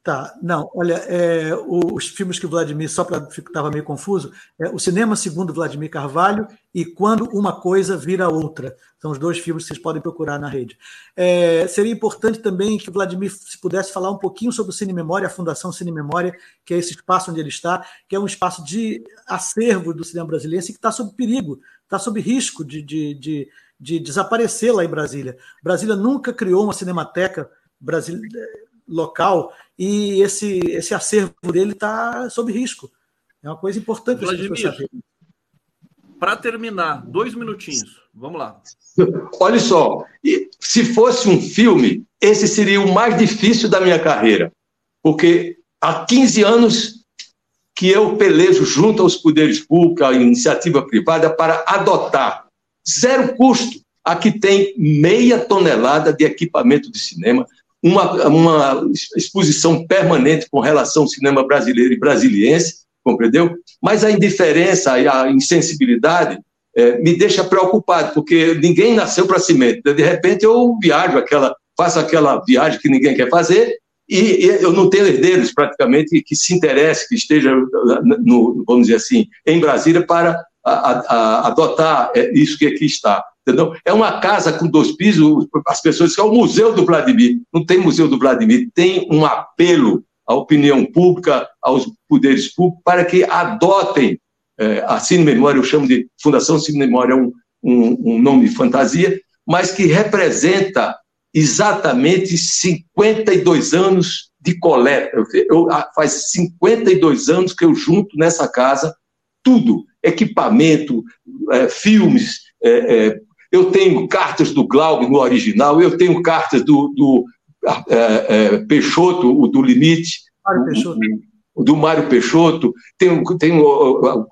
Tá, não, olha, é, os filmes que Vladimir, só para estava meio confuso, é o Cinema Segundo Vladimir Carvalho e Quando Uma Coisa Vira Outra. São os dois filmes que vocês podem procurar na rede. É, seria importante também que Vladimir, se pudesse falar um pouquinho sobre o Cine Memória, a Fundação Cine Memória, que é esse espaço onde ele está, que é um espaço de acervo do cinema brasileiro que está sob perigo, está sob risco de, de, de, de desaparecer lá em Brasília. Brasília nunca criou uma cinemateca brasileira local e esse, esse acervo dele está sob risco. É uma coisa importante Para terminar, dois minutinhos. Vamos lá. Olha só, se fosse um filme, esse seria o mais difícil da minha carreira, porque há 15 anos que eu pelejo junto aos poderes públicos, à iniciativa privada, para adotar, zero custo, aqui tem meia tonelada de equipamento de cinema, uma, uma exposição permanente com relação ao cinema brasileiro e brasiliense, compreendeu? Mas a indiferença e a insensibilidade é, me deixa preocupado, porque ninguém nasceu para cimento. De repente eu viajo aquela, faço aquela viagem que ninguém quer fazer e, e eu não tenho herdeiros praticamente que se interesse, que esteja, no, vamos dizer assim, em Brasília para a, a, adotar é, isso que aqui está. Entendeu? É uma casa com dois pisos, as pessoas que é o Museu do Vladimir. Não tem Museu do Vladimir, tem um apelo à opinião pública, aos poderes públicos, para que adotem é, a Cine Memória, eu chamo de Fundação Cine Memória, é um, um, um nome de fantasia, mas que representa exatamente 52 anos de coleta. Eu, eu, faz 52 anos que eu junto nessa casa tudo, equipamento, é, filmes, é, é, eu tenho cartas do Glauber no original, eu tenho cartas do, do é, é, Peixoto, o do Limite, Mário Peixoto. O, do Mário Peixoto, tenho, tenho uh, uh,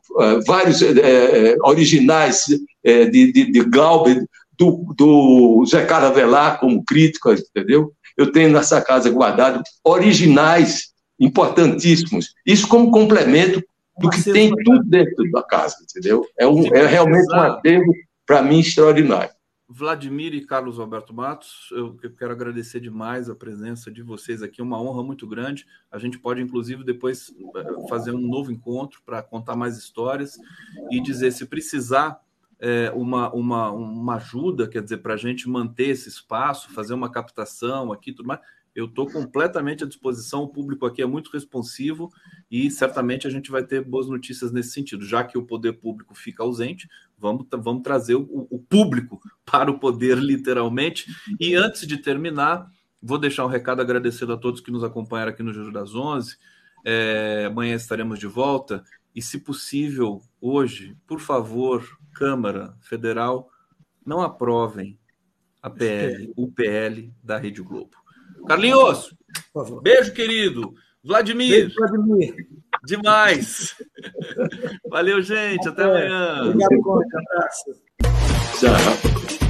vários é, originais de, de, de Glauber, do, do Zé Carlos Avelar como crítico, entendeu? Eu tenho nessa casa guardado originais importantíssimos. Isso como complemento do que tem tudo dentro da casa, entendeu? É, um, é realmente um aterro para mim, extraordinário. Vladimir e Carlos Alberto Matos, eu quero agradecer demais a presença de vocês aqui, uma honra muito grande. A gente pode, inclusive, depois eh, fazer um novo encontro para contar mais histórias e dizer, se precisar é, uma, uma, uma ajuda, quer dizer, para a gente manter esse espaço, fazer uma captação aqui tudo mais, eu estou completamente à disposição. O público aqui é muito responsivo e certamente a gente vai ter boas notícias nesse sentido. Já que o poder público fica ausente, vamos, vamos trazer o, o público para o poder, literalmente. E antes de terminar, vou deixar um recado agradecendo a todos que nos acompanharam aqui no Júlio das Onze. É, amanhã estaremos de volta. E, se possível, hoje, por favor, Câmara Federal, não aprovem a PL, o PL da Rede Globo. Carlinhos, beijo, querido. Vladimir. Beijo, Vladimir. Demais. Valeu, gente. Até amanhã. Obrigado, Conte. Abraço. Tchau.